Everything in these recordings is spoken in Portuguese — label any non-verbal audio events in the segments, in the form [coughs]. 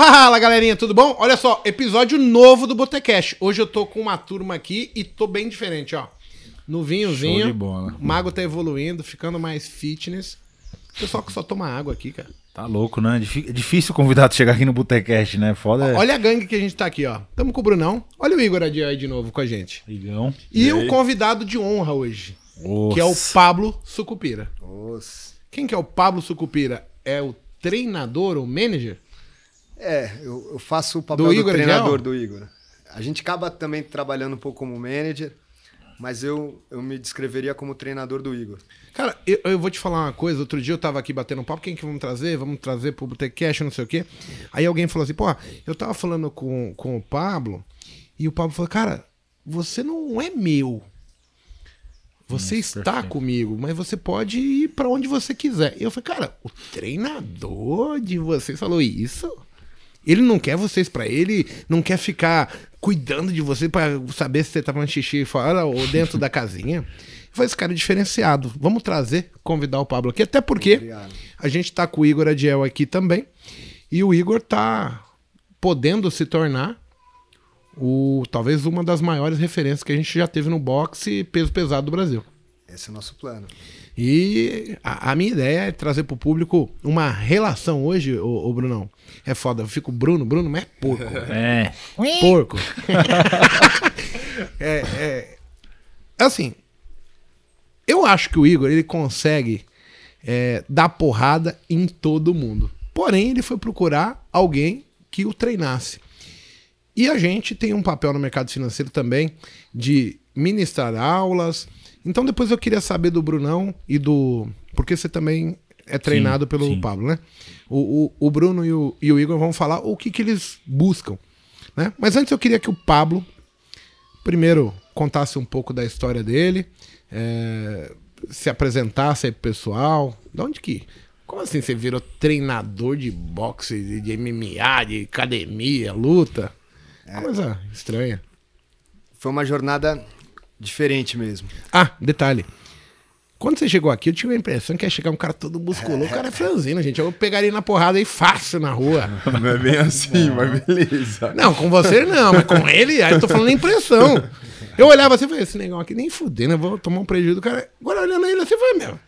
Fala galerinha, tudo bom? Olha só, episódio novo do Botecast. Hoje eu tô com uma turma aqui e tô bem diferente, ó. No vinhozinho. Show de bola. O mago tá evoluindo, ficando mais fitness. Pessoal que só toma água aqui, cara. Tá louco, né? É difícil o convidado chegar aqui no Botecast, né? Foda é. Olha a gangue que a gente tá aqui, ó. Tamo com o Brunão. Olha o Igor aí de novo com a gente. Igão. E, E o aí? convidado de honra hoje, Nossa. que é o Pablo Sucupira. Nossa. Quem que é o Pablo Sucupira? É o treinador ou manager? É, eu, eu faço o papel Do do, Igor treinador do Igor. A gente acaba também trabalhando um pouco como manager, mas eu, eu me descreveria como treinador do Igor. Cara, eu, eu vou te falar uma coisa. Outro dia eu tava aqui batendo um papo. Quem que vamos trazer? Vamos trazer pro Botecast, não sei o quê. Aí alguém falou assim, pô, eu tava falando com, com o Pablo e o Pablo falou, cara, você não é meu. Você Isso, está perfeito. comigo, mas você pode ir pra onde você quiser. Eu falei, cara, o treinador de vocês falou isso? Ele não quer vocês pra ele, não quer ficar cuidando de você pra saber se você tá fazendo xixi fora ou dentro da casinha. [laughs] Foi esse cara diferenciado. Vamos trazer, convidar o Pablo aqui, até porque Obrigado. a gente tá com o Igor Adiel aqui também. E o Igor tá podendo se tornar o talvez uma das maiores referências que a gente já teve no boxe peso pesado do Brasil. Esse é o nosso plano. E a, a minha ideia é trazer pro público uma relação hoje, ô, ô Brunão. É foda, eu fico Bruno, Bruno, mas é porco. [laughs] É. porco. [laughs] é, é, assim, eu acho que o Igor ele consegue é, dar porrada em todo mundo. Porém, ele foi procurar alguém que o treinasse. E a gente tem um papel no mercado financeiro também de ministrar aulas. Então depois eu queria saber do Brunão e do. Porque você também é treinado pelo sim. Pablo, né? O, o, o Bruno e o, e o Igor vão falar o que, que eles buscam. Né? Mas antes eu queria que o Pablo primeiro contasse um pouco da história dele, é, se apresentasse aí pro pessoal. De onde que. Como assim você virou treinador de boxe, de, de MMA, de academia, luta? Coisa estranha. Foi uma jornada diferente mesmo. Ah, detalhe. Quando você chegou aqui, eu tive a impressão que ia chegar um cara todo musculoso. O cara é franzino, gente. Eu pegaria na porrada aí fácil na rua. Não é bem assim, mas beleza. Não, com você não, mas com ele, aí eu tô falando a impressão. Eu olhava assim e falei, esse negão aqui nem fudendo, eu vou tomar um prejuízo do cara. Agora olhando ele assim, falei, meu,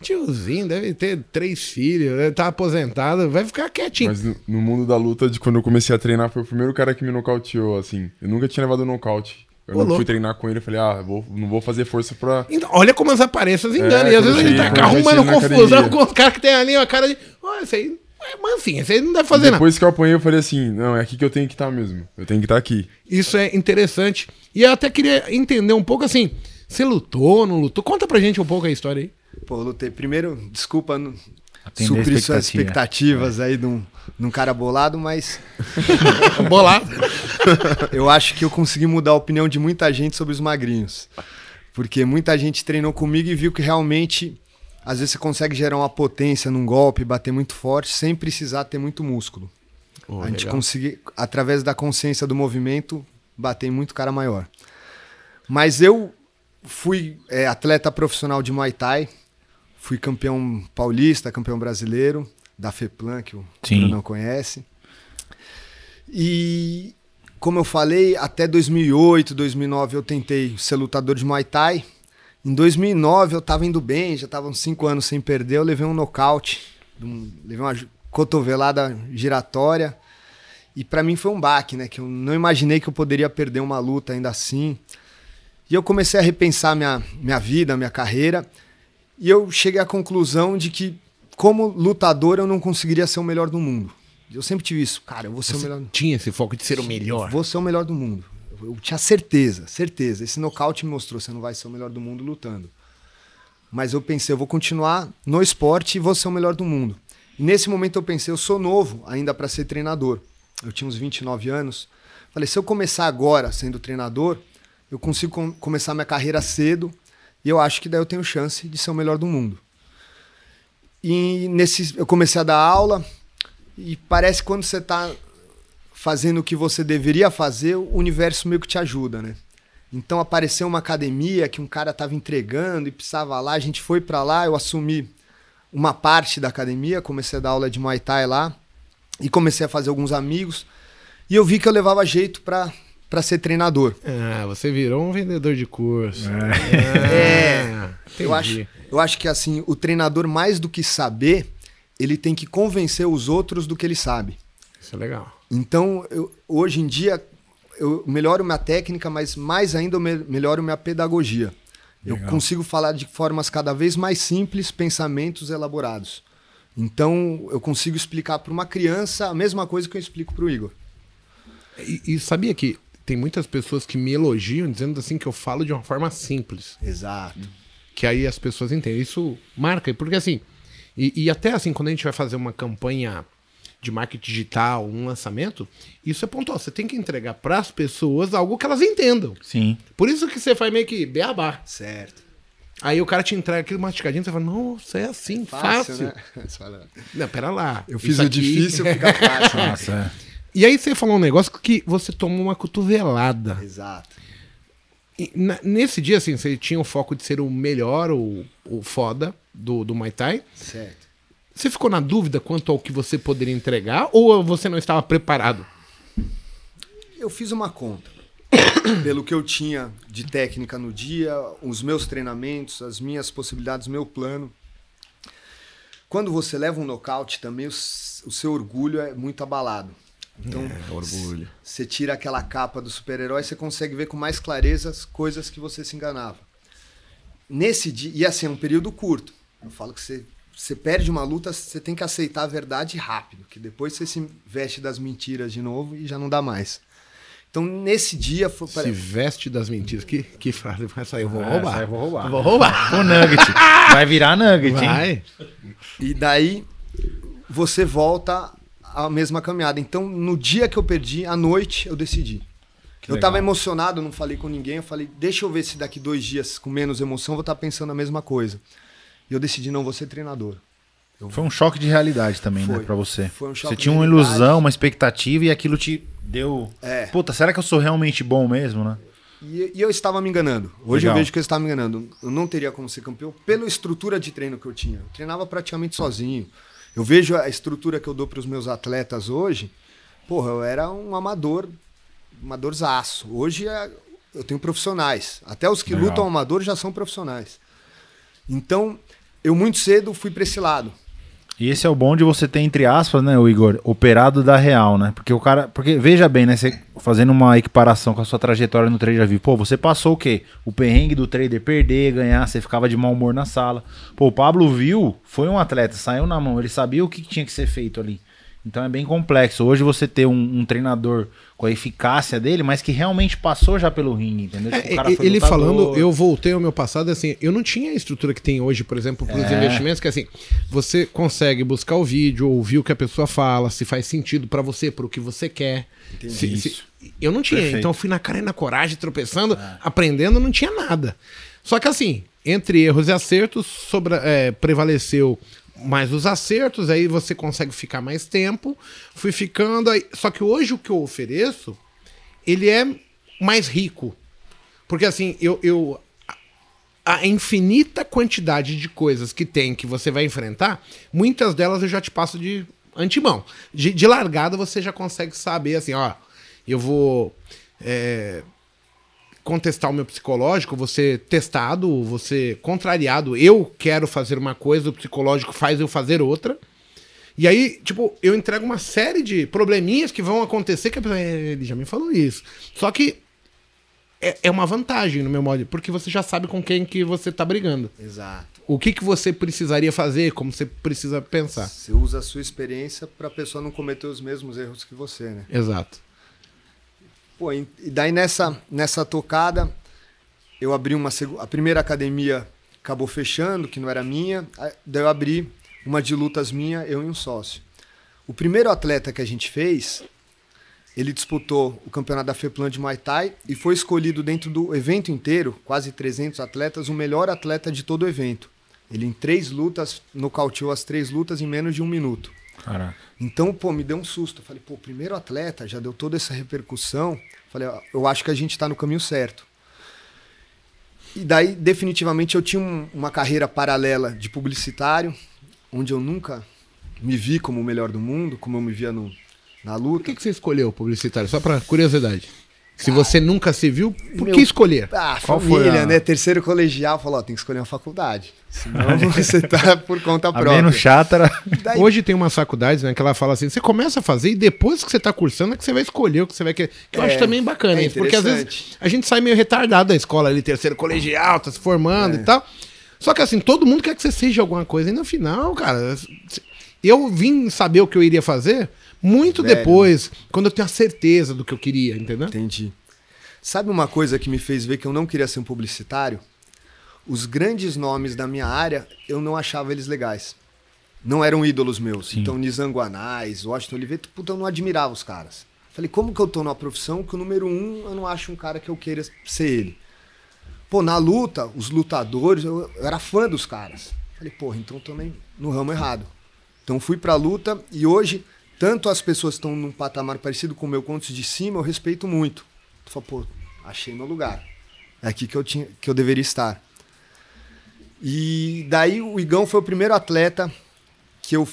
tiozinho, deve ter três filhos, deve estar aposentado, vai ficar quietinho. Mas no, no mundo da luta, de quando eu comecei a treinar, foi o primeiro cara que me nocauteou, assim. Eu nunca tinha levado nocaute. Eu Ô, não louco. fui treinar com ele, eu falei, ah, vou, não vou fazer força pra. Então, olha como as aparências enganam. É, e às vezes a gente tá quando arrumando confusão com os caras que tem ali, a cara de. Olha, esse aí é mansinho, esse aí não deve fazer nada. Depois que eu apanhei, eu falei assim, não, é aqui que eu tenho que estar mesmo. Eu tenho que estar aqui. Isso é interessante. E eu até queria entender um pouco assim. Você lutou, não lutou? Conta pra gente um pouco a história aí. Pô, eu lutei. Primeiro, desculpa Atender suprir suas expectativa. expectativas aí de um, de um cara bolado, mas [laughs] Bolado. eu acho que eu consegui mudar a opinião de muita gente sobre os magrinhos. Porque muita gente treinou comigo e viu que realmente, às vezes, você consegue gerar uma potência num golpe, bater muito forte, sem precisar ter muito músculo. Pô, a gente legal. conseguir, através da consciência do movimento, bater em muito cara maior. Mas eu fui é, atleta profissional de Muay Thai, fui campeão paulista, campeão brasileiro, da FEPLAN, que o. Bruno não conhece. E, como eu falei, até 2008, 2009 eu tentei ser lutador de Muay Thai. Em 2009 eu tava indo bem, já tava uns 5 anos sem perder, eu levei um nocaute, um- levei uma cotovelada giratória. E pra mim foi um baque, né? Que eu não imaginei que eu poderia perder uma luta ainda assim. E eu comecei a repensar minha, minha vida, minha carreira. E eu cheguei à conclusão de que, como lutador, eu não conseguiria ser o melhor do mundo. Eu sempre tive isso. Cara, eu vou ser o melhor. Tinha esse foco de ser o melhor. Vou ser o melhor do mundo. Eu tinha certeza, certeza. Esse nocaute me mostrou, você não vai ser o melhor do mundo lutando. Mas eu pensei, eu vou continuar no esporte e vou ser o melhor do mundo. E nesse momento eu pensei, eu sou novo ainda para ser treinador. Eu tinha uns 29 anos. Falei, se eu começar agora sendo treinador, eu consigo com- começar minha carreira cedo e eu acho que daí eu tenho chance de ser o melhor do mundo. E nesse, eu comecei a dar aula e parece que quando você está fazendo o que você deveria fazer, o universo meio que te ajuda, né? Então apareceu uma academia que um cara estava entregando e precisava lá, a gente foi para lá, eu assumi uma parte da academia, comecei a dar aula de Muay Thai lá. E comecei a fazer alguns amigos. E eu vi que eu levava jeito pra, pra ser treinador. Ah, você virou um vendedor de curso. É. Ah, Eu acho, eu acho que assim, o treinador, mais do que saber, ele tem que convencer os outros do que ele sabe. Isso é legal. Então, eu- hoje em dia, eu melhoro minha técnica, mas mais ainda eu me- melhoro minha pedagogia. Eu consigo falar de formas cada vez mais simples, pensamentos elaborados. Então, eu consigo explicar para uma criança a mesma coisa que eu explico para o Igor. E, e sabia que tem muitas pessoas que me elogiam dizendo assim que eu falo de uma forma simples. Exato. que aí as pessoas entendem. Isso marca, porque assim, e, e até assim, quando a gente vai fazer uma campanha de marketing digital, um lançamento, isso é pontual. Você tem que entregar para as pessoas algo que elas entendam. Sim. Por isso que você faz meio que beabá. Certo. Aí o cara te entrega aquilo masticadinho, você fala, nossa, é assim, fácil. Fácil, né? [laughs] Não, pera lá. Eu fiz o aqui- difícil, fica [laughs] fácil. Nossa, é. E aí você falou um negócio que você tomou uma cotovelada. Exato. E na- nesse dia, assim, você tinha o foco de ser o melhor, o, o foda do, do Muay Thai. Certo. Você ficou na dúvida quanto ao que você poderia entregar ou você não estava preparado? Eu fiz uma conta. [coughs] Pelo que eu tinha de técnica no dia, os meus treinamentos, as minhas possibilidades, meu plano. Quando você leva um nocaute também, o, o seu orgulho é muito abalado. Então, É, orgulho. você tira aquela capa do super-herói, você consegue ver com mais clareza as coisas que você se enganava. Nesse dia, e assim, é um período curto. Eu falo que você, você perde uma luta, você tem que aceitar a verdade rápido, que depois você se veste das mentiras de novo e já não dá mais. Então, nesse dia, foi, Se veste das mentiras. Que, que frase vai sair? Eu vou É, roubar. eu vou roubar. Vou roubar. O Nugget. Vai virar Nugget, hein? Vai. E daí você volta à mesma caminhada. Então, no dia que eu perdi, à noite, eu decidi. Que eu legal. tava emocionado, não falei com ninguém. Eu falei, deixa eu ver se daqui dois dias, com menos emoção, eu vou estar pensando a mesma coisa. E eu decidi, não vou ser treinador. Foi um choque de realidade também, né, Foi. pra você. Foi um choque você tinha uma realidade. ilusão, uma expectativa e aquilo te deu. É. Puta, será que eu sou realmente bom mesmo, né? E, e eu estava me enganando. Hoje Legal. eu vejo que eu estava me enganando. Eu não teria como ser campeão pela estrutura de treino que eu tinha. Eu treinava praticamente sozinho. Eu vejo a estrutura que eu dou para os meus atletas hoje. Porra, eu era um amador, amadorzaço. Hoje é- eu tenho profissionais. Até os que Legal. lutam amador já são profissionais. Então, eu muito cedo fui para esse lado. E esse é o bom de você ter, entre aspas, né, o Igor, operado da real, né? Porque o cara. Porque veja bem, né? Você fazendo uma equiparação com a sua trajetória no trader vivo. Pô, você passou o quê? O perrengue do trader perder, ganhar, você ficava de mau humor na sala. Pô, o Pablo viu, foi um atleta, saiu na mão, ele sabia o que tinha que ser feito ali. Então é bem complexo. Hoje você ter um, um treinador com a eficácia dele, mas que realmente passou já pelo ringue, entendeu? Tipo, É, ele lutador. falando, eu voltei ao meu passado, assim, eu não tinha a estrutura que tem hoje, por exemplo, para os É. investimentos, que assim, você consegue buscar o vídeo, ouvir o que a pessoa fala, se faz sentido para você, para o que você quer. Se- se- Isso. eu não tinha, Perfeito. É. então eu fui na cara e na coragem, tropeçando, aprendendo, não tinha nada. Só que assim, entre erros e acertos, sobra, é, prevaleceu mais os acertos, aí você consegue ficar mais tempo. Fui ficando aí. Só que hoje o que eu ofereço, ele é mais rico. Porque assim, eu, eu a infinita quantidade de coisas que tem que você vai enfrentar, muitas delas eu já te passo de antemão. De, de largada você já consegue saber assim, ó, eu vou é, contestar o meu psicológico, você testado, você contrariado, eu quero fazer uma coisa, o psicológico faz eu fazer outra. E aí, tipo, eu entrego uma série de probleminhas que vão acontecer que a pessoa, "É, ele já me falou isso. Só que é, é uma vantagem no meu modo, porque você já sabe com quem que você tá brigando. Exato. O que, que você precisaria fazer, como você precisa pensar. Você usa a sua experiência para a pessoa não cometer os mesmos erros que você, né? Exato. Pô, e daí nessa, nessa tocada, eu abri uma a primeira academia acabou fechando, que não era minha, aí- daí eu abri uma de lutas minha, eu e um sócio. O primeiro atleta que a gente fez, ele disputou o campeonato da FEPLAN de Muay Thai e foi escolhido dentro do evento inteiro, quase 300 atletas, o melhor atleta de todo o evento. Ele em três lutas, nocauteou as três lutas em menos de um minuto. Caraca. Então, pô, me deu um susto. Eu falei, pô, primeiro atleta já deu toda essa repercussão. Falei, ó, eu acho que a gente está no caminho certo. E daí, definitivamente, eu tinha um- uma carreira paralela de publicitário, onde eu nunca, me vi como o melhor do mundo, como eu me via no, na Por luta. que, que você escolheu publicitário? Só pra curiosidade. Se você nunca se viu, por meu- que escolher? Ah, Qual família, foi a- né? Terceiro colegial, falou, ó, tem que escolher uma faculdade. Senão [laughs] você tá por conta A própria. menos chátara. Daí- Hoje tem umas faculdades, né, que ela fala assim, você começa a fazer e depois que você tá cursando é que você vai escolher o que você vai querer. Que eu É, acho também bacana é isso, porque às vezes a gente sai meio retardado da escola ali, terceiro colegial, tá se formando É. e tal. Só que assim, todo mundo quer que você seja alguma coisa e no final, cara, eu vim saber o que eu iria fazer muito Velho. depois, quando eu tenho a certeza do que eu queria, entendeu? Entendi. Sabe uma coisa que me fez ver que eu não queria ser um publicitário? Os grandes nomes da minha área, eu não achava eles legais. Não eram ídolos meus. Então, Nizam Guanais, Washington Oliveira, puta, eu não admirava os caras. Falei, como que eu tô numa profissão que o número um, eu não acho um cara que eu queira ser ele? Pô, na luta, os lutadores, eu, eu era fã dos caras. Falei, porra, então também no ramo errado. Então fui pra luta e hoje, tanto as pessoas que estão num patamar parecido com o meu quanto os de cima, eu respeito muito. Tu fala, pô, achei meu lugar. É aqui que eu, tinha, que eu deveria estar. E daí o Igão foi o primeiro atleta que eu.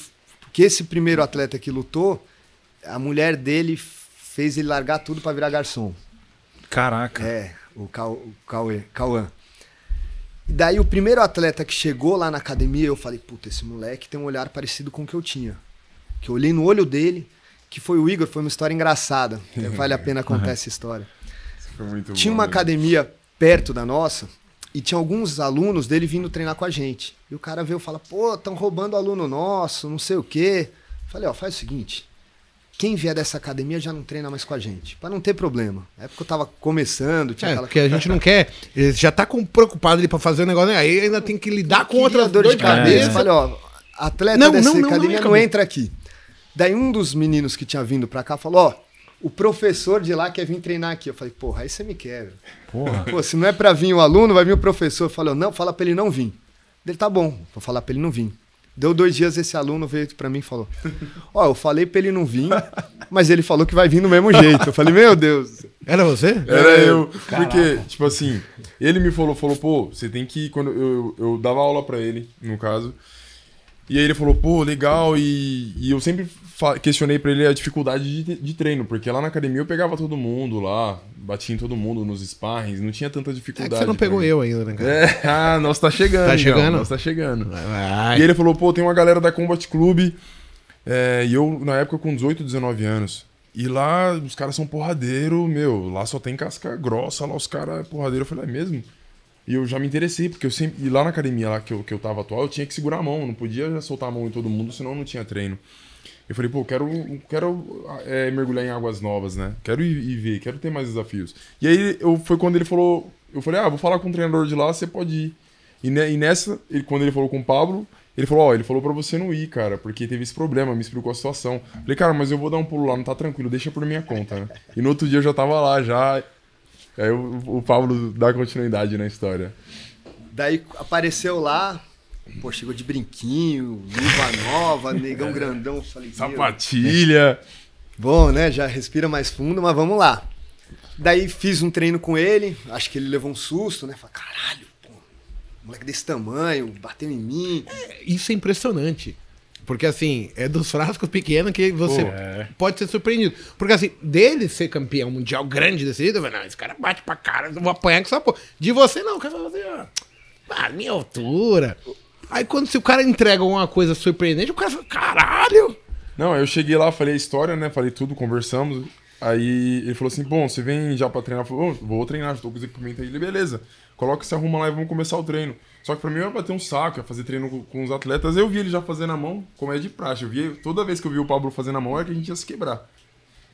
Que esse primeiro atleta que lutou, a mulher dele fez ele largar tudo pra virar garçom. Caraca. É, o, Cau, o Cauê, Cauã. E daí o primeiro atleta que chegou lá na academia, eu falei, puta, esse moleque tem um olhar parecido com o que eu tinha. Que eu olhei no olho dele, que foi o Igor, foi uma história engraçada. Até [laughs] vale a pena contar essa história. Foi muito Tinha bom, uma né? academia perto da nossa e tinha alguns alunos dele vindo treinar com a gente. E o cara veio e fala: pô, estão roubando aluno nosso, não sei o quê. Falei: ó, faz o seguinte. Quem vier dessa academia já não treina mais com a gente, Pra não ter problema. Na época eu tava começando, tinha É, aquela porque a gente não quer. ele Já tá com, preocupado ali pra fazer o negócio, né? aí ainda tem que lidar com outra dor de cabeça. Falei, ó, atleta Não, dessa não, não, academia não, não, entra aqui. Daí um dos meninos que tinha vindo pra cá falou, ó, o professor de lá quer vir treinar aqui. Eu falei, porra, aí você me quebra. Porra. Pô, se não é pra vir o aluno, vai vir o professor. Falou, não, fala pra ele não vir. Ele, tá bom, vou falar pra ele não vir. Deu dois dias, esse aluno veio pra mim e falou, ó, eu falei pra ele não vir, mas ele falou que vai vir do mesmo jeito. Eu falei, meu Deus. Era você? Era eu. Porque, tipo assim, ele me falou, falou, pô, você tem que. Quando eu, eu dava aula pra ele, no caso. E aí ele falou, pô, legal. E, e eu sempre questionei pra ele a dificuldade de, de treino, porque lá na academia eu pegava todo mundo lá, batia em todo mundo nos sparrings, não tinha tanta É dificuldade. que você não pegou mim. eu ainda, né, cara? É, [laughs] ah, nós tá chegando. Tá então, chegando? Nós tá chegando. Vai. E ele falou, pô, tem uma galera da Combat Club. é, e eu, na época, com 18, 19 anos. E lá, os caras são porradeiro, meu. Lá só tem casca grossa, lá os caras é porradeiro. Eu falei, é mesmo? E eu já me interessei, porque eu sempre. E lá na academia lá que eu, que eu tava atual, eu tinha que segurar a mão. Não podia soltar a mão em todo mundo, senão não tinha treino. Eu falei, pô, quero, quero é, mergulhar em águas novas, né? Quero ir, ir ver, quero ter mais desafios. E aí eu, foi quando ele falou. Eu falei, ah, vou falar com o treinador de lá, você pode ir. E, ne- e nessa, ele, quando ele falou com o Pablo, ele falou, ó, ele falou pra você não ir, cara, porque teve esse problema, me explicou a situação. Falei, cara, mas eu vou dar um pulo lá, não tá tranquilo, deixa por minha conta, né? E no outro dia eu já tava lá, já. Aí o, o Pablo dá continuidade na história. Daí apareceu lá, pô, chegou de brinquinho, luva nova, negão grandão. Falei, Sapatilha. Bom, né? Já respira mais fundo, mas vamos lá. Daí fiz um treino com ele, acho que ele levou um susto, né? Falei, caralho, pô, moleque desse tamanho, bateu em mim. Isso é impressionante. Porque assim, é dos frascos pequenos que você é. pode ser surpreendido. Porque assim, dele ser campeão mundial grande desse jeito, eu falei, não, esse cara bate pra cara, eu vou apanhar com essa porra. De você não, o cara fala assim, ó, ah, minha altura. Aí quando se o cara entrega alguma coisa surpreendente, o cara fala, caralho! Não, eu cheguei lá, falei a história, né? Falei tudo, conversamos. Aí ele falou assim: bom, você vem já pra treinar? Eu falei, "Ô, vou treinar, tô com os equipamentos aí. Ele, beleza, coloca esse arruma lá e vamos começar o treino. Só que pra mim era bater um saco, ia fazer treino com, com os atletas. Eu vi ele já fazendo a mão, como é de praxe. Eu vi, toda vez que eu vi o Pablo fazendo a mão, era que a gente ia se quebrar.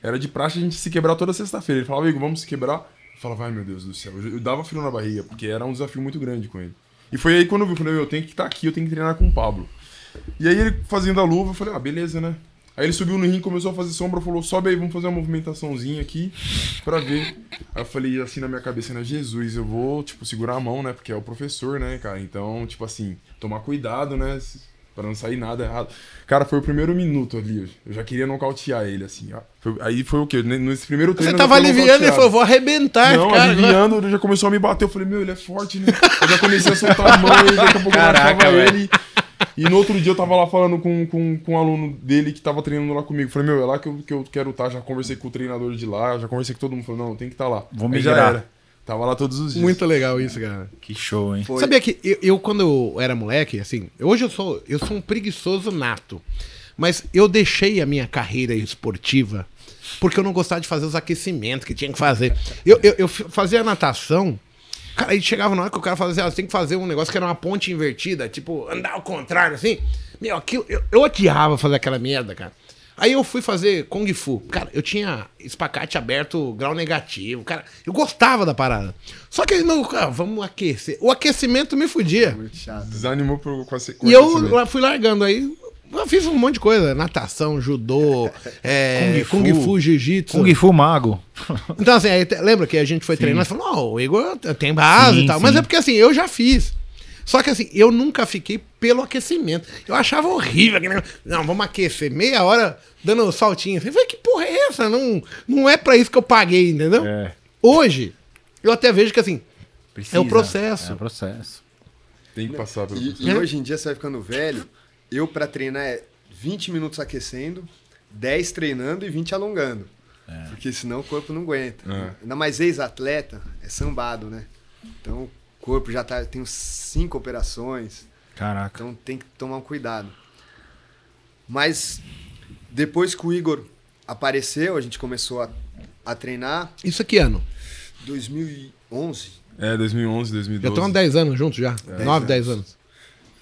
Era de praxe a gente se quebrar toda sexta-feira. Ele falava, Igor, vamos se quebrar. Eu falava, ai meu Deus do céu. Eu, eu dava frio na barriga, porque era um desafio muito grande com ele. E foi aí quando eu vi, eu falei, eu tenho que estar aqui, eu tenho que treinar com o Pablo. E aí ele fazendo a luva, eu falei, ah, beleza, né? Aí ele subiu no rim, começou a fazer sombra, falou, sobe aí, vamos fazer uma movimentaçãozinha aqui pra ver. Aí eu falei assim na minha cabeça, né, Jesus, eu vou, tipo, segurar a mão, né, porque é o professor, né, cara, então, tipo assim, tomar cuidado, né, pra não sair nada errado. Cara, foi o primeiro minuto ali, eu já queria nocautear ele, assim. Foi- aí foi o quê? Nesse primeiro treino... Você tava aliviando e falou, vou arrebentar Não, cara. aliviando, ele já começou a me bater. Eu falei, meu, ele é forte, né? Eu já comecei a soltar a mão e daqui a pouco Caraca, eu ele. E no outro dia eu tava lá falando com, com, com um aluno dele que tava treinando lá comigo. Falei, meu, é lá que eu, que eu quero estar. Já conversei com o treinador de lá, já conversei com todo mundo. Falei, não, tem que estar lá. Vou Aí já era. Tava lá todos os dias. Muito legal isso, cara. Que show, hein? Foi. Sabia que eu, eu, quando eu era moleque, assim, hoje eu sou, eu sou um preguiçoso nato. Mas eu deixei a minha carreira esportiva porque eu não gostava de fazer os aquecimentos que tinha que fazer. Eu, eu, eu fazia natação, cara, aí chegava na hora que o cara falava assim, ah, você tem que fazer um negócio que era uma ponte invertida, tipo, andar ao contrário, assim. Meu, aquilo, eu, eu odiava fazer aquela merda, cara. Aí eu fui fazer Kung Fu. Cara, eu tinha espacate aberto, grau negativo. Cara, eu gostava da parada. Só que não, cara, vamos aquecer. O aquecimento me fudia. Muito chato. Desanimou pro, com a sequência. E eu fui largando aí. Eu fiz um monte de coisa. Natação, judô, [laughs] é, Kung Kung Fu. Fu, Jiu-Jitsu. Kung Fu Mago. Então, assim, aí, lembra que a gente foi treinar e falou, não, o Igor tem base Sim, e tal. Mas sim. é porque assim, eu já fiz. Só que assim, eu nunca fiquei pelo aquecimento. Eu achava horrível. aquele negócio. Não, vamos aquecer meia hora dando saltinho. Eu falei, que porra é essa? Não, não é pra isso que eu paguei, entendeu? É. Hoje, eu até vejo que assim, Precisa. É o processo. É o processo. Tem que passar pelo E, e hoje em dia você vai ficando velho. Eu, pra treinar, é 20 minutos aquecendo, 10 treinando e 20 alongando. Porque senão o corpo não aguenta. É. Ainda mais ex-atleta, é sambado, né? Então o corpo já tá, tem uns 5 operações. Caraca. Então tem que tomar um cuidado. Mas depois que o Igor apareceu, a gente começou a, a treinar. isso aqui ano. 2011. É, 2011, 2012. Já estamos há 10 anos juntos já. 9, anos. 10 anos.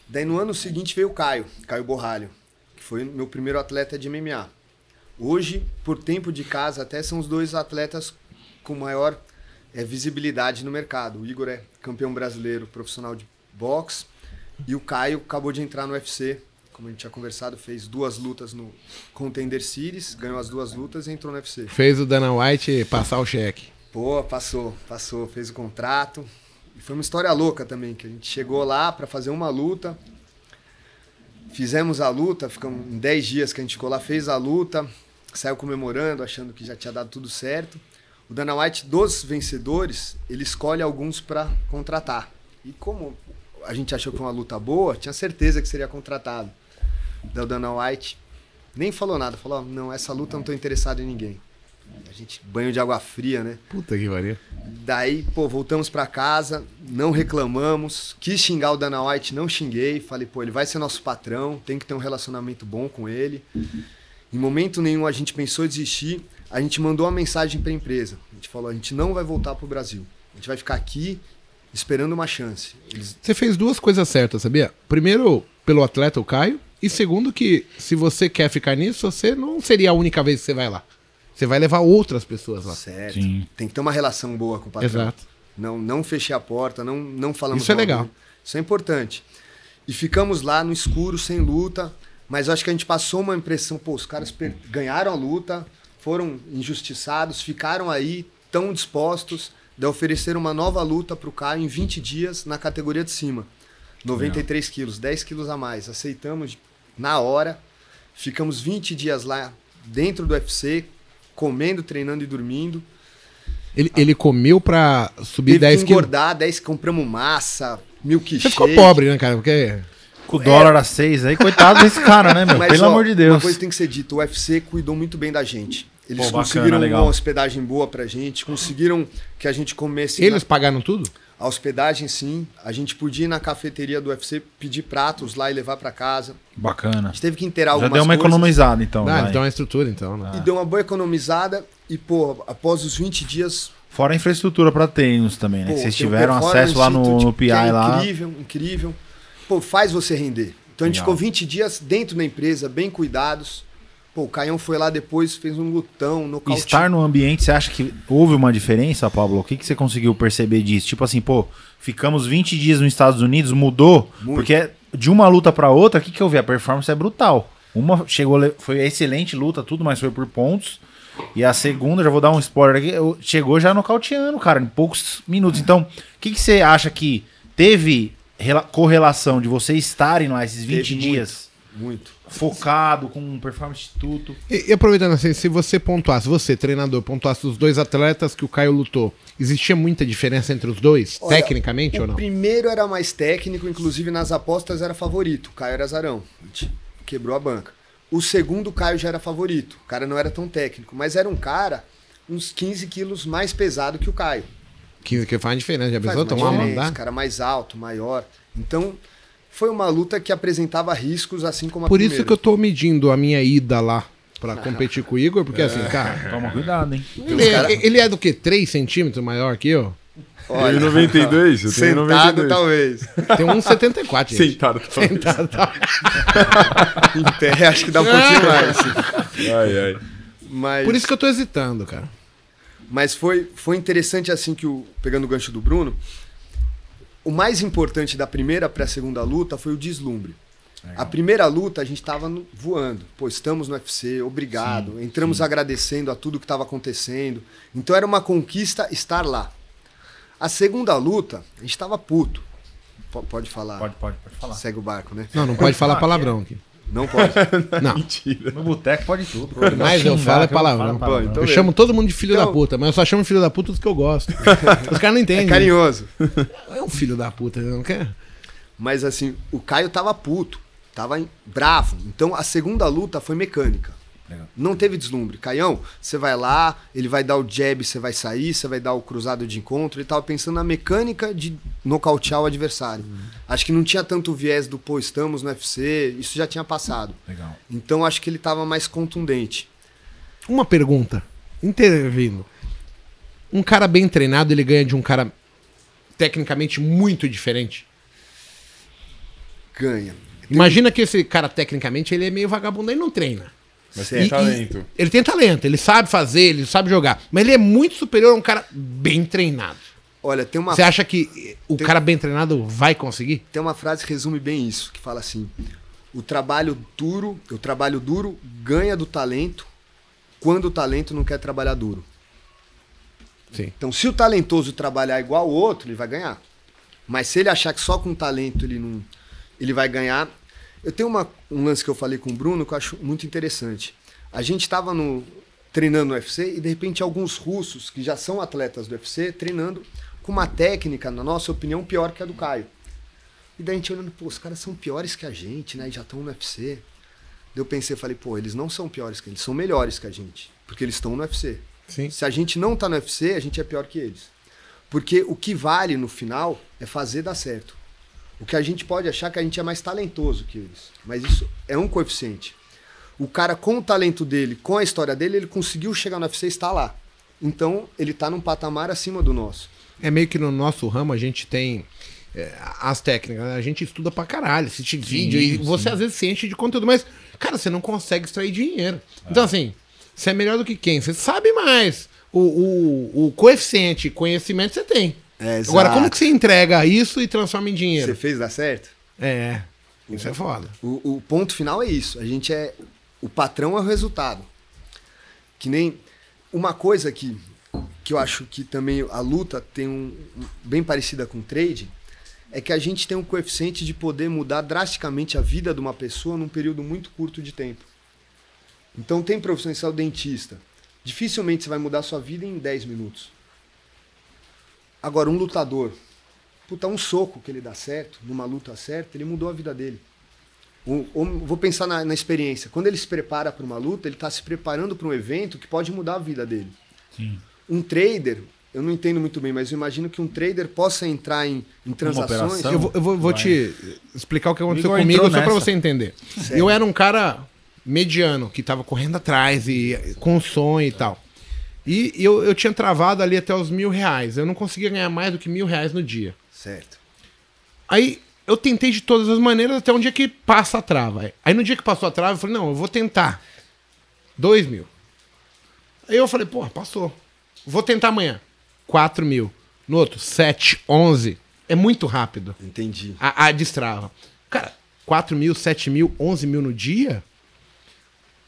Daí no ano seguinte veio o Caio, Caio Borralho, que foi meu primeiro atleta de MMA. Hoje, por tempo de casa, até são os dois atletas com maior eh, visibilidade no mercado. O Igor é campeão brasileiro profissional de boxe e o Caio acabou de entrar no UFC. Como a gente tinha conversado, fez duas lutas no Contender Series, ganhou as duas lutas e entrou no UFC. Fez o Dana White passar o cheque. Pô, passou, passou, fez o contrato. E foi uma história louca também, que a gente chegou lá pra fazer uma luta. Fizemos a luta, ficamos em 10 dias que a gente ficou lá, fez a luta, saiu comemorando, achando que já tinha dado tudo certo. O Dana White, dos vencedores, ele escolhe alguns pra contratar. E como a gente achou que foi uma luta boa, tinha certeza que seria contratado. Daí o Dana White nem falou nada, falou: "Ó, não, essa luta eu não tô interessado em ninguém. A gente, banho de água fria, né? Puta que pariu. Daí, pô, voltamos pra casa, não reclamamos, quis xingar o Dana White, não xinguei, falei, pô, ele vai ser nosso patrão, tem que ter um relacionamento bom com ele. Em momento nenhum a gente pensou em desistir, a gente mandou uma mensagem pra empresa. A gente falou, a gente não vai voltar pro Brasil. A gente vai ficar aqui esperando uma chance. Eles Você fez duas coisas certas, sabia? Primeiro, pelo atleta, o Caio. E segundo, que se você quer ficar nisso, você não seria a única vez que você vai lá. Você vai levar outras pessoas lá. certo. Sim. Tem que ter uma relação boa com o patrão. Exato. Não, não fechei a porta, não, não falamos Isso é legal. Isso é importante. E ficamos lá no escuro, sem luta, mas eu acho que a gente passou uma impressão, pô, os caras ganharam a luta, foram injustiçados, ficaram aí tão dispostos de oferecer uma nova luta pro Caio em 20 dias na categoria de cima. 93 quilos, 10 quilos a mais. Aceitamos na hora, ficamos 20 dias lá dentro do UFC, comendo, treinando e dormindo. Ele, ele comeu pra subir Teve 10 que quilos. engordar 10, compramos massa, milkshake. Você ficou pobre, né, cara? Porque. Com o dólar a seis aí, coitado desse cara, né, meu? Mas, Pelo ó, amor de Uma Deus. coisa tem que ser dita, o UFC cuidou muito bem da gente. Eles Pô, bacana, conseguiram legal. uma hospedagem boa pra gente, conseguiram que a gente comesse Eles na- pagaram tudo? A hospedagem sim, a gente podia ir na cafeteria do UFC, pedir pratos lá e levar pra casa. A Bacana. gente teve que inteirar Já algumas deu uma coisas economizada, então. ah, então é estrutura, então. Né? e deu uma boa economizada e pô, após os 20 dias Fora a infraestrutura pra treinos também, né? Pô, que vocês tiveram acesso lá no, no PI é lá. Incrível, incrível. Pô, faz você render. Então a gente Legal. ficou 20 dias dentro da empresa, bem cuidados. Pô, o Caião foi lá depois, fez um lutão, nocaute. estar no ambiente, você acha que houve uma diferença, Pablo? O que, que você conseguiu perceber disso? Tipo assim, pô, ficamos 20 dias nos Estados Unidos, mudou? Muito. Porque de uma luta pra outra, o que, que eu vi? A performance é brutal. Uma chegou, foi excelente luta, tudo, mas foi por pontos. E a segunda, já vou dar um spoiler aqui, chegou já nocauteando, cara, em poucos minutos. Então, o que, que você acha que teve rela- correlação de vocês estarem lá esses 20 Teve dias? Muito. Focado, com um performance instituto. E, e aproveitando assim, se você pontuasse, você, treinador, pontuasse os dois atletas que o Caio lutou, existia muita diferença entre os dois, Olha, tecnicamente o ou não? primeiro era mais técnico, inclusive nas apostas era favorito. O Caio era Zarão. Quebrou a banca. O segundo, o Caio já era favorito. O cara não era tão técnico, mas era um cara uns 15 quilos mais pesado que o Caio. Que, que faz diferença. Já pensou uma tomar uma diferença, mandar? cara mais alto, maior. Então, foi uma luta que apresentava riscos, assim como a Por isso primeira. que eu tô medindo a minha ida lá pra competir com o Igor, porque assim, É. cara. [laughs] Toma cuidado, hein? Ele é, ele é do que? 3 centímetros maior que eu? Olha, Ele 92, eu tenho sentado 92. talvez. Tem 1,74, gente. Sentado, falando. Sentado, tá. [laughs] em pé, acho que dá um pouquinho mais. Ai, ai. Mas, Por isso que eu tô hesitando, cara. mas foi, foi interessante assim que o pegando o gancho do Bruno, o mais importante da primeira para a segunda luta foi o deslumbre. A primeira luta a gente estava voando. Pô, estamos no UFC, obrigado. Entramos agradecendo a tudo que estava acontecendo. Então era uma conquista estar lá. A segunda luta, a gente estava puto. P- pode falar. Pode, pode, pode falar. Segue o barco, né? Não, não pode falar [laughs] palavrão aqui. Não pode. [laughs] Não. Mentira. No boteco pode tudo. Mas eu falo é que eu falo palavrão. Então eu chamo todo mundo de filho Então- da puta, mas eu só chamo filho da puta dos que eu gosto. [laughs] Os caras não entendem. É carinhoso. É um filho da puta, não quer? Mas assim, o Caio tava puto, tava bravo. Então a segunda luta foi mecânica. Legal. Não teve deslumbre. Caião, você vai lá, ele vai dar o jab, você vai sair, você vai dar o cruzado de encontro. Ele tava pensando na mecânica de nocautear o adversário. Acho que não tinha tanto viés do pô, estamos no UFC, isso já tinha passado. Legal. Então acho que ele tava mais contundente. Uma pergunta, intervindo. Um cara bem treinado, ele ganha de um cara tecnicamente muito diferente? Ganha. Imagina que esse cara, tecnicamente, ele é meio vagabundo, ele não treina. Mas tem E- talento. e- ele tem talento, ele sabe fazer, ele sabe jogar. Mas ele é muito superior a um cara bem treinado. Olha, tem uma Você acha que o Tem- cara bem treinado vai conseguir? Tem uma frase que resume bem isso, que fala assim: o trabalho duro, o trabalho duro ganha do talento quando o talento não quer trabalhar duro. Sim. Então, se o talentoso trabalhar igual o outro, ele vai ganhar. Mas se ele achar que só com talento ele não, ele vai ganhar. Eu tenho uma- um lance que eu falei com o Bruno que eu acho muito interessante. A gente estava no treinando no UFC e de repente alguns russos que já são atletas do UFC treinando com uma técnica, na nossa opinião, pior que a do Caio. E daí a gente olhando, pô, os caras são piores que a gente, né? E já estão no UFC. Daí eu pensei, falei, pô, eles não são piores que eles, são melhores que a gente, porque eles estão no UFC. Sim. Se a gente não tá no UFC, a gente é pior que eles. Porque o que vale no final é fazer dar certo. O que a gente pode achar é que a gente é mais talentoso que eles. Mas isso é um coeficiente. O cara, com o talento dele, com a história dele, ele conseguiu chegar no UFC e está lá. Então, ele tá num patamar acima do nosso. É meio que no nosso ramo a gente tem é, as técnicas, né? a gente estuda pra caralho, assiste vídeo e você às vezes se enche de conteúdo, mas, cara, você não consegue extrair dinheiro. Então, assim, você é melhor do que quem? Você sabe mais. O, o, o coeficiente, conhecimento você tem. É, Agora, como que você entrega isso e transforma em dinheiro? Você fez dar certo? É, isso é foda. O, o ponto final é isso. A gente é. O patrão é o resultado. Que nem. Uma coisa que, que eu acho que também a luta tem um. um- bem parecida com o trade. É que a gente tem um coeficiente de poder mudar drasticamente a vida de uma pessoa num período muito curto de tempo. Então tem profissões, você é o dentista. Dificilmente você vai mudar a sua vida em 10 minutos. Agora, um lutador, puta, um soco que ele dá certo, numa luta certa, ele mudou a vida dele. O- o- vou pensar na, na experiência. Quando ele se prepara para uma luta, ele está se preparando para um evento que pode mudar a vida dele. Sim. Um trader, eu não entendo muito bem, mas eu imagino que um trader possa entrar em, em transações. Eu vou, eu vou- vou te explicar o que aconteceu Igor comigo, só pra nessa. você entender. Certo. Eu era um cara mediano, que tava correndo atrás e com sonho e tal. E eu, eu tinha travado ali até os mil reais. Eu não conseguia ganhar mais do que mil reais no dia. Certo. Aí eu tentei de todas as maneiras até um dia que passa a trava. Aí no dia que passou a trava, eu falei, não, eu vou tentar. Dois mil. Aí eu falei, porra, passou. Vou tentar amanhã. Quatro mil. No outro, sete, onze. É muito rápido Entendi. a, a destrava. Cara, 4 mil, 7 mil, 11 mil no dia,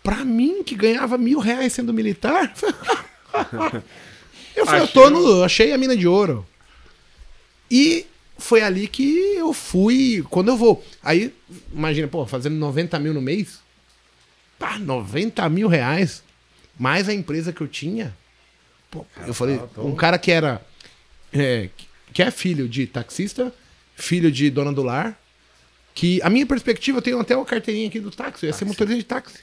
pra mim que ganhava mil reais sendo militar, [laughs] [laughs] eu falei, eu tô no, achei a mina de ouro. E foi ali que eu fui. Quando eu vou. Aí, imagina, pô, fazendo 90 mil no mês. Pá, 90 mil reais. Mais a empresa que eu tinha. Pô, eu falei, um cara que era. é, que é filho de taxista, filho de dona do lar. Que a minha perspectiva, eu tenho até uma carteirinha aqui do táxi, eu ia ser motorista de táxi.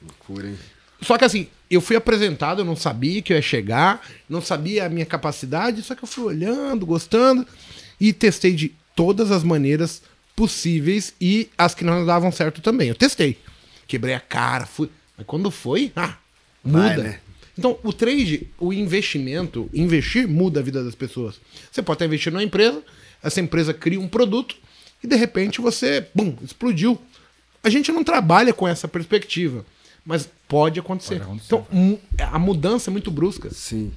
Loucura, hein? Só que assim, eu fui apresentado, eu não sabia que eu ia chegar, não sabia a minha capacidade, só que eu fui olhando, gostando e testei de todas as maneiras possíveis e as que não davam certo também. Eu testei. Quebrei a cara, fui. Mas quando foi, ah, muda. Vai, né? Então, o trade, o investimento, investir muda a vida das pessoas. Você pode estar investindo numa empresa, essa empresa cria um produto e de repente você, bum, explodiu. A gente não trabalha com essa perspectiva, mas pode acontecer. Pode acontecer. Então, a mudança é muito brusca. Sim.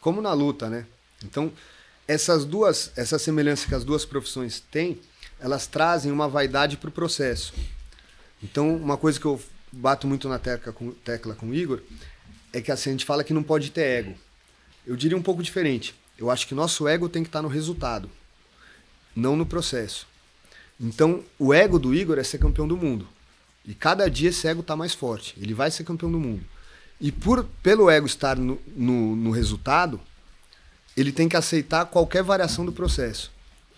Como na luta, né? Então, essas duas, essa semelhança que as duas profissões têm, elas trazem uma vaidade para o processo. Então, uma coisa que eu bato muito na tecla com, tecla com o Igor é que assim, a gente fala que não pode ter ego. Eu diria um pouco diferente. Eu acho que nosso ego tem que estar no resultado, não no processo. Então, o ego do Igor é ser campeão do mundo. E cada dia esse ego está mais forte. Ele vai ser campeão do mundo. E por pelo ego estar no, no, no resultado, ele tem que aceitar qualquer variação do processo.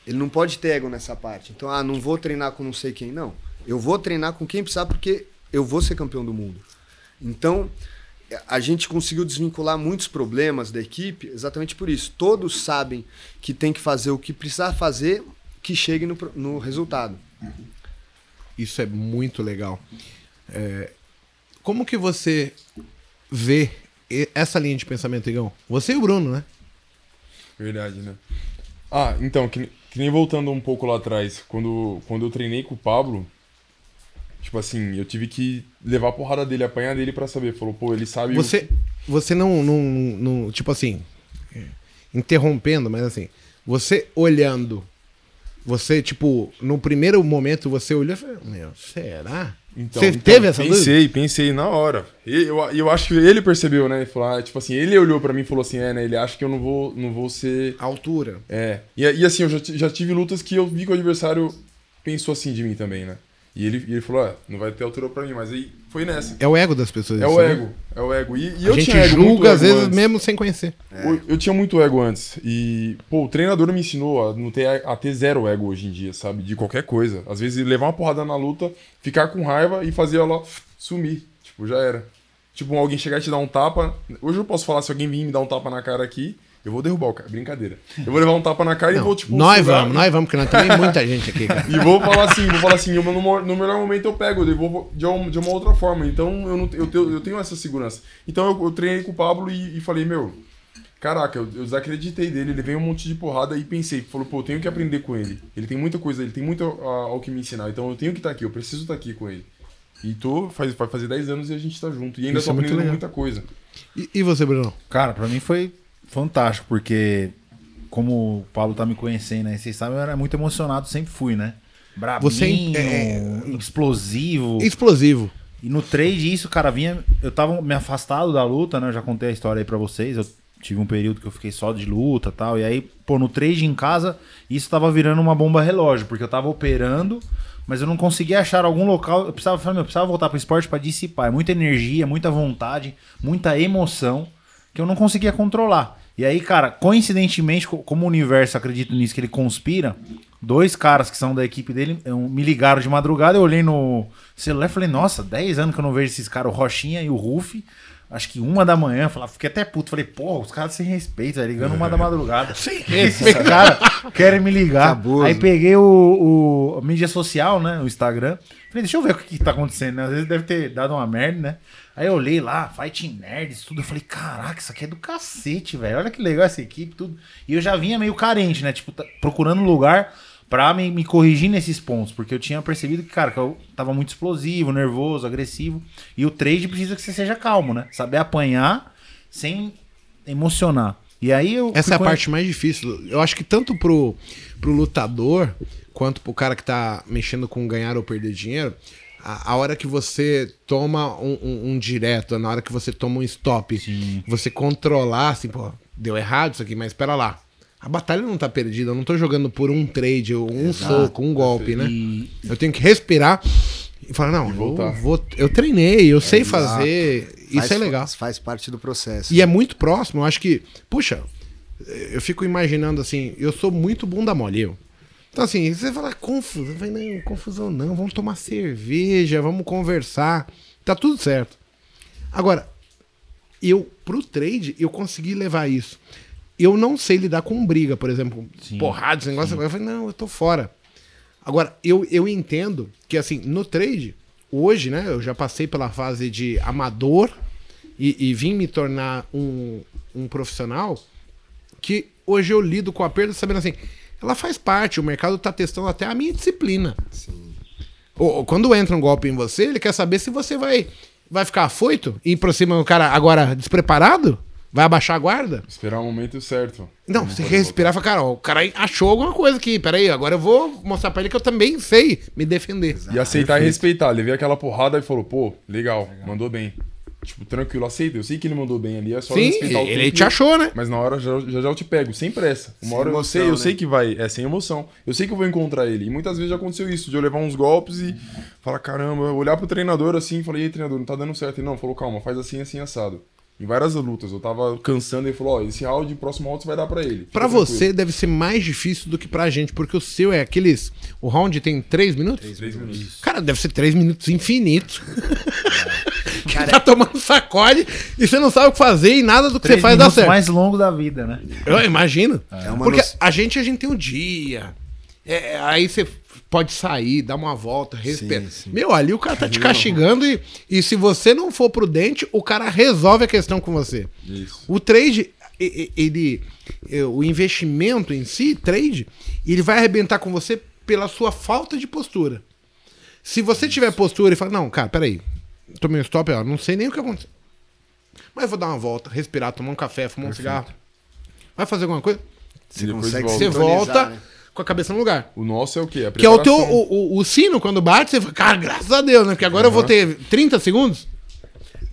Ele não pode ter ego nessa parte. Então, ah, não vou treinar com não sei quem. Não. Eu vou treinar com quem precisar porque eu vou ser campeão do mundo. Então, a gente conseguiu desvincular muitos problemas da equipe exatamente por isso. Todos sabem que tem que fazer o que precisar fazer que chegue no, no resultado. Isso é muito legal. É, como que você vê essa linha de pensamento, Igão? Você e o Bruno, né? Verdade, né? Ah, então, que, que nem voltando um pouco lá atrás, quando, quando eu treinei com o Pablo, tipo assim, eu tive que levar a porrada dele, apanhar dele pra saber. Falou, pô, ele sabe. o- Você, você não, não, não- Tipo assim. é, Interrompendo, mas assim. Você olhando. Você, tipo, no primeiro momento você olhou e falou: Meu, será? Então, você então, teve essa dúvida? Pensei, pensei na hora. E eu, eu acho que ele percebeu, né? Ele falou, ah, tipo assim, ele olhou pra mim e falou assim, é, né? Ele acha que eu não vou, não vou ser. Altura. É. E, e assim, eu já, já tive lutas que eu vi que o adversário pensou assim de mim também, né? E ele, e ele falou, ah, não vai ter altura pra mim, mas aí foi nessa. É o ego das pessoas. É isso, o né? ego, é o ego. E, e A eu gente tinha ego, muito julga, às vezes, antes. mesmo sem conhecer. Eu, eu tinha muito ego antes. E, pô, o treinador me ensinou a, não ter, a ter zero ego hoje em dia, sabe? De qualquer coisa. Às vezes levar uma porrada na luta, ficar com raiva e fazer ela sumir. Tipo, já era. Tipo, alguém chegar e te dar um tapa. Hoje eu posso falar, se alguém vir me dar um tapa na cara aqui, eu vou derrubar o cara. Brincadeira. Eu vou levar um tapa na cara e Não, vou, tipo. nós vamos, nós vamos, porque nós temos muita gente aqui, cara. [laughs] E vou falar assim, vou falar assim, eu- no, no melhor momento eu pego, eu devolvo de uma, de uma outra forma. Então eu, não, eu, tenho, eu tenho essa segurança. Então eu, eu treinei com o Pablo e, e falei, meu, caraca, eu, eu desacreditei dele, ele veio um monte de porrada e pensei, falou, pô, eu tenho que aprender com ele. Ele tem muita coisa, ele tem muito ah, ao que me ensinar, então eu tenho que estar aqui, eu preciso estar aqui com ele. E tô, faz, vai fazer 10 anos e a gente tá junto. E ainda Isso tô é aprendendo legal. muita coisa. E, e você, Bruno? Cara, pra mim foi fantástico, porque como o Paulo tá me conhecendo, né? Vocês sabem, eu era muito emocionado, sempre fui, né? Brabinho, Você é- explosivo. Explosivo. E no trade, isso, cara, vinha. Eu tava me afastado da luta, né? Eu já contei a história aí pra vocês. Eu tive um período que eu fiquei só de luta e tal. E aí, pô, no trade em casa, isso tava virando uma bomba relógio, porque eu tava operando, mas eu não conseguia achar algum local. Eu precisava, eu precisava voltar pro esporte pra dissipar. É muita energia, muita vontade, muita emoção que eu não conseguia controlar. E aí, cara, coincidentemente, co- como o universo acredita nisso, que ele conspira, dois caras que são da equipe dele me ligaram de madrugada, eu olhei no celular e falei, nossa, 10 anos que eu não vejo esses caras, o Rochinha e o Ruff. Acho que uma da manhã, falei, fiquei até puto. Falei, porra, os caras sem respeito, velho, ligando uma da madrugada. [laughs] Sem respeito. [laughs] Esses caras querem me ligar. Aí peguei o, o- a mídia social, né? O Instagram. Falei, deixa eu ver o que, que tá acontecendo, né? Às vezes deve ter dado uma merda, né? Aí eu olhei lá, Fighting Nerds, tudo. Eu falei, caraca, isso aqui é do cacete, velho. Olha que legal essa equipe, tudo. E eu já vinha meio carente, né? Tipo, tá- procurando lugar pra me, me corrigir nesses pontos. Porque eu tinha percebido que, cara, que eu tava muito explosivo, nervoso, agressivo. E o trade precisa que você seja calmo, né? Saber apanhar sem emocionar. E aí eu. Essa é a conhe- parte mais difícil. Eu acho que tanto pro, pro lutador quanto pro cara que tá mexendo com ganhar ou perder dinheiro, a, a hora que você toma um, um- um direto, na hora que você toma um stop, você controlar, assim, pô, deu errado isso aqui, mas espera lá. a batalha não tá perdida. Eu não tô jogando por um trade, ou um soco, um golpe, né? Eu tenho que respirar e falar, não, eu, voltar. vou, eu treinei, eu sei Exato. fazer. Isso Faz- é legal. Faz parte do processo. E é muito próximo, eu acho que, puxa, eu fico imaginando assim, eu sou muito bunda mole, eu. Então assim, você fala confusão, vai não, confusão não, vamos tomar cerveja, vamos conversar, tá tudo certo. Agora, eu pro trade eu consegui levar isso. Eu não sei lidar com briga, por exemplo, porrada, esse negócio, eu falei, não, eu tô fora. Agora, eu, eu entendo que, assim, no trade, hoje, né, eu já passei pela fase de amador e, e vim me tornar um, um profissional que hoje eu lido com a perda sabendo assim, ela faz parte, o mercado tá testando até a minha disciplina. Ou, ou quando entra um golpe em você, ele quer saber se você vai, vai ficar afoito e ir pra cima do cara agora despreparado? Vai abaixar a guarda? Esperar o momento certo. Não, você respirar e falar, cara, ó, o cara achou alguma coisa aqui, peraí, agora eu vou mostrar pra ele que eu também sei me defender. E aceitar e respeitar. Levei aquela porrada e falou, pô, legal, mandou bem. Tipo, tranquilo, aceita. Eu sei que ele mandou bem ali, é só Sim, respeitar o ele tempo te achou, né? Mas na hora já, já, já eu te pego, sem pressa. Uma Sem hora eu emoção, sei, eu né? sei que vai, é sem emoção. Eu sei que eu vou encontrar ele. E muitas vezes já aconteceu isso, de eu levar uns golpes e falar, caramba, olhar pro treinador assim e falei, ei, treinador, não tá dando certo. Ele não, falou, calma, faz assim, assim, assado. Em várias lutas, eu tava cansando e ele falou, ó, esse round, próximo round você vai dar pra ele. Fica Pra tranquilo. você deve ser mais difícil do que pra gente, porque o seu é aqueles. O round tem três minutos? Três minutos. Cara, deve ser três minutos infinitos. Que tá tomando sacode e você não sabe o que fazer e nada do que você faz dá certo. mais longo da vida, né? Eu imagino. É uma Porque a gente, a gente tem um dia. É, é, aí você pode sair, dar uma volta, sim. Meu, ali o cara tá te castigando e, e se você não for prudente, o cara resolve a questão com você. Isso. O trade, ele, é, o investimento em si, trade, ele vai arrebentar com você pela sua falta de postura. Se você tiver postura e falar, não, cara, peraí, tomei um stop, ó, não sei nem o que aconteceu. Mas vou dar uma volta, respirar, tomar um café, fumar um cigarro. Vai fazer alguma coisa? Você consegue. Você volta né? com a cabeça no lugar. O nosso é o quê? A Que é o teu o, o, o sino quando bate, você fala, cara, graças a Deus, né? Porque agora eu vou ter 30 segundos,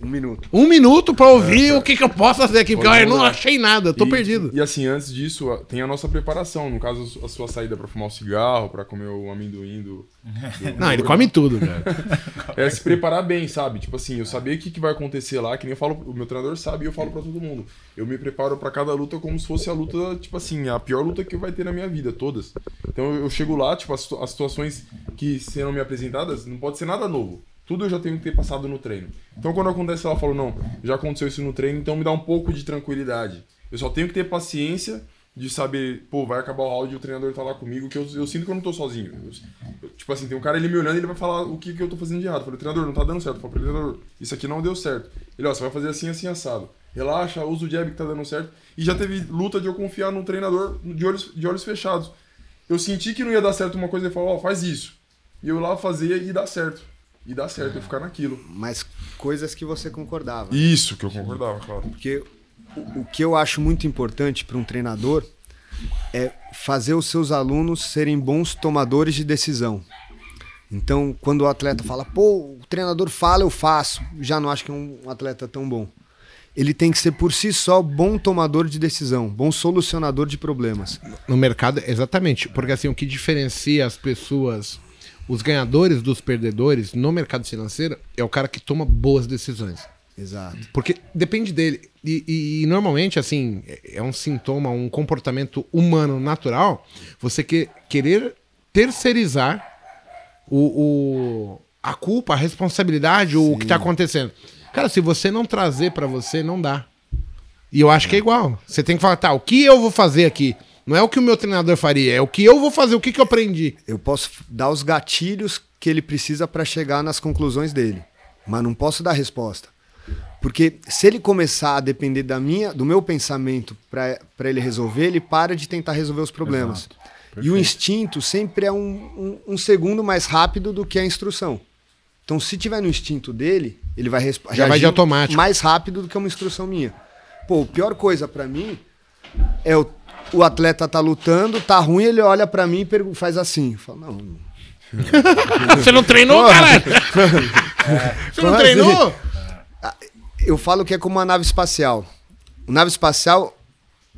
Um minuto. um minuto pra ouvir o que, que eu posso fazer aqui, porque eu não achei nada, eu tô E- perdido. E assim, antes disso, tem a nossa preparação. No caso, a sua saída pra fumar um cigarro, pra comer o amendoim do. do- Não, ele come tudo, cara. [laughs] É se preparar bem, sabe? Tipo assim, eu saber o que, que vai acontecer lá, que nem eu falo, o meu treinador sabe e eu falo pra todo mundo. Eu me preparo pra cada luta como se fosse a luta, tipo assim, a pior luta que vai ter na minha vida, todas. Então eu, chego lá, tipo, as, as situações que serão me apresentadas, não pode ser nada novo. Tudo eu já tenho que ter passado no treino. Então quando acontece lá, eu falo, não, já aconteceu isso no treino, então me dá um pouco de tranquilidade. Eu só tenho que ter paciência de saber, pô, vai acabar o round e o treinador tá lá comigo, que eu, eu sinto que eu não tô sozinho. Eu- tipo assim, tem um cara ele me olhando e ele vai falar o que, que eu tô fazendo de errado. Eu falei, treinador, não tá dando certo. Eu falei, treinador, isso aqui não deu certo. Ele, ó, você vai fazer assim, assim, assado. Relaxa, usa o jab que tá dando certo. E já teve luta de eu confiar no treinador de olhos, de olhos fechados. Eu senti que não ia dar certo uma coisa e ele falou, ó, faz isso. E eu lá fazia e dá certo. E dá certo, eu ficar naquilo. Mas coisas que você concordava. Isso que eu concordava, claro. Porque o, o que eu acho muito importante para um treinador é fazer os seus alunos serem bons tomadores de decisão. Então, quando o atleta fala, pô, o treinador fala, eu faço, já não acho que é um atleta tão bom. Ele tem que ser por si só bom tomador de decisão, bom solucionador de problemas. No mercado, exatamente. Porque assim, o que diferencia as pessoas, os ganhadores dos perdedores no mercado financeiro é o cara que toma boas decisões. Exato. Porque depende dele. E, e- e normalmente, assim, é é um sintoma, um comportamento humano natural você que, querer terceirizar o, o- a culpa, a responsabilidade, o que tá acontecendo. Cara, se você não trazer pra você, não dá. E eu acho que é igual. Você tem que falar, tá, o que eu vou fazer aqui? Não é o que o meu treinador faria, é o que eu vou fazer, o que, que eu aprendi. Eu posso dar os gatilhos que ele precisa para chegar nas conclusões dele, mas não posso dar resposta. Porque se ele começar a depender da minha, do meu pensamento para ele resolver, ele para de tentar resolver os problemas. E o instinto sempre é um, um, um segundo mais rápido do que a instrução. Então, se tiver no instinto dele, ele vai Já vai de automático. mais rápido do que uma instrução minha. Pô, a pior coisa para mim é o, o atleta tá lutando, tá ruim, ele olha para mim e faz assim. Fala, não, não. [laughs] Você não treinou, caralho? [laughs] Você não treinou? Eu falo que é como uma nave espacial. A nave espacial,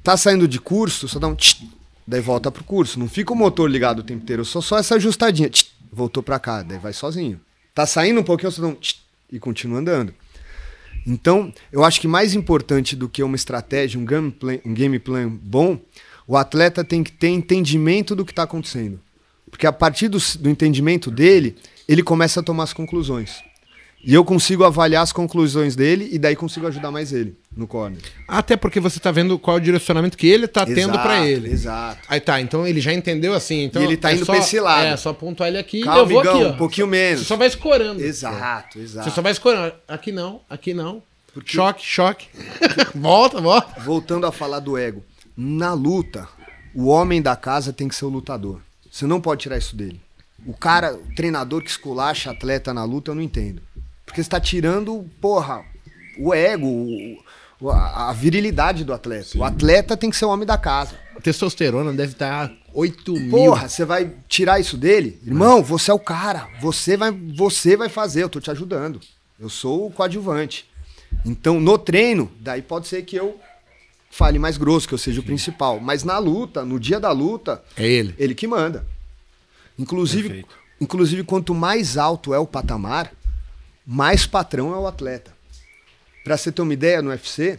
Tá saindo de curso, só dá um tch, daí volta pro curso. Não fica o motor ligado o tempo inteiro, só só essa ajustadinha. tch, voltou pra cá, daí vai sozinho. Tá saindo um pouquinho, só dá um tch, e continua andando. Então, eu acho que mais importante do que uma estratégia, um game plan, um game plan bom, o atleta tem que ter entendimento do que está acontecendo. Porque a partir do, do entendimento dele, ele começa a tomar as conclusões. E eu consigo avaliar as conclusões dele e daí consigo ajudar mais ele no corner. Até porque você tá vendo qual é o direcionamento que ele tá tendo pra Exato, ele. Exato. Aí tá, então ele já entendeu assim. Então E ele tá é indo só, pra esse lado. É, só pontuar ele aqui Calma, eu vou Igão, aqui, ó. um pouquinho menos. Você só vai escorando. Exato, exato. Você só vai escorando. Aqui não, aqui não. Porque- Choque, choque. [laughs] volta, volta. Voltando a falar do ego. Na luta, o homem da casa tem que ser o lutador. Você não pode tirar isso dele. O cara, o treinador que esculacha atleta na luta, eu não entendo. Porque você tá tirando, porra, o ego, o- a, a virilidade do atleta. O atleta tem que ser o homem da casa. A testosterona deve estar 8 mil. Porra, você vai tirar isso dele? Irmão, você é o cara. Você vai, você vai fazer, eu tô te ajudando. Eu sou o coadjuvante. Então, no treino, daí pode ser que eu fale mais grosso, que eu seja o principal. Mas na luta, no dia da luta, É ele. ele que manda. Inclusive, Perfeito. inclusive quanto mais alto é o patamar, mais patrão é o atleta. Pra você ter uma ideia, no UFC,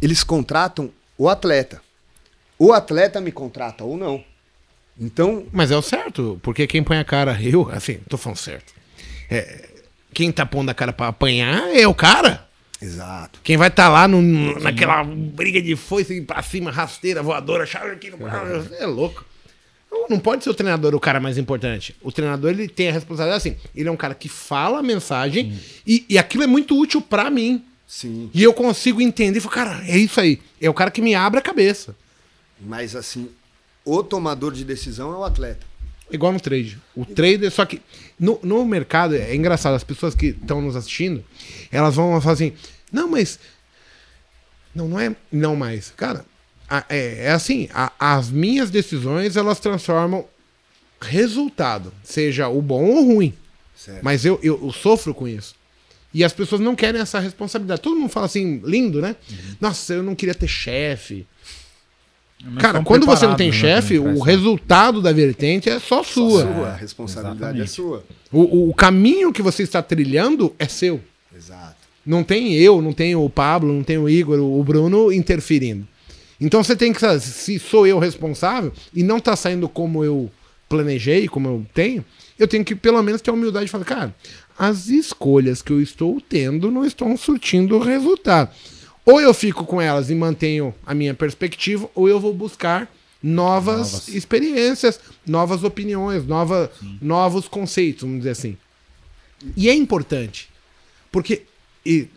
eles contratam o atleta. O atleta me contrata ou não. Então, Mas é o certo, porque quem põe a cara, eu, assim, tô falando certo. É, quem tá pondo a cara pra apanhar é o cara. exato. Quem vai estar lá no, naquela briga de foice pra cima, rasteira, voadora, chave aqui É louco. Não- pode ser o treinador o cara mais importante. O treinador ele tem a responsabilidade assim. Ele é um cara que fala a mensagem e, e aquilo é muito útil pra mim. Sim. E eu consigo entender e falar, cara, é isso aí. É o cara que me abre a cabeça. Mas assim, o tomador de decisão é o atleta. Igual no trade. O trader, só que no, no mercado, é engraçado, as pessoas que estão nos assistindo, elas vão falar assim, não, mas. Não, não é não mais. Cara, é, é assim, a- as minhas decisões, elas transformam resultado, seja o bom ou o ruim. Certo. Mas eu, eu, eu sofro com isso. E as pessoas não querem essa responsabilidade. Todo mundo fala assim, lindo, né? Nossa, eu não queria ter chefe. Cara, quando você não tem né, chefe, o resultado da vertente é só sua. Sua, a responsabilidade é exatamente. sua. O, o- o caminho que você está trilhando é seu. Exato. Não tem eu, não tem o Pablo, não tem o Igor, o Bruno interferindo. Então você tem que saber, se sou eu responsável e não tá saindo como eu planejei, como eu tenho, eu tenho que pelo menos ter a humildade de falar, cara, as escolhas que eu estou tendo não estão surtindo resultado. Ou eu fico com elas e mantenho a minha perspectiva, ou eu vou buscar novas, Novas. experiências, novas opiniões, nova, novos conceitos, vamos dizer assim. E é importante. Porque e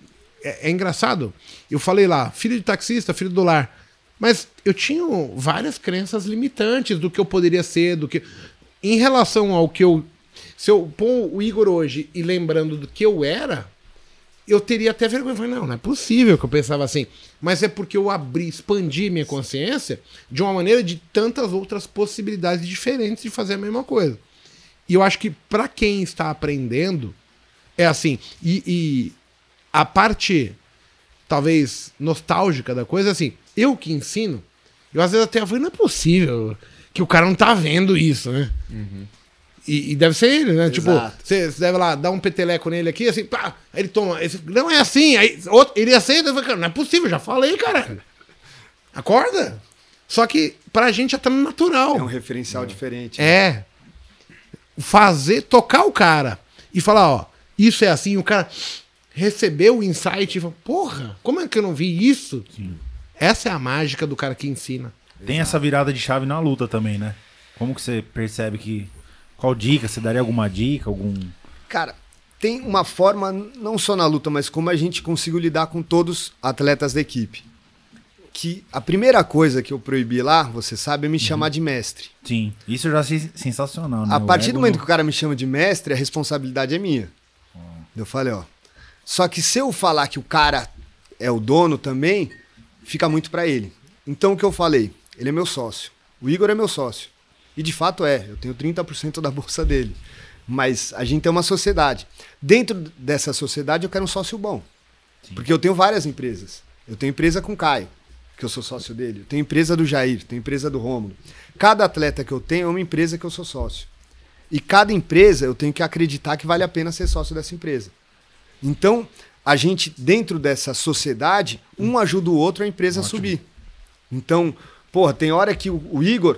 é, é engraçado. Eu falei lá, filho de taxista, filho do lar. Mas eu tinha várias crenças limitantes do que eu poderia ser, do que. Em relação ao que eu. Se eu pôr o Igor hoje e lembrando do que eu era, eu teria até vergonha. Eu falei, não, não é possível que eu pensava assim. Mas é porque eu abri, expandi minha consciência de uma maneira de tantas outras possibilidades diferentes de fazer a mesma coisa. E eu acho que para quem está aprendendo, é assim. E, e a parte, talvez, nostálgica da coisa é assim. Eu que ensino, eu às vezes até falo, não é possível que o cara não tá vendo isso, né? E, e deve ser ele, né? Tipo, Exato. você você deve lá dar um peteleco nele aqui, assim, pá, aí ele toma. esse- não é assim. Aí outro, ele aceita, eu falo, cara, não é possível, já falei, cara. Acorda. Só que pra gente já tá no natural. É um referencial diferente. É. Fazer, tocar o cara e falar, ó, isso é assim, o cara recebeu o insight e falou, porra, como é que eu não vi isso? Essa é a mágica do cara que ensina. Tem essa virada de chave na luta também, né? Como que você percebe que. Qual dica? Você daria alguma dica? Algum. Cara, tem uma forma, não só na luta, mas como a gente conseguiu lidar com todos os atletas da equipe. Que a primeira coisa que eu proibi lá, você sabe, é me chamar de mestre. Sim. Isso eu já achei sensacional, né? A O partir ego do momento que o cara me chama de mestre, a responsabilidade é minha. Eu falei, ó. Só que se eu falar que o cara é o dono também, fica muito pra ele. Então o que eu falei? Ele é meu sócio. O Igor é meu sócio. E de fato é, eu tenho 30% da bolsa dele. Mas a gente é uma sociedade. Dentro dessa sociedade eu quero um sócio bom. Porque eu tenho várias empresas. Eu tenho empresa com o Caio. que eu sou sócio dele. Eu tenho empresa do Jair, tenho empresa do Rômulo. Cada atleta que eu tenho é uma empresa que eu sou sócio. E cada empresa eu tenho que acreditar que vale a pena ser sócio dessa empresa. Então, a gente, dentro dessa sociedade, um ajuda o outro a empresa a subir. Então, porra, tem hora que o, o Igor,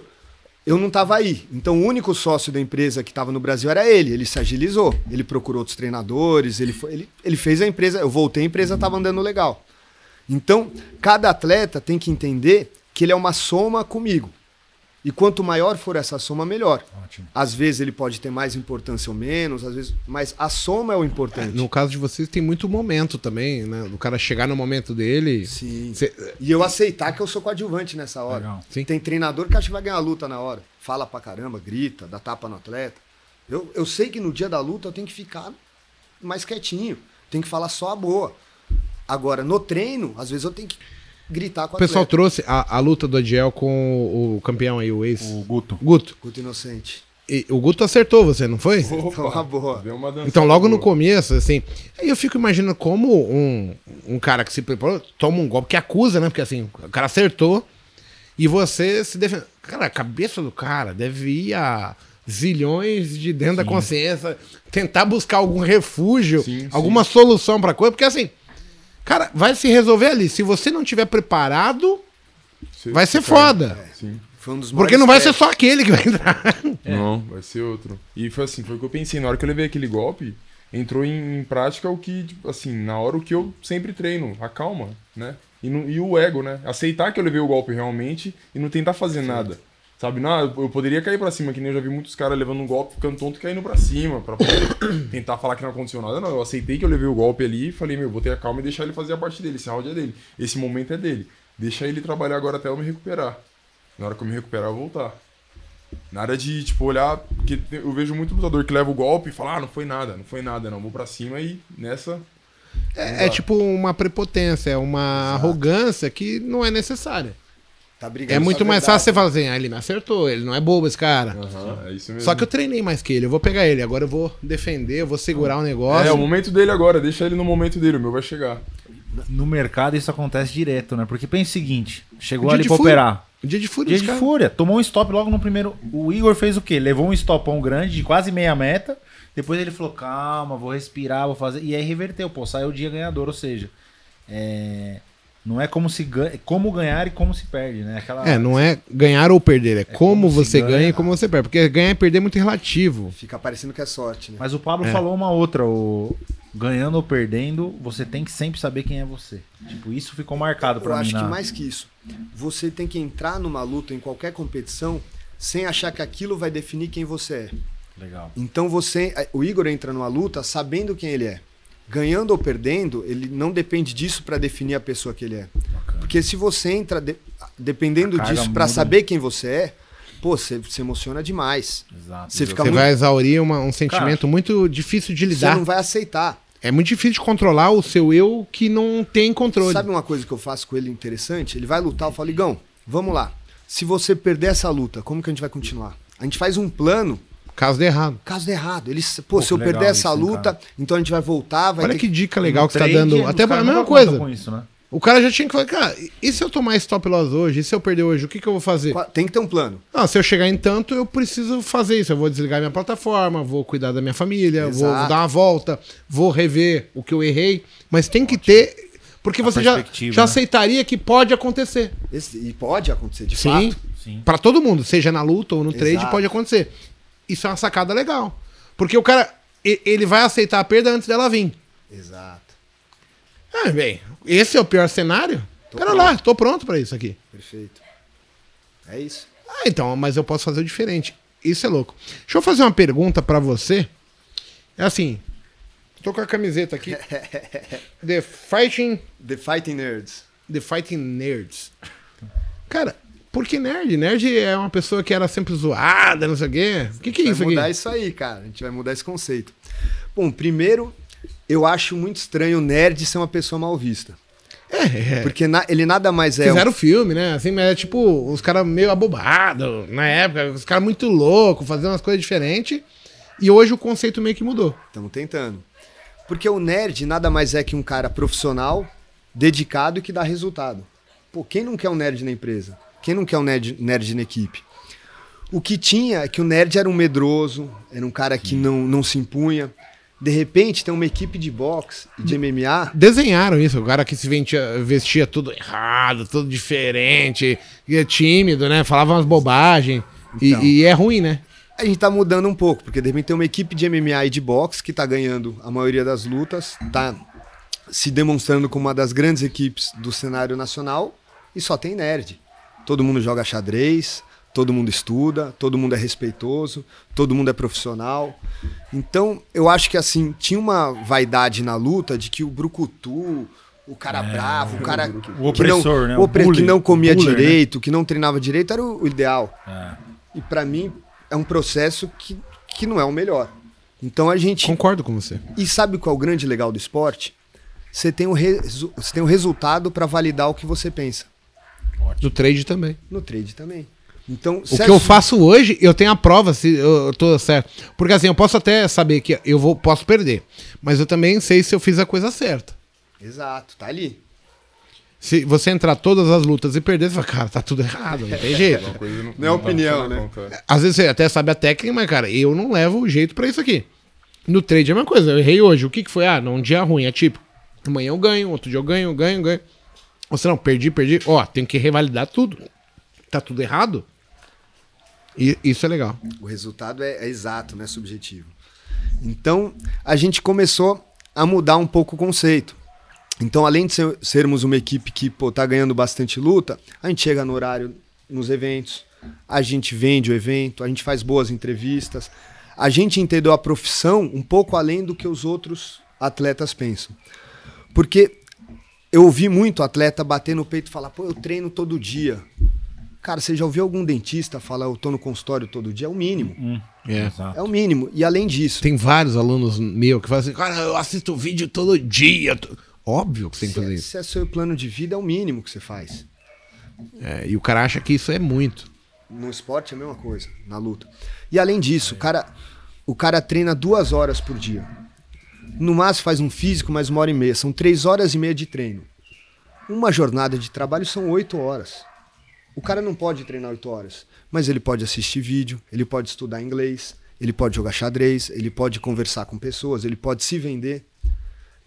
eu não estava aí. Então, o único sócio da empresa que estava no Brasil era ele. Ele se agilizou. Ele procurou outros treinadores, ele, foi, ele, ele fez a empresa. Eu voltei, a empresa estava andando legal. Então, cada atleta tem que entender que ele é uma soma comigo. E quanto maior for essa soma, melhor. Ótimo. Às vezes ele pode ter mais importância ou menos, às vezes, mas a soma é o importante. No caso de vocês, tem muito momento também, né? Do cara chegar no momento dele. Sim. Cê- E eu aceitar que eu sou coadjuvante nessa hora. Tem treinador que acha que vai ganhar a luta na hora. Fala pra caramba, grita, dá tapa no atleta. Eu, eu sei que no dia da luta eu tenho que ficar mais quietinho. Tenho que falar só a boa. Agora, no treino, às vezes eu tenho que gritar com O pessoal atleta. trouxe a, a luta do Adiel com o, o campeão aí, o ex. O Guto. Guto. Guto inocente. E o Guto acertou você, não foi? Então, uma boa. Deu uma Então, logo no boa. começo, assim. Aí eu fico imaginando como um, um cara que se preparou toma um golpe que acusa, né? Porque assim, o cara acertou e você se defende. Cara, a cabeça do cara deve ir a zilhões de dentro da consciência, tentar buscar algum refúgio, Sim, sim. alguma solução pra coisa, porque assim, cara, vai se resolver ali. Se você não tiver preparado, Você- vai ser cai. foda. Sim. Foi um dos Porque não vai ser só aquele que vai entrar. [laughs] Não, vai ser outro. E foi assim, foi o que eu pensei. Na hora que eu levei aquele golpe, entrou em, em prática o que, tipo, assim, na hora o que eu sempre treino, a calma, né? E, no- e o ego, né? Aceitar que eu levei o golpe realmente e não tentar fazer nada. Sabe, não, eu poderia cair pra cima, que nem eu já vi muitos caras levando um golpe, ficando tonto e caindo pra cima, pra poder [coughs] tentar falar que não aconteceu nada. Não, eu aceitei que eu levei o golpe ali e falei, meu, vou ter a calma e deixar ele fazer a parte dele. Esse round é dele. Esse momento é dele. Deixa ele trabalhar agora até eu me recuperar. Na hora que eu me recuperar, eu voltar. Nada de, tipo, olhar. Porque eu vejo muito lutador que leva o golpe e fala, ah, não foi nada, não foi nada, não. Vou pra cima e nessa. É, é tipo uma prepotência, é uma arrogância que não é necessária. Tá brigando É muito mais verdade. fácil você falar assim, ah, ele me acertou, ele não é bobo esse cara. Aham, é isso mesmo. Só que eu treinei mais que ele, eu vou pegar ele, agora eu vou defender, eu vou segurar o negócio. É, o momento dele agora, deixa ele no momento dele, o meu vai chegar. No mercado isso acontece direto, né? Porque pensa o seguinte: chegou Dia ali pra fúria. operar. Dia de fúria Dia de caras. fúria. Tomou um stop logo no primeiro. O Igor fez o quê? Levou um stopão grande de quase meia meta. Depois ele falou: calma, vou respirar, vou fazer. E aí reverteu, pô, saiu o dia ganhador. Ou seja, é, não é como se ganha, como ganhar e como se perde, né? Aquela... É, não é ganhar ou perder, é, como, como se você ganha. ganha e como você perde. Porque ganhar e perder é muito relativo. Fica parecendo que é sorte, né? Mas o Pablo É. falou uma outra: o... ganhando ou perdendo, você tem que sempre saber quem é você. Tipo, isso ficou marcado Eu pra mim. acho que na- mais que isso. Você tem que entrar numa luta, em qualquer competição, sem achar que aquilo vai definir quem você é. Legal. Então você. O Igor entra numa luta sabendo quem ele é. Ganhando ou perdendo, ele não depende disso pra definir a pessoa que ele é. Bacana. Porque se você entra de- dependendo disso pra muda. saber quem você é, pô, você se emociona demais. Exato. Você fica Você muito- vai exaurir uma- um sentimento muito difícil de Você lidar. não vai aceitar. É muito difícil de controlar o seu eu que não tem controle. Sabe uma coisa que eu faço com ele interessante? Ele vai lutar, eu falo, Igão, vamos lá. Se você perder essa luta, como que a gente vai continuar? A gente faz um plano, Caso de errado. caso de errado. Ele, pô, Pô, se eu perder essa isso, luta, cara? então a gente vai voltar, vai Olha ter que dica legal que você tá Trade, dando. Até a caras mesma coisa. Com isso, né? O cara já tinha que falar, cara, e se eu tomar stop loss hoje? E se eu perder hoje? O que, que eu vou fazer? Tem que ter um plano. Não, se eu chegar em tanto, eu preciso fazer isso. Eu vou desligar minha plataforma, vou cuidar da minha família, vou Exato. dar uma volta, vou rever o que eu errei. Mas tem que ter. Porque A você já, já né? aceitaria que pode acontecer. Esse- e pode acontecer, de Sim. fato. Sim. Pra todo mundo, seja na luta ou no trade, Exato. pode acontecer. Isso é uma sacada legal. Porque o cara, ele vai aceitar a perda antes dela vir. Exato. Ah, bem, esse é o pior cenário? Tô Pera pronto. lá, tô pronto pra isso aqui. Perfeito. É isso. Ah, então, mas eu posso fazer o diferente. Isso é louco. Deixa eu fazer uma pergunta pra você. É assim, tô com a camiseta aqui. [laughs] The Fighting, The Fighting Nerds. The Fighting Nerds. Cara, por que nerd? Nerd é uma pessoa que era sempre zoada, não sei o quê. O que, que é vai isso aqui? mudar isso aí, cara. A gente vai mudar esse conceito. Bom, primeiro, eu acho muito estranho o nerd ser uma pessoa mal vista. É, é. Porque na- ele nada mais é. um- Fizeram filme, né? Assim, mas é tipo, os caras meio abobados na época, os caras muito loucos, fazendo umas coisas diferentes. E hoje o conceito meio que mudou. Estamos tentando. Porque o nerd nada mais é que um cara profissional, dedicado e que dá resultado. Pô, quem não quer um nerd na empresa? Quem não quer um nerd, nerd na equipe? O que tinha é que o nerd era um medroso, era um cara que não, não se impunha. De repente, tem uma equipe de boxe e de MMA. Desenharam isso, o cara que se vestia, vestia tudo errado, tudo diferente, e é tímido, né? Falava umas bobagens. E- Então. E, é ruim, né? A gente tá mudando um pouco, porque de repente tem uma equipe de MMA e de boxe que tá ganhando a maioria das lutas, tá se demonstrando como uma das grandes equipes do cenário nacional e só tem nerd. Todo mundo joga xadrez, todo mundo estuda, todo mundo é respeitoso, todo mundo é profissional. Então, eu acho que assim, tinha uma vaidade na luta de que o brucutu, o cara bravo, o cara o que opressor, não, né? o opre- que não comia buller, né? direito, que não treinava direito era o, ideal. É. E pra mim é um processo que, que não é o melhor. Então a gente. Concordo com você. E sabe qual é o grande legal do esporte? Você tem o, resu... você tem o resultado pra validar o que você pensa. No trade também. No trade também. Então, O que eu faço hoje, eu tenho a prova se eu, tô certo. Porque assim, eu posso até saber que eu vou, posso perder. Mas eu também sei se eu fiz a coisa certa. Exato, tá ali. Se você entrar todas as lutas e perder, você fala, cara, tá tudo errado, não tem [laughs] jeito. Uma coisa Não é opinião, na né? conta, é. Às vezes você até sabe a técnica, mas, cara, eu não levo o jeito pra isso aqui. No trade é a mesma coisa. Eu errei hoje. O que, que foi? Ah, num dia ruim. É tipo, amanhã eu ganho, outro dia eu ganho, ganho, ganho. Se não, perdi, perdi. Ó, tenho que revalidar tudo. Tá tudo errado. E isso é legal. O resultado é, é exato, não é subjetivo. Então, a gente começou a mudar um pouco o conceito. Então, além de ser- sermos uma equipe que pô, tá ganhando bastante luta, a gente chega no horário nos eventos, a gente vende o evento, a gente faz boas entrevistas, a gente entendeu a profissão um pouco além do que os outros atletas pensam. Porque eu ouvi muito atleta bater no peito e falar, pô, eu treino todo dia. Cara, você já ouviu algum dentista falar, eu tô no consultório todo dia? É o mínimo. É. Exato. É o mínimo. E além disso, Tem vários alunos meus que falam assim, cara, eu assisto vídeo todo dia. Óbvio que você tem que fazer é- isso. se é seu plano de vida, é o mínimo que você faz. É, e o cara acha que isso é muito. No esporte é a mesma coisa, na luta. E além disso, o cara, o cara treina duas horas por dia. No máximo faz um físico mais uma hora e meia. São três horas e meia de treino. Uma jornada de trabalho são oito horas. O cara não pode treinar oito horas, mas ele pode assistir vídeo, ele pode estudar inglês, ele pode jogar xadrez, ele pode conversar com pessoas, ele pode se vender.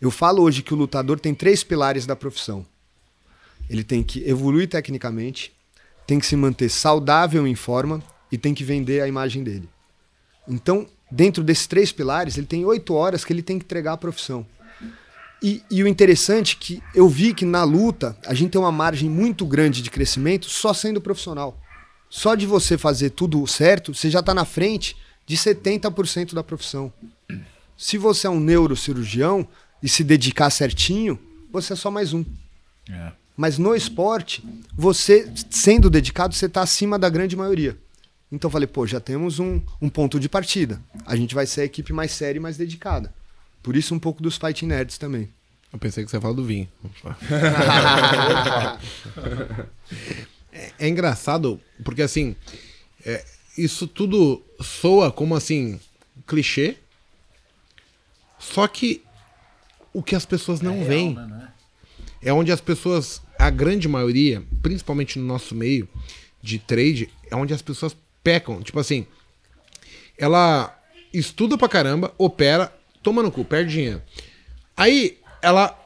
Eu falo hoje que o lutador tem três pilares da profissão. Ele tem que evoluir tecnicamente, tem que se manter saudável em forma e tem que vender a imagem dele. Então, dentro desses três pilares, ele tem oito horas que ele tem que entregar a profissão. E, e o interessante é que eu vi que na luta a gente tem uma margem muito grande de crescimento só sendo profissional. Só de você fazer tudo certo, você já está na frente de 70% da profissão. Se você é um neurocirurgião e se dedicar certinho, você é só mais um. É. Mas no esporte, você, sendo dedicado, você está acima da grande maioria. Então eu falei, pô, já temos um, um ponto de partida. A gente vai ser a equipe mais séria e mais dedicada. Por isso um pouco dos Fighting Nerds também. Eu pensei que você ia falar do vinho. [laughs] é, é engraçado, porque assim, é, isso tudo soa como assim, clichê. Só que o que as pessoas não veem é onde as pessoas, a grande maioria, principalmente no nosso meio de trade, é onde as pessoas pecam. Tipo assim, ela estuda pra caramba, opera, toma no cu, perde dinheiro. Aí ela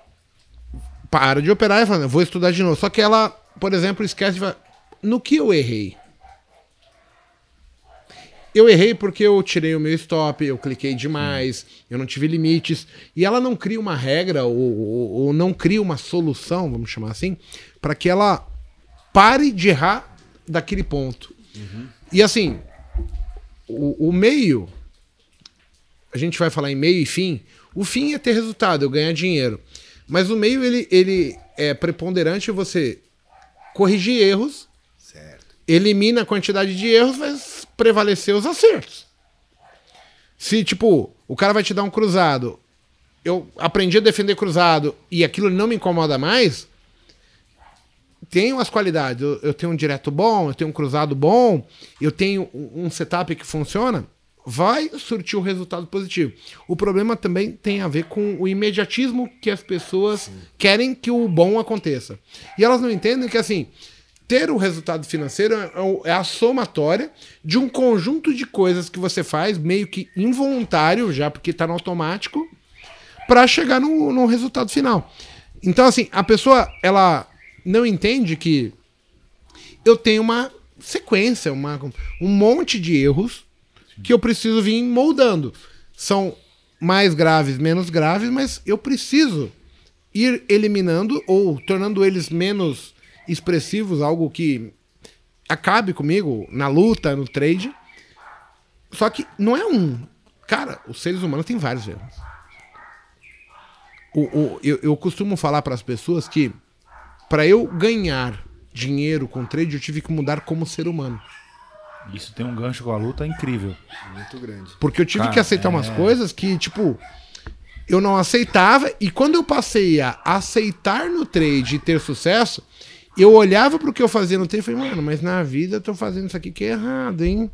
para de operar e fala, vou estudar de novo. Só que ela, por exemplo, esquece de falar, no que eu errei? Eu errei porque eu tirei o meu stop, eu cliquei demais, eu não tive limites. E ela não cria uma regra ou, ou- ou não cria uma solução, vamos chamar assim, para que ela pare de errar daquele ponto. E assim, o, o meio, a gente vai falar em meio e fim. O fim é ter resultado, eu ganhar dinheiro. Mas o meio, ele, ele é preponderante você corrigir erros, Certo. elimina a quantidade de erros, mas prevalecer os acertos. Se, tipo, o cara vai te dar um cruzado, eu aprendi a defender cruzado e aquilo não me incomoda mais, tenho as qualidades. Eu, eu tenho um direto bom, eu tenho um cruzado bom, eu tenho um setup que funciona, vai surtir um resultado positivo. O problema também tem a ver com o imediatismo que as pessoas querem que o bom aconteça. E elas não entendem que, assim, ter o resultado financeiro é o- é a somatória de um conjunto de coisas que você faz, meio que involuntário, já porque está no automático, para chegar no, no resultado final. Então, assim, a pessoa, ela não entende que eu tenho uma sequência, uma, um monte de erros que eu preciso vir moldando. São mais graves, menos graves, mas eu preciso ir eliminando ou tornando eles menos expressivos, algo que acabe comigo na luta, no trade. Só que não é um. Cara, os seres humanos têm vários erros. O, o- eu, eu costumo falar para as pessoas que para eu ganhar dinheiro com trade, eu tive que mudar como ser humano. Isso tem um gancho com a luta incrível. Muito grande. Porque eu tive Cara, que aceitar umas coisas que, tipo, eu não aceitava. E quando eu passei a aceitar no trade e ter sucesso, eu olhava pro que eu fazia no trade e falei, mano, mas na vida eu tô fazendo isso aqui que é errado, hein?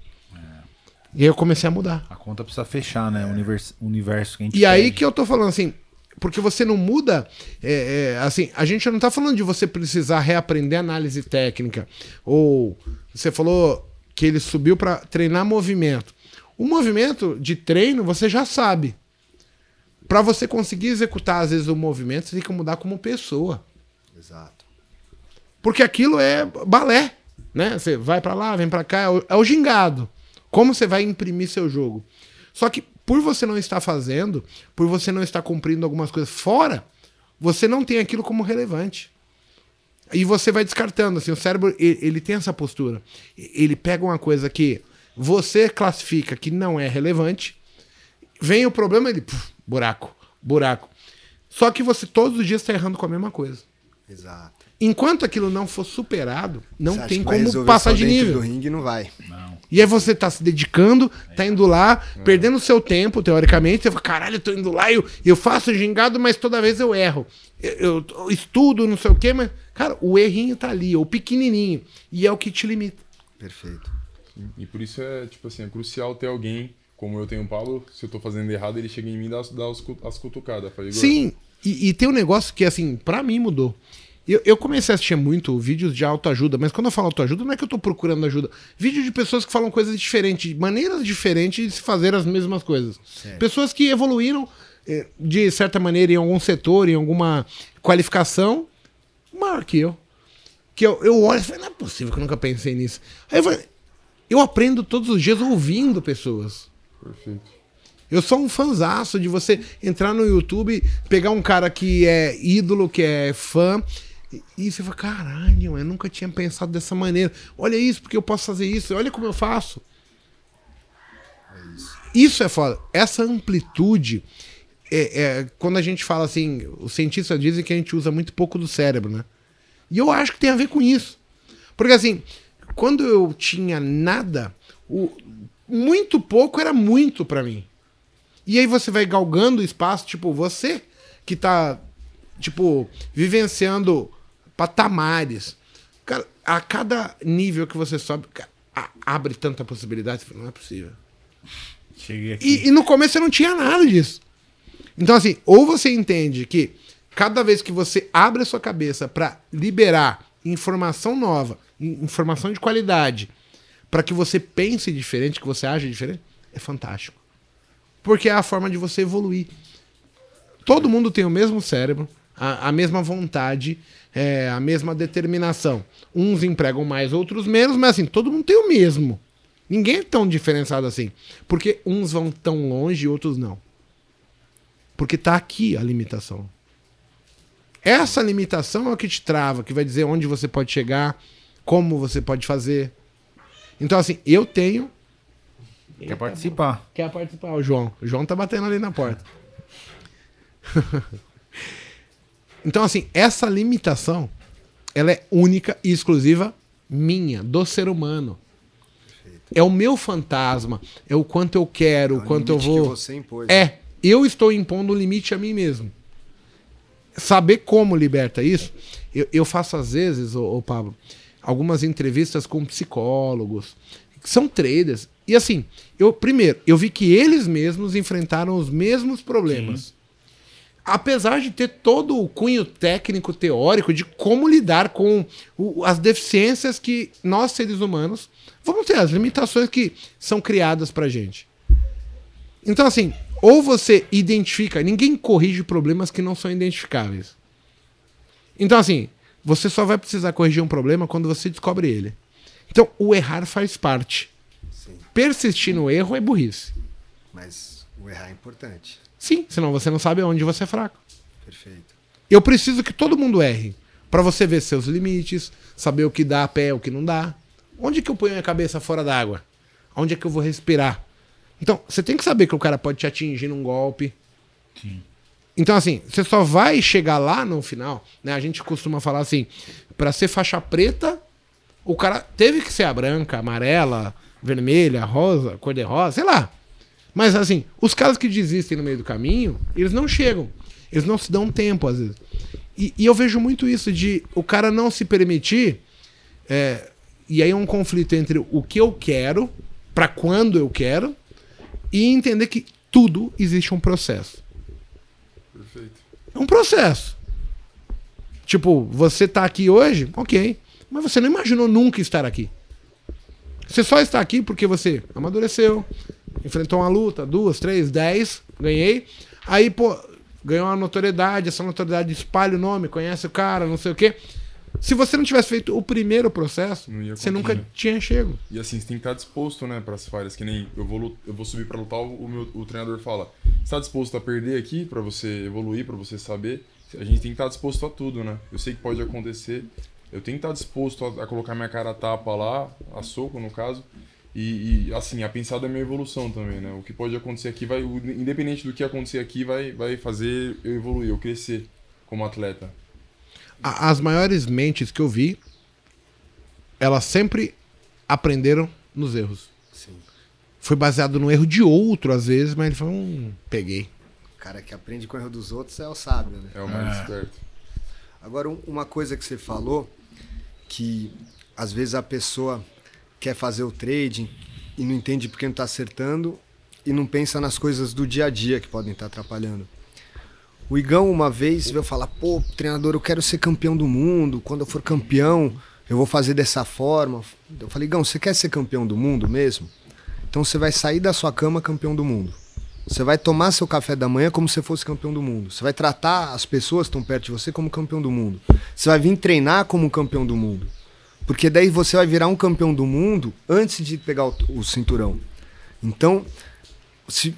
E aí eu comecei a mudar. A conta precisa fechar, né? O universo, o universo que a gente E aí pede. que eu tô falando assim, porque você não muda, é, é, assim, a gente não tá falando de você precisar reaprender análise técnica, ou você falou que ele subiu pra treinar movimento. O movimento de treino você já sabe. Pra você conseguir executar às vezes o movimento, você tem que mudar como pessoa. Exato. Porque aquilo é balé, né? Você vai pra lá, vem pra cá, é o, é o gingado. Como você vai imprimir seu jogo? Só que por você não estar fazendo, por você não estar cumprindo algumas coisas fora, você não tem aquilo como relevante. E você vai descartando, assim, o cérebro, ele, ele tem essa postura. Ele pega uma coisa que você classifica que não é relevante, vem o problema, ele, puf, buraco, buraco. Só que você todos os dias está errando com a mesma coisa. Exato. Enquanto aquilo não for superado, não tem como passar de nível. do ringue não vai. E aí você tá se dedicando, tá indo lá, perdendo seu tempo, teoricamente. Você fala, caralho, eu tô indo lá, eu, eu faço gingado, mas toda vez eu erro. Eu, eu estudo, não sei o quê, mas, cara, o errinho tá ali, o pequenininho. E é o que te limita. Perfeito. E por isso é, tipo assim, é crucial ter alguém, como eu tenho o Paulo, se eu tô fazendo errado, ele chega em mim e dá, dá os cu- as cutucadas. Fala, Igor, Sim, e, e tem um negócio que, assim, pra mim mudou. Eu, eu comecei a assistir muito vídeos de autoajuda, mas quando eu falo autoajuda, não é que eu tô procurando ajuda. Vídeo de pessoas que falam coisas diferentes, maneiras diferentes de se fazer as mesmas coisas. Pessoas que evoluíram eh, de certa maneira em algum setor, em alguma qualificação, maior que eu. Que eu, eu olho e falo, não é possível que eu nunca pensei nisso. Aí eu, falei, eu aprendo todos os dias ouvindo pessoas. Perfeito. Eu sou um fanzaço de você entrar no YouTube, pegar um cara que é ídolo, que é fã, e, você fala, caralho, eu nunca tinha pensado dessa maneira. Olha isso, porque eu posso fazer isso, olha como eu faço. Isso é foda. Essa amplitude. É, é, quando a gente fala assim, os cientistas dizem que a gente usa muito pouco do cérebro, né? E eu acho que tem a ver com isso. Porque assim, quando eu tinha nada, o, muito pouco era muito pra mim. E aí você vai galgando o espaço, tipo, você que tá, tipo, vivenciando patamares. Cara, a cada nível que você sobe, cara, abre tanta possibilidade, você fala, não é possível. Cheguei aqui. E, e no começo você não tinha nada disso. Então, assim, ou você entende que cada vez que você abre a sua cabeça para liberar informação nova, in- informação de qualidade, para que você pense diferente, que você age diferente, é fantástico. Porque é a forma de você evoluir. Todo mundo tem o mesmo cérebro, a, a mesma vontade, é, a mesma determinação. Uns empregam mais, outros menos, mas assim, todo mundo tem o mesmo. Ninguém é tão diferenciado assim. Porque uns vão tão longe e outros não. Porque tá aqui a limitação. Essa limitação é o que te trava, que vai dizer onde você pode chegar, como você pode fazer. Então, assim, eu tenho. Quer participar? Quer participar, o João. O João tá batendo ali na porta. [laughs] então, assim, essa limitação, ela é única e exclusiva minha, do ser humano. É o meu fantasma, é o quanto eu quero, É o o quanto eu limite que vou. você impôs. É, eu estou impondo um limite a mim mesmo. Saber como liberta isso, eu, eu faço às vezes, ô, ô Pablo, algumas entrevistas com psicólogos são traders. E assim, eu primeiro, eu vi que eles mesmos enfrentaram os mesmos problemas. Apesar de ter todo o cunho técnico teórico de como lidar com o- as deficiências que nós seres humanos vamos ter, as limitações que são criadas pra gente. Então assim, ou você identifica, ninguém corrige problemas que não são identificáveis. Então assim, você só vai precisar corrigir um problema quando você descobre ele. Então, o errar faz parte. Sim. Persistir no erro é burrice. Mas o errar é importante. Sim, senão você não sabe onde você é fraco. Perfeito. Eu preciso que todo mundo erre. Pra você ver seus limites, saber o que dá a pé, o que não dá. Onde que eu ponho a cabeça fora d'água? Onde é que eu vou respirar? Então, você tem que saber que o cara pode te atingir num golpe. Então, assim, você só vai chegar lá no final, né? A gente costuma falar assim, pra ser faixa preta, o cara teve que ser a branca, amarela, vermelha, rosa, cor de rosa, sei lá. Mas assim, os caras que desistem no meio do caminho, eles não chegam. Eles não se dão tempo, às vezes. E, e eu vejo muito isso de o cara não se permitir. é, e aí é um conflito entre o que eu quero, pra quando eu quero, e entender que tudo existe um processo. Perfeito. É um processo. Tipo, você tá aqui hoje, ok. Mas você não imaginou nunca estar aqui. Você só está aqui porque você amadureceu, enfrentou uma luta, duas, três, dez, ganhei. Aí, pô, ganhou uma notoriedade, essa notoriedade espalha o nome, conhece o cara, não sei o quê. Se você não tivesse feito o primeiro processo, você nunca continuar. tinha chego. E assim, você tem que estar disposto, né, pras falhas. Que nem eu vou, eu vou subir pra lutar, o, meu, o treinador fala: Você tá disposto a perder aqui pra você evoluir, pra você saber? A gente tem que estar disposto a tudo, né? Eu sei que pode acontecer. Eu tenho que estar disposto a, a colocar minha cara a tapa lá, a soco no caso. E, e, assim, a pensar da minha evolução também, né? O que pode acontecer aqui vai. Independente do que acontecer aqui, vai, vai fazer eu evoluir, eu crescer como atleta. As maiores mentes que eu vi, elas sempre aprenderam nos erros. Sim. Foi baseado no erro de outro, às vezes, mas ele falou, hum, peguei. O cara que aprende com o erro dos outros é o sábio, né? É o mais esperto. Agora, um- uma coisa que você falou, que às vezes a pessoa quer fazer o trading e não entende porque não está acertando e não pensa nas coisas do dia a dia que podem estar atrapalhando. O Igão, uma vez, veio falar: pô, treinador, eu quero ser campeão do mundo. Quando eu for campeão, eu vou fazer dessa forma. Eu falei: Igão, você quer ser campeão do mundo mesmo? Então você vai sair da sua cama campeão do mundo. Você vai tomar seu café da manhã como se fosse campeão do mundo. Você vai tratar as pessoas que estão perto de você como campeão do mundo. Você vai vir treinar como campeão do mundo. Porque daí você vai virar um campeão do mundo antes de pegar o, o cinturão. Então, se-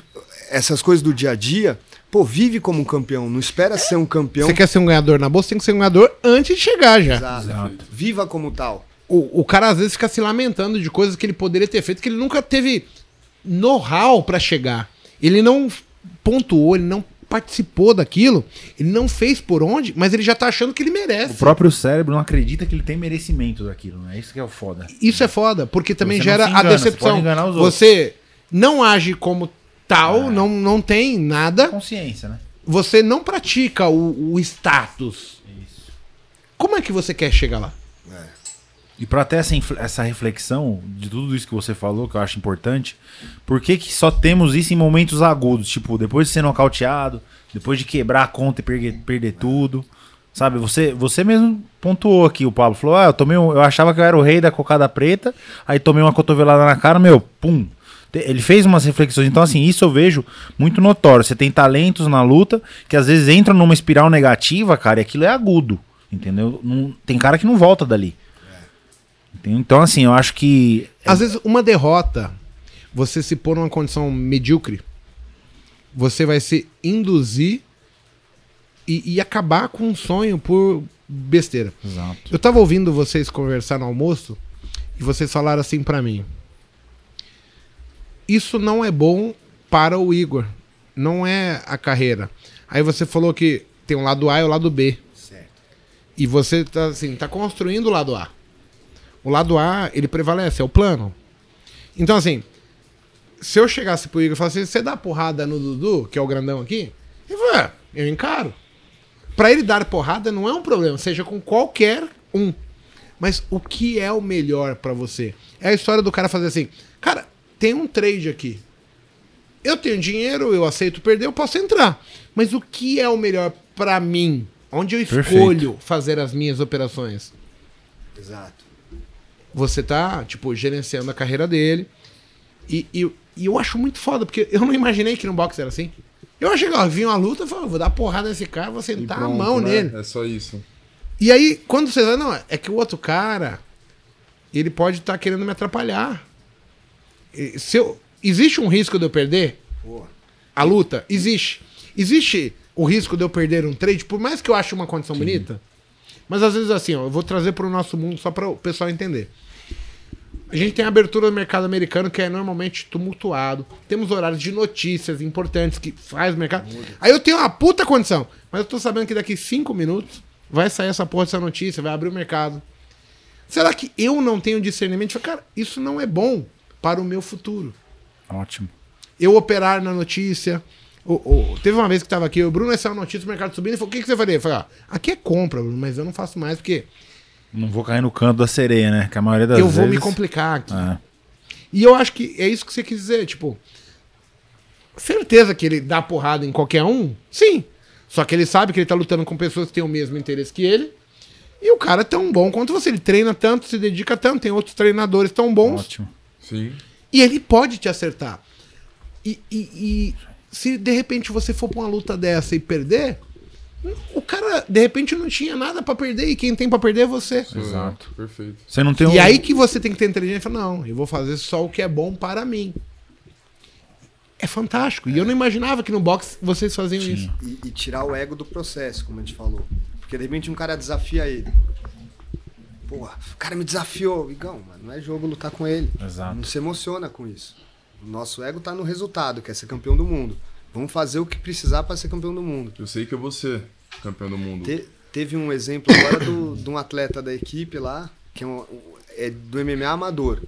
essas coisas do dia a dia, pô, vive como um campeão. Não espera ser um campeão. Você quer ser um ganhador na bolsa, tem que ser um ganhador antes de chegar já. Exato. Viva como tal. O, o cara às vezes fica se lamentando de coisas que ele poderia ter feito, que ele nunca teve know-how pra chegar. Ele não pontuou, ele não participou daquilo, ele não fez por onde, mas ele já tá achando que ele O merece. próprio cérebro não acredita que ele tem merecimento daquilo, né? Isso que é o foda. Isso é foda, porque também Você gera engana, a você decepção. os Você não age como tal, não, não tem nada, Consciência, né? você não pratica o, o status. Isso. Como é que você quer chegar lá? E pra ter essa, essa reflexão de tudo isso que você falou, que eu acho importante, por que, que só temos isso em momentos agudos? Tipo, depois de ser nocauteado, depois de quebrar a conta e perder, perder tudo. Sabe, você, você mesmo pontuou aqui, o Pablo falou: Ah, eu tomei um- eu achava que eu era o rei da cocada preta, aí tomei uma cotovelada na cara, meu, pum. Ele fez umas reflexões, então assim, isso eu vejo muito notório. Você tem talentos na luta que às vezes entram numa espiral negativa, cara, e aquilo é agudo, entendeu? Não- tem cara que não volta dali. Então, assim, eu acho que. Às vezes, uma derrota, você se pôr numa condição medíocre, você vai se induzir e, e acabar com um sonho por besteira. Exato. Eu tava ouvindo vocês conversar no almoço e vocês falaram assim pra mim. Isso não é bom para o Igor. Não é a carreira. Aí você falou que tem o lado A e o lado B. Certo. E você tá assim, tá construindo o lado A. O lado A, ele prevalece, é o plano. Então, assim, se eu chegasse pro Igor e falasse assim, você dá porrada no Dudu, que é o grandão aqui? Ele falou, é, eu encaro. Pra ele dar porrada não é um problema, seja com qualquer um. Mas o que é o melhor pra você? É a história do cara fazer assim, cara, tem um trade aqui. Eu tenho dinheiro, eu aceito perder, eu posso entrar. Mas o que é o melhor pra mim? Onde eu Perfeito. escolho fazer as minhas operações? Exato. Você tá, tipo, gerenciando a carreira dele. E, e, e eu acho muito foda, porque eu não imaginei que no boxe era assim. Eu achei que ó, vinha uma luta e falei, vou dar porrada nesse cara, vou sentar pronto, a mão né? nele. É só isso. E aí, quando você vai, não, é que o outro cara, ele pode estar querendo me atrapalhar. Se eu, existe um risco de eu perder a luta? Existe. Existe o risco de eu perder um trade, por mais que eu ache uma condição bonita. Mas às vezes assim, ó, eu vou trazer para o nosso mundo só para o pessoal entender. A gente tem a abertura do mercado americano que é normalmente tumultuado. Temos horários de notícias importantes que faz o mercado. Aí eu tenho uma puta condição, mas eu tô sabendo que daqui cinco minutos vai sair essa porra dessa notícia, vai abrir o mercado. Será que eu não tenho discernimento? Cara, isso não é bom para o meu futuro Ótimo. eu operar na notícia. O, o- teve uma vez que tava aqui, o Bruno essa notícia, o mercado subindo, e falou: o que, que você faria? Eu falei, ó, aqui é compra, Bruno, mas eu não faço mais porque Não vou cair no canto da sereia, né? Que a maioria das eu vezes... vou me complicar aqui. É. E eu acho que é isso que você quis dizer, tipo. Certeza que ele dá porrada em qualquer um? Sim. Só que ele sabe que ele tá lutando com pessoas que têm o mesmo interesse que ele. E o cara é tão bom quanto você. Ele treina tanto, se dedica tanto, tem outros treinadores tão bons. Ótimo. Sim. E ele pode te acertar. E, e- e se de repente você for pra uma luta dessa e perder, o cara de repente não tinha nada pra perder e quem tem pra perder é você. Exato. É, perfeito. Você não tem um... E aí que você tem que ter inteligência e falar, não, eu vou fazer só o que é bom para mim. É fantástico. E eu não imaginava que no boxe vocês faziam isso. e, e tirar o ego do processo, como a gente falou. Porque de repente um cara desafia ele. Porra, o cara me desafiou. Igão, mas não é jogo lutar com ele. Exato. Não se emociona com isso. O nosso ego tá no resultado, que é ser campeão do mundo. Vamos fazer o que precisar para ser campeão do mundo. Eu sei que eu vou ser campeão do mundo. Te- teve um exemplo agora do- de um atleta da equipe lá, que é, um- é do MMA amador.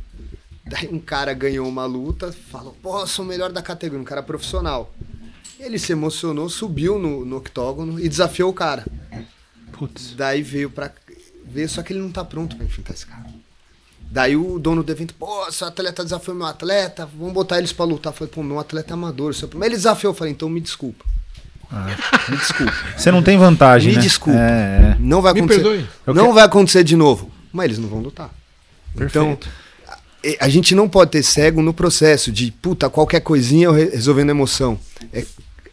Daí um cara ganhou uma luta, falou, pô, sou o melhor da categoria, um cara profissional. Ele se emocionou, subiu no, no octógono e desafiou o cara. Putz. Daí veio pra. Veio, só que ele não tá pronto pra enfrentar esse cara. Daí o dono do evento, pô, seu atleta desafiou meu atleta, vamos botar eles pra lutar. Eu falei, pô, meu atleta é amador. Seu... Mas ele desafiou, eu falei, então me desculpa. [laughs] Me desculpa. Você não tem vantagem, Me né? desculpa. É, é. Não vai Me acontecer. perdoe. Eu Não vai acontecer de novo. Mas eles não vão lutar. Então, a- a gente não pode ter cego no processo de, puta, qualquer coisinha eu re- resolvendo emoção. É,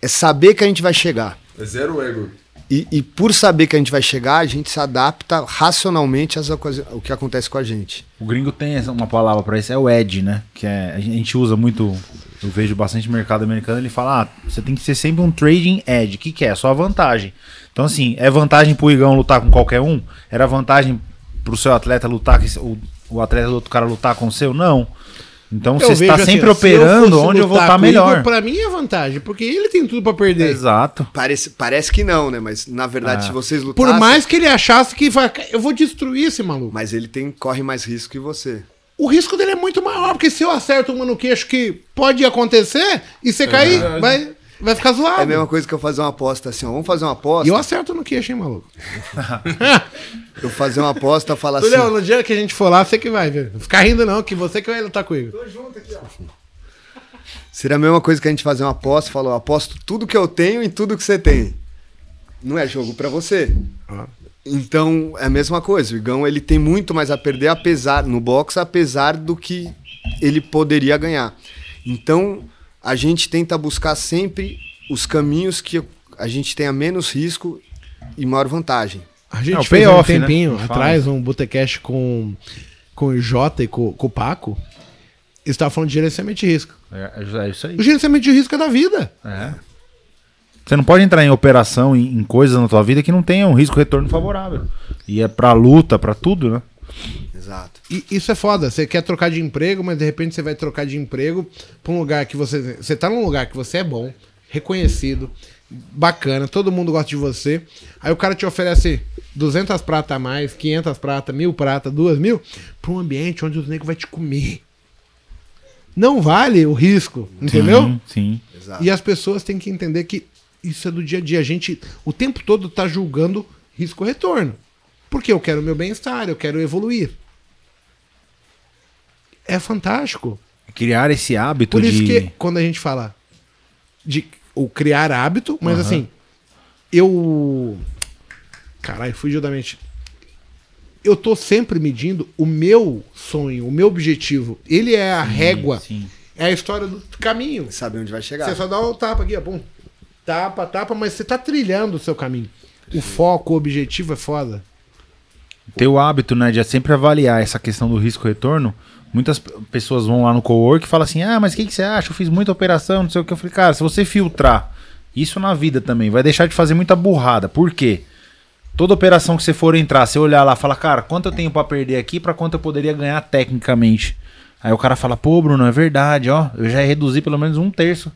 é saber que a gente vai chegar. É zero ego. E, e por saber que a gente vai chegar, a gente se adapta racionalmente às ao que acontece com a gente. O gringo tem uma palavra pra isso, é o edge, né? Que é, a gente usa muito, eu vejo bastante mercado americano, ele fala, ah, você tem que ser sempre um trading edge. O que, que é? Só a vantagem. Então, assim, é vantagem pro Igão lutar com qualquer um? Era vantagem pro seu atleta lutar, o, o atleta do outro cara lutar com o seu? Não. Então, Eu você está vejo sempre assim, eu operando onde eu vou estar Igor, melhor. Pra mim é vantagem, porque ele tem tudo pra perder. Exato. Parece, parece que não, né? Mas na verdade, Ah. se vocês Por lutassem. mais que ele achasse que vai, eu vou destruir esse maluco. Mas ele tem, corre mais risco que você. O risco dele é muito maior, porque se eu acerto uma no queixo que pode acontecer, e você cair, verdade. vai, vai ficar zoado. É a mesma coisa que eu fazer uma aposta assim, ó. Vamos fazer uma aposta. E eu acerto no queixo, hein, maluco? [laughs] Eu fazer uma aposta, falar assim. Léo, no dia que a gente for lá, você que vai, viu? Não Ficar rindo não, que você que vai lutar comigo. Seria a mesma coisa que a gente fazer uma aposta, falou, aposto tudo que eu tenho em tudo que você tem. Não é jogo pra você. Ah. Então, é a mesma coisa. O Igão, ele tem muito mais a perder apesar no boxe, apesar do que ele poderia ganhar. Então, a gente tenta buscar sempre os caminhos que a gente tenha menos risco e maior vantagem. A gente É, o fez um né? tempinho Fala. atrás um Botecast com, com o Jota e com, com o Paco. Eles estavam falando de gerenciamento de risco. É, é isso aí. O gerenciamento de risco é da vida. É. Você não pode entrar em operação, em, em coisas na tua vida que não tenham um risco retorno favorável. E é pra luta, pra tudo, né? Exato. E isso é foda. Você quer trocar de emprego, mas de repente você vai trocar de emprego pra um lugar que você. Você tá num lugar que você é bom, reconhecido, bacana, todo mundo gosta de você. Aí o cara te oferece 200 pratas a mais, 500 pratas, mil pratas, duas mil, pra um ambiente onde os negros vai te comer. Não vale o risco, entendeu? Sim, sim. Exato. E as pessoas têm que entender que isso é do dia a dia. A gente o tempo todo tá julgando risco-retorno. Porque eu quero o meu bem-estar, eu quero evoluir. É fantástico. Criar esse hábito Por isso de. que quando a gente fala de o criar hábito, mas assim, eu. Caralho, fugiu da mente. Eu tô sempre medindo o meu sonho, o meu objetivo. Ele é a régua, sim. é a história do caminho. Sabe onde vai chegar. Você só dá um tapa aqui, ó. Pum. Tapa, tapa, mas você tá trilhando o seu caminho. O foco, o objetivo é foda. Ter o hábito, né, de sempre avaliar essa questão do risco-retorno. Muitas pessoas vão lá no cowork e falam assim: ah, mas o que, que você acha? Eu fiz muita operação, não sei o que. Eu falei, cara, se você filtrar isso na vida também, vai deixar de fazer muita burrada. Por quê? Toda operação que você for entrar, você olhar lá, fala, cara, quanto eu tenho pra perder aqui, pra quanto eu poderia ganhar tecnicamente. Aí o cara fala, pô, Bruno, é verdade, ó, eu já reduzi pelo menos um terço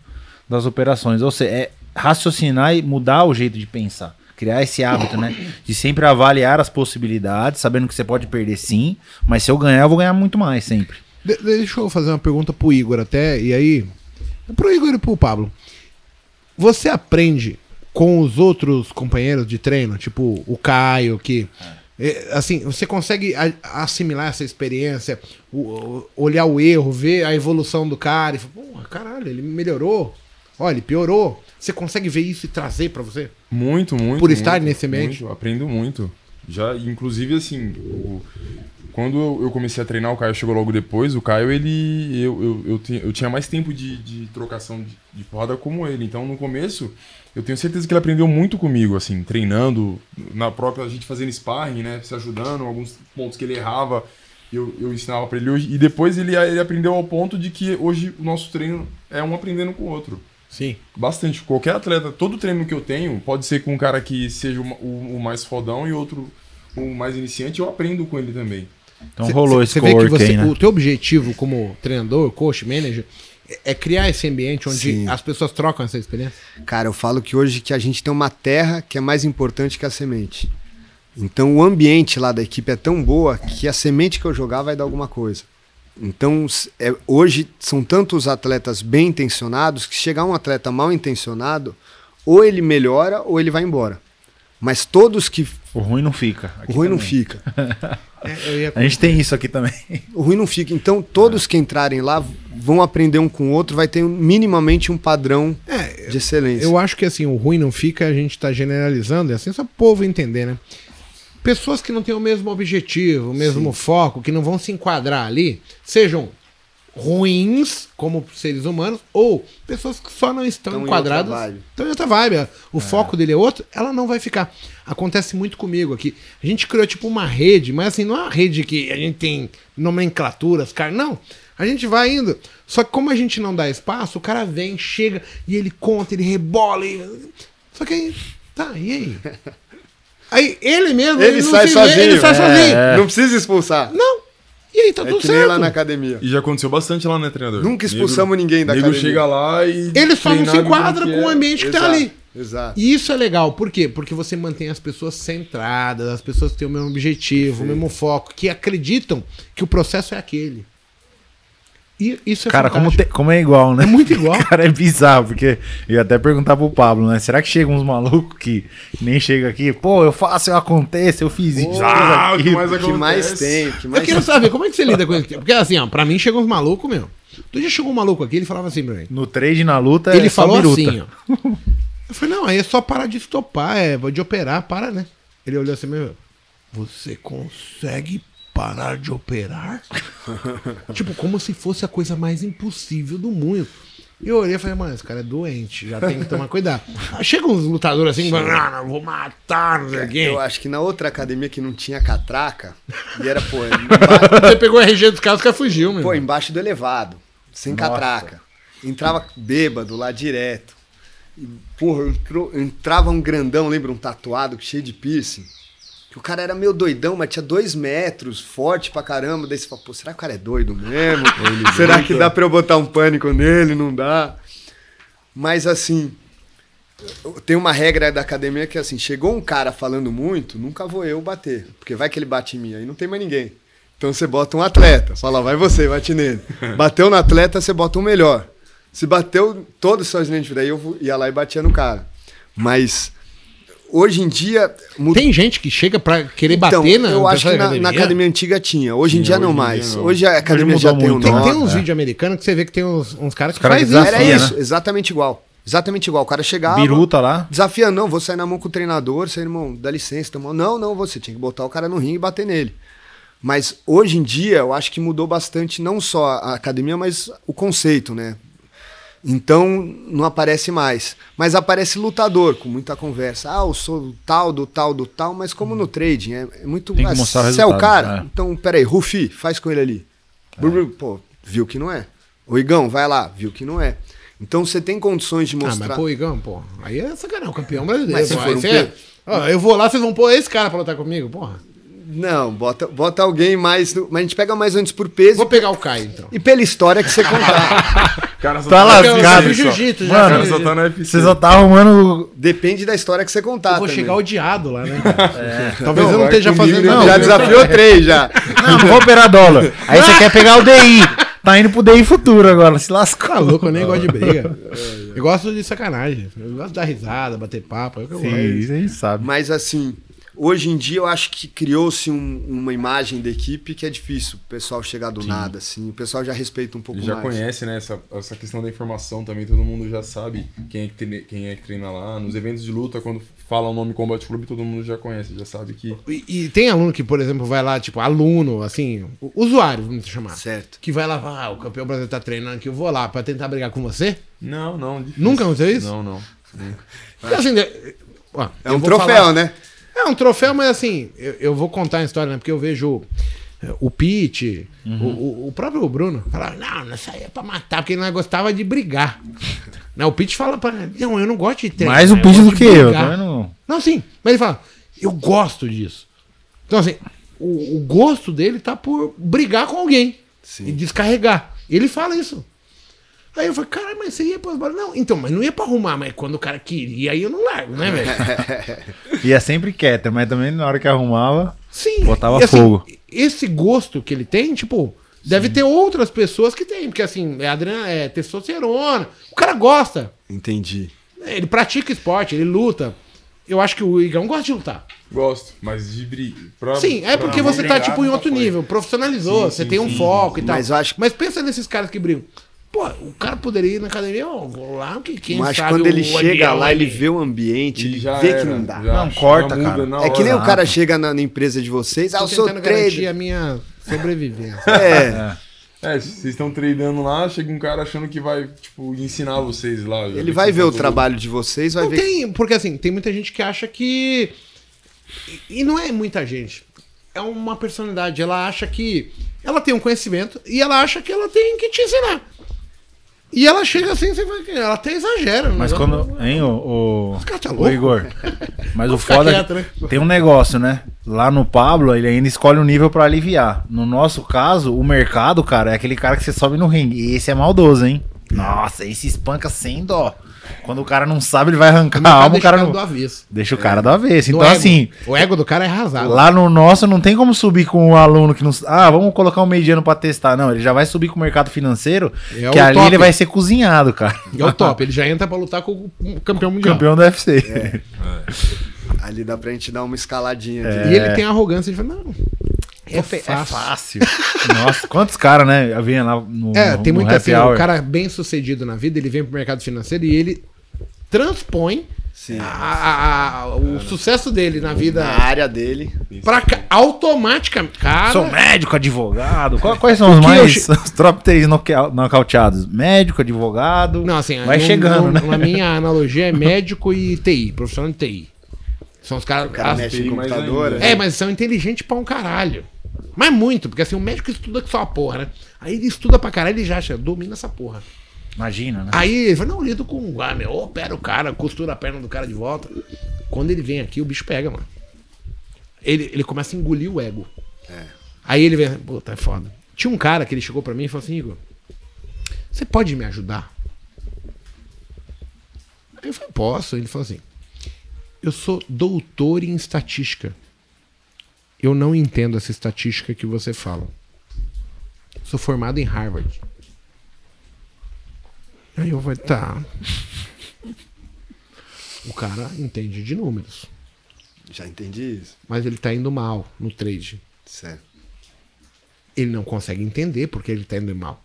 das operações. Ou seja, é raciocinar e mudar o jeito de pensar. Criar esse hábito, né? De sempre avaliar as possibilidades, sabendo que você pode perder sim, mas se eu ganhar, eu vou ganhar muito mais sempre. De- deixa eu fazer uma pergunta pro Igor até, e aí. Pro Igor e pro Pablo. Você aprende com os outros companheiros de treino, tipo o Caio, que. é, Assim, você consegue assimilar essa experiência, olhar o erro, ver a evolução do cara e falar, caralho, ele melhorou. Olha, ele piorou. Você consegue ver isso e trazer pra você? Muito, muito. Por estar muito, nesse ambiente? muito. aprendo muito. Já, inclusive, assim, o- quando eu- comecei a treinar, o Caio chegou logo depois. O Caio, ele. Eu, eu, eu, tinha, eu tinha mais tempo de, de trocação de, de porrada como ele. Então, no começo, eu tenho certeza que ele aprendeu muito comigo, assim, treinando, na própria a gente fazendo sparring, né? Se ajudando, alguns pontos que ele errava. Eu, eu ensinava pra ele hoje. E depois ele, ele aprendeu ao ponto de que hoje o nosso treino é um aprendendo com o outro. Sim. Bastante. Qualquer atleta, todo treino que eu tenho, pode ser com um cara que seja o, o- o mais fodão e outro o mais iniciante, eu aprendo com ele também. Então Cê- rolou cê- esse cê vê que você, aí, né? o teu objetivo como treinador, coach, manager, é- é criar esse ambiente onde Sim. as pessoas trocam essa experiência. Cara, eu falo que hoje que a gente tem uma terra que é mais importante que a semente. Então o ambiente lá da equipe é tão boa que a semente que eu jogar vai dar alguma coisa. Então é- hoje são tantos atletas bem intencionados que chegar um atleta mal intencionado, ou ele melhora ou ele vai embora. Mas todos que. O ruim não fica. O ruim não também. fica. [laughs] É, eu ia- A gente tem isso aqui também. O ruim não fica. Então todos que entrarem lá vão aprender um com o outro, vai ter minimamente um padrão É, de excelência. eu acho que assim, o ruim não fica, a gente tá generalizando, é assim, só o povo entender, né? Pessoas que não têm o mesmo objetivo, o mesmo foco, que não vão se enquadrar ali, sejam ruins como seres humanos, ou pessoas que só não estão Tão enquadradas. Estão em outra vibe. O foco dele é outro, ela não vai ficar. Acontece muito comigo aqui. A gente criou tipo uma rede, mas assim, não é uma rede que a gente tem nomenclaturas, cara. Não. A gente vai indo. Só que como a gente não dá espaço, o cara vem, chega e ele conta, ele rebola. e- Só que aí. Tá, e aí? [laughs] Aí ele mesmo. Ele não sai sozinho. Ele sai É, sozinho. Não precisa expulsar. Não. E aí, tá É tudo que nem certo. lá na academia. E já aconteceu bastante lá, né, treinador? Nunca expulsamos ninguém da nego academia. chega lá e. Ele só não se enquadra que com o é. ambiente que tá ali. Exato. E isso é legal, por quê? Porque você mantém as pessoas centradas, as pessoas têm o mesmo objetivo, o mesmo foco, que acreditam que o processo é aquele. E isso é Cara, como, te- como é igual, né? É muito igual. [laughs] Cara, é bizarro, porque eu ia até perguntar pro Pablo, né? Será que chegam uns malucos que nem chega aqui, pô, eu faço, eu aconteço, eu fiz isso, Ah, o que mais O que mais acontece? tem, que Eu mais quero saber, como é que você lida com isso? Porque assim, ó, pra mim chegam uns malucos, meu. Outro dia chegou um maluco aqui, ele falava assim pra mim. No trade, na luta, ele é falou assim, ó. [laughs] Eu falei, não, aí é só parar de estopar, é de operar, para, né? Ele olhou assim, meu, você consegue parar de operar? [laughs] tipo, como se fosse a coisa mais impossível do mundo. E eu olhei e falei, mano, esse cara é doente, já tem que tomar cuidado. [laughs] Chega uns lutadores assim, ah, não, vou matar, não sei. Eu acho que na outra academia que não tinha catraca, e era, pô, [laughs] emba- Você pegou o RG dos caras, o cara fugiu, meu. pô, embaixo do elevado, sem catraca. Entrava bêbado lá direto. E, porra, entrou- entrava um grandão, lembra? Um tatuado cheio de piercing. Que o cara era meio doidão, mas tinha dois metros, forte pra caramba. Daí você fala, pô, será que o cara é doido mesmo? [laughs] será que dá pra eu botar um pânico nele? Não dá. Mas assim, tem uma regra da academia que é assim, chegou um cara falando muito, nunca vou eu bater, porque vai que ele bate em mim, aí não tem mais ninguém. Então você bota um atleta, fala, vai você, bate nele. [laughs] Bateu no atleta, você bota um melhor. Se bateu todos os seus lentes, daí eu ia lá e batia no cara. Mas Hoje em dia. Tem gente que chega pra querer então, bater na eu acho que pessoa da na, na academia antiga tinha. Hoje em Tinha, dia não hoje em mais. dia não. Hoje a academia mudou já tem um muito, Tem, nome. tem uns É. vídeos americanos que você vê que tem uns, uns caras que Os caras faz que isso. Era desafia, isso, né? exatamente igual. Exatamente igual. O cara chegava. Biruta lá. Desafiando, não, vou sair na mão com o treinador, seu irmão, dá licença, toma... não, não, você tinha que botar o cara no ringue e bater nele. Mas hoje em dia, eu acho que mudou bastante, não só a academia, mas o conceito, né? Então, não aparece mais. Mas aparece lutador, com muita conversa. Ah, eu sou do tal, do tal, do tal, mas como no trading, é, é muito... Tem que ah, mostrar o Você é o cara? é. Então, peraí, Rufi, faz com ele ali. Bru, Pô, viu que não é. O Igão, vai lá, viu que não é. Então, você tem condições de Ah, mostrar... mas pô, Igão, pô, aí é sacanagem, o campeão brasileiro. Mas se for aí um você- pe- Ó, eu vou lá, vocês vão pôr esse cara pra lutar comigo, porra. Não, bota, bota alguém mais. no- Mas a gente pega mais antes por peso Vou pegar o Caio, então. e pela história que você [laughs] contar. O cara só Tá lascado. Jiu-jitsu, já. Mano, O cara fiz só tá na UFC. Você só tá arrumando. Depende da história que você contar. Eu vou também. chegar odiado lá, né? cara? [laughs] [laughs] Talvez Não, eu não esteja fazendo nada. Já desafiou três já. Não, não vou operar dólar. Aí você quer pegar o DI. Tá indo pro DI futuro agora, se lascou. Tá louco, eu nem gosto de briga. Eu gosto de sacanagem. Eu gosto de dar risada, bater papo. É o que eu Sim, gosto. gente sabe. Mas assim, hoje em dia eu acho que criou-se um- uma imagem da equipe que é difícil o pessoal chegar do nada, assim. O pessoal já respeita um pouco já mais. conhece, né? Essa, essa questão da informação também, todo mundo já sabe quem é, que treina, quem é que treina lá. Nos eventos de luta, quando fala o nome Combat Club, todo mundo já conhece, já sabe que. E, e tem aluno que, por exemplo, vai lá, tipo, aluno, assim, usuário, vamos chamar. Certo. Que vai lá, ah, o campeão brasileiro tá treinando aqui, eu vou lá pra tentar brigar com você. Não, não. difícil. Nunca aconteceu isso? Não, não. Porque, assim, É um troféu, falar- né? É um troféu, mas assim, eu, eu vou contar a história, né? Porque eu vejo eh, o Pete, o, o- o próprio Bruno, falar, não, nessa aí é pra matar, porque ele não gostava de brigar. né? O Pete fala pra. Não, eu não gosto de treinar. Mais o pitch gosto do que eu. brigar." Tá vendo? Não, sim. Mas ele fala, eu gosto disso. Então, assim, o, o gosto dele tá por brigar com alguém e descarregar. Ele fala isso. Aí eu falei, cara, mas você ia pras balas. Não, então, mas não ia pra arrumar, mas quando o cara queria, aí eu não largo, né, velho? Ia [laughs] sempre quieta, mas também na hora que arrumava. Sim. Botava assim, fogo. Esse gosto que ele tem, tipo, deve ter outras pessoas que têm, porque assim, é, adrenalina, é testosterona. O cara gosta. Entendi. Ele pratica esporte, ele luta. Eu acho que o Igão gosta de lutar. Gosto, mas de briga. pra- Sim, é porque você tá, brigar, tipo, em outro foi. nível. Profissionalizou, Sim, você sim, tem um sim. foco e tal. Mas eu acho- Mas pensa nesses caras que brigam. Pô, o cara poderia ir na academia, ó, vou lá, que quem Mas sabe quando ele chega lá, ele vê o ambiente, ele já vê era, que não dá. já- Não, corta, muda cara. na É que nem hora. o cara chega na, na empresa de vocês, ah, eu sou tentando garantir trader. a minha sobrevivência. [laughs] É, É, vocês estão treinando lá, chega um cara achando que vai, tipo, ensinar vocês lá. ele vai ver o trabalho de vocês, vai Não ver. tem, porque assim, tem muita gente que acha que. E não é muita gente. É uma personalidade. Ela acha que. Ela tem um conhecimento e ela acha que ela tem que te ensinar. E ela chega assim, você vai. Ela até exagera. Mas né? quando. Hein, o. o... tá louco. Igor. Mas o foda é quieto, né? tem um negócio, né? Lá no Pablo, ele ainda escolhe um nível pra aliviar. No nosso caso, o mercado, cara, é aquele cara que você sobe no ringue. E esse é maldoso, hein? Nossa, esse espanca sem dó. Quando o cara não sabe, ele vai arrancar a alma, o cara não. do avesso. Deixa o cara do avesso. Do Então, assim, O ego do cara é arrasado. Lá no nosso não tem como subir com um aluno que não. Ah, vamos colocar um mediano pra testar. Não, ele já vai subir com o mercado financeiro, É que ali top. ele vai ser cozinhado, cara. É o top. [laughs] Ele já entra pra lutar com o campeão mundial. Campeão do UFC. É. Ali dá pra gente dar uma escaladinha. É. E ele tem arrogância de falar, não. É, É fácil. fácil. [laughs] Nossa, quantos caras, né? Eu vinha lá no. É, tem no happy assim, hour. o cara bem sucedido na vida, ele vem pro mercado financeiro e ele transpõe Sim. a- a- a- o sucesso dele na vida Na área dele. pra cá, automaticamente. Cara, Sou médico, advogado. Qual- Quais são os eu mais. che- [laughs] Os top 3 noca- nocauteados? Médico, advogado. não, assim, vai no- chegando, no- né? Na minha [laughs] analogia é médico e TI, profissional de TI. São os caras. O cara as- mexe em né? É, mas são inteligentes pra um caralho. Mas muito, porque assim, o médico estuda que só a porra, né? Aí ele estuda pra caralho e já acha, domina essa porra. Imagina, né? Aí ele fala, não, lido com. Ah, meu, opera o cara, costura a perna do cara de volta. Quando ele vem aqui, o bicho pega, mano. Ele, ele começa a engolir o ego. Aí ele vem, puta, é foda. Tinha um cara que ele chegou pra mim e falou assim, Igor, você pode me ajudar? Aí eu falei, posso. Ele falou assim, eu sou doutor em estatística. Eu não entendo essa estatística que você fala. Sou formado em Harvard. Aí eu falei, tá. O cara entende de números. Já entendi isso. mas ele tá indo mal no trade. Certo. Ele não consegue entender porque ele tá indo mal.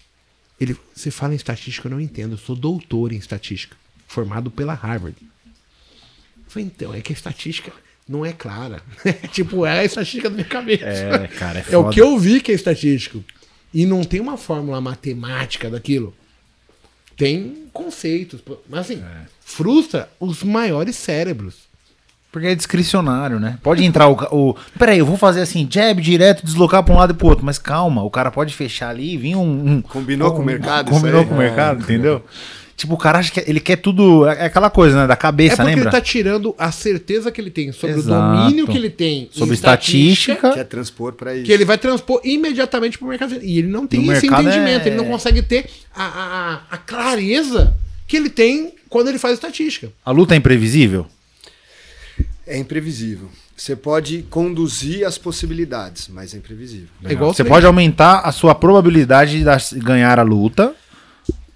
Ele, você fala em estatística, eu não entendo. Eu sou doutor em estatística, formado pela Harvard. Eu falei, então, é que a estatística não é clara. [laughs] tipo, é a estatística da minha cabeça. É, cara, é É o que eu vi que é estatístico. E não tem uma fórmula matemática daquilo. Tem conceitos. Mas assim, É. frustra os maiores cérebros. Porque é discricionário, né? Pode entrar o, o. Peraí, eu vou fazer assim, jab direto, deslocar pra um lado e pro outro. Mas calma, o cara pode fechar ali e vir um. um- Combinou um- com o mercado isso Combinou aí? com o mercado, entendeu? Tipo, o cara acha que ele quer tudo. É aquela coisa, né? Da É cabeça, porque lembra? ele tá tirando a certeza que ele tem sobre Exato. o domínio que ele tem em Sobre estatística. Quer transpor pra isso. que ele vai transpor imediatamente pro mercado. E ele não tem esse entendimento, é- ele não consegue ter a, a, a- clareza que ele tem quando ele faz estatística. A luta é imprevisível? É imprevisível. Você pode conduzir as possibilidades, mas é imprevisível. É igual Você pode aumentar a sua probabilidade de ganhar a luta.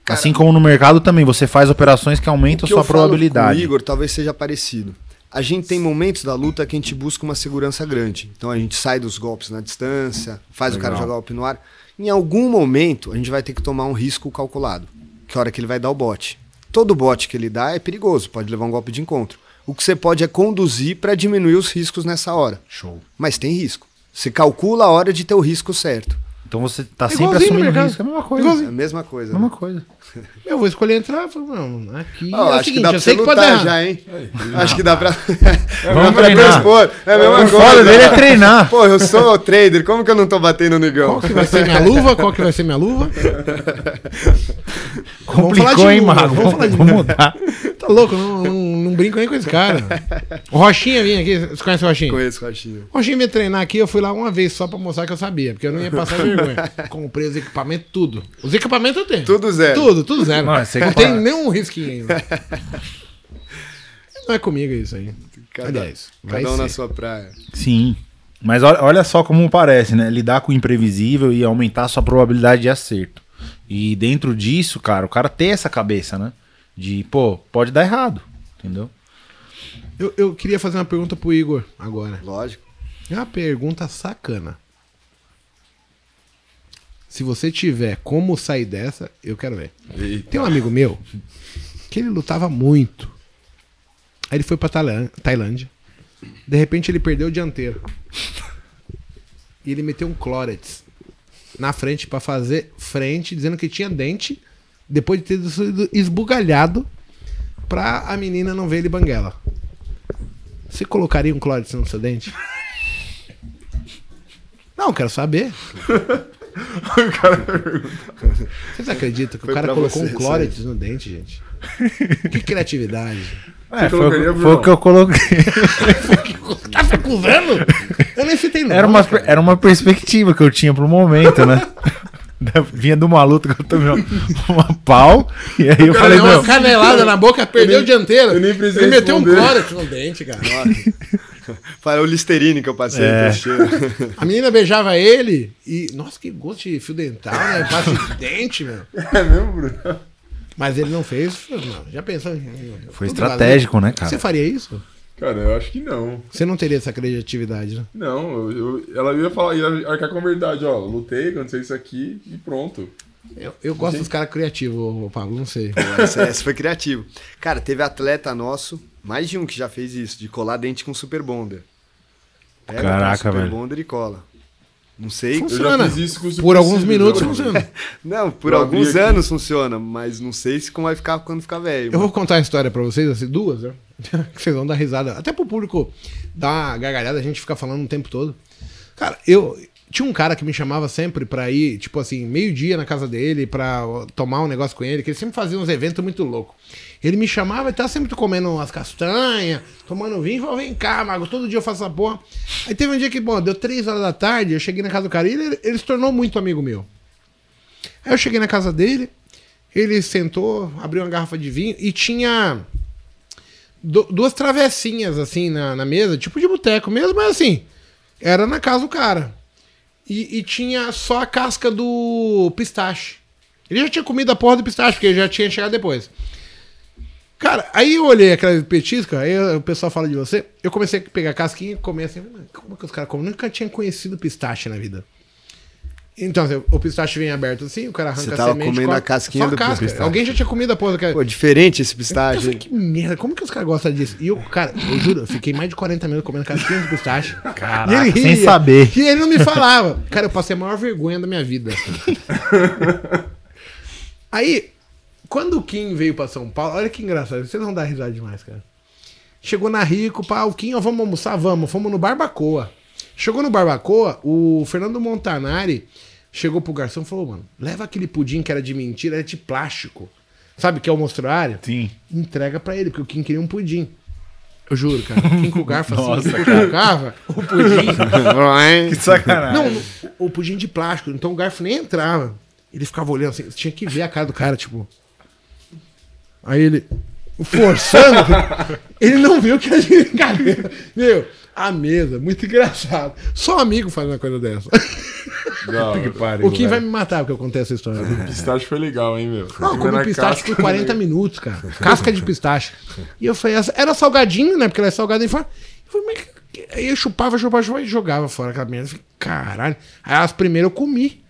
Assim como no mercado também, você faz operações que aumentam a O sua probabilidade. O Igor talvez seja parecido. A gente tem momentos da luta que a gente busca uma segurança grande. Então a gente sai dos golpes na distância, faz o cara jogar golpe no ar. Em algum momento a gente vai ter que tomar um risco calculado, que é a hora que ele vai dar o bote. Todo bote que ele dá é perigoso, pode levar um golpe de encontro. O que você pode é conduzir para diminuir os riscos nessa hora. Show. Mas tem risco. Você calcula a hora de ter o risco certo. Então você tá É sempre assumindo mercado. risco. É a mesma coisa. Igualzinho. É a mesma coisa. Mesma né? coisa. Eu vou escolher entrar. eu falo, Não, aqui Ó, é o acho seguinte, que dá eu pra sei você que pode lutar dar. já, hein? [laughs] acho que dá pra. [laughs] Vamos dá pra treinar. transpor. É a mesma O coisa. foda dele é treinar. [laughs] Pô, eu sou trader, como que eu não tô batendo no Igão? Qual que vai ser minha luva? Qual que vai ser minha luva? Vamos falar de Complicou, hein, Mago? vamos falar de Vamos mudar. [laughs] Tá louco, não, não, não brinco nem com esse cara. [laughs] O Rochinha vinha aqui, você conhece o Rochinha? Conheço, Coxinha. O Rochinha veio treinar aqui, eu fui lá uma vez só pra mostrar que eu sabia, porque eu não ia passar [laughs] vergonha. Comprei os equipamentos, tudo. Os equipamentos eu tenho. Tudo zero. Tudo, tudo zero. Mano, você não tem nenhum risquinho ainda. Não é comigo isso aí. Cada, Aliás, vai cada um na ser. sua praia. Sim. Mas olha, olha só como parece, né? Lidar com o imprevisível e aumentar a sua probabilidade de acerto. E dentro disso, cara, o cara tem essa cabeça, né? De, pô, pode dar errado. Entendeu? Eu, eu queria fazer uma pergunta pro Igor agora. Lógico. É uma pergunta sacana. Se você tiver como sair dessa, eu quero ver. Eita. Tem um amigo meu que ele lutava muito. Aí ele foi pra Tailândia. De repente ele perdeu o dianteiro. E ele meteu um clorets na frente pra fazer frente, dizendo que tinha dente, depois de ter sido esbugalhado pra a menina não ver ele banguela. Você colocaria um clorets no seu dente? Não, quero saber. [laughs] Vocês acreditam que Foi o cara colocou você um clorets no dente, gente? [laughs] Que criatividade. É, foi, foi o que eu coloquei. [laughs] Tá se acusando? Eu nem citei nome. Era uma, cara. era uma perspectiva que eu tinha pro momento, né? [laughs] Vinha de uma luta que eu tomei uma, uma pau. E aí eu Cara, falei, deu uma meu. canelada na boca, perdeu nem- o dianteiro. eu nem precisei Ele meteu um clorets no dente, cara. Foi o Listerine que eu passei. É. eu. A menina beijava ele e. Nossa, que gosto de fio dental, né? Pasta de dente, meu. É mesmo, Bruno? Mas ele não fez. Não, já pensou? Foi estratégico, né, cara? Você faria isso? Cara, eu acho que não. Você não teria essa criatividade, né? Não, eu, eu- ela ia falar, ia arcar com a verdade, ó. Lutei, aconteceu isso aqui e pronto. Eu, eu gosto dos caras criativos, Pablo, não sei. Essa, essa foi criativo. Cara, teve atleta nosso, mais de um que já fez isso, de colar dente com super bonder. Pega Caraca, com super velho. bonder e cola. Não sei. Funciona. Eu já fiz isso com o Por alguns minutos funciona. [laughs] Não, por Eu alguns aqui. anos funciona, mas não sei se como vai ficar quando ficar velho. Eu vou contar uma história pra vocês, assim, duas, né? [laughs] que vocês vão dar risada. Até pro público dar uma gargalhada, a gente fica falando o tempo todo. Cara, eu. Tinha um cara que me chamava sempre pra ir, tipo assim, meio-dia na casa dele pra tomar um negócio com ele, que ele sempre fazia uns eventos muito loucos. Ele me chamava e tava sempre comendo umas castanhas, tomando vinho, falava, vem cá, Mago, todo dia eu faço essa porra. Aí teve um dia que, bom, deu três horas da tarde, eu cheguei na casa do cara e ele, ele se tornou muito amigo meu. Aí eu cheguei na casa dele, ele sentou, abriu uma garrafa de vinho e tinha du- duas travessinhas assim na, na mesa, tipo de boteco mesmo, mas assim, era na casa do cara. E, e tinha só a casca do pistache. Ele já tinha comido a porra do pistache, porque ele já tinha chegado depois. Cara, aí eu olhei aquela petisca, aí o pessoal fala de você. Eu comecei a pegar casquinha e comer assim. "Mas Como que os caras comem? Nunca tinha conhecido pistache na vida. Então, assim, o pistache vem aberto assim, o cara arranca Você a tava semente. comendo come- a casquinha só do casca. pistache. Alguém já tinha comido a porra daquela. Pô, diferente esse Eu pistache. falei, que merda, como que os caras gostam disso? E eu, cara, eu juro, eu fiquei mais de 40 minutos comendo casquinha de pistache. Caraca, E ele sem ria. saber. E ele não me falava. Cara, eu passei a maior vergonha da minha vida. [laughs] Aí, quando o Kim veio pra São Paulo, olha que engraçado, vocês vão dar risada demais, cara. Chegou na Rico, pá, o Kim, ó, vamos almoçar? Vamos. Fomos no Barbacoa. Chegou no Barbacoa, o Fernando Montanari chegou pro garçom e falou, mano, leva aquele pudim que era de mentira, era de plástico. Sabe que é o mostruário? Sim. Entrega pra ele, porque o Kim queria um pudim. Eu juro, cara. O Kim com o garfo assim, Nossa, colocava [laughs] o pudim. [laughs] Que sacanagem. Não, o pudim de plástico, então o garfo nem entrava. Ele ficava olhando assim, tinha que ver a cara do cara, tipo. Aí ele, forçando, ele não viu que a gente. [laughs] Meu, a mesa, muito engraçado. Só amigo faz uma coisa dessa. Hora. que pariu. O Kim vai me matar porque eu contei essa história. [laughs] Pistache foi legal, hein, meu? Não, eu comi pistache por 40 minutos, cara. Casca de pistache. E eu falei, era salgadinho, né? Porque ela é salgada em fora. Eu falei, mas Aí eu chupava, chupava, chupava e jogava fora aquela merda. Eu falei, caralho. Aí as primeiras eu comi.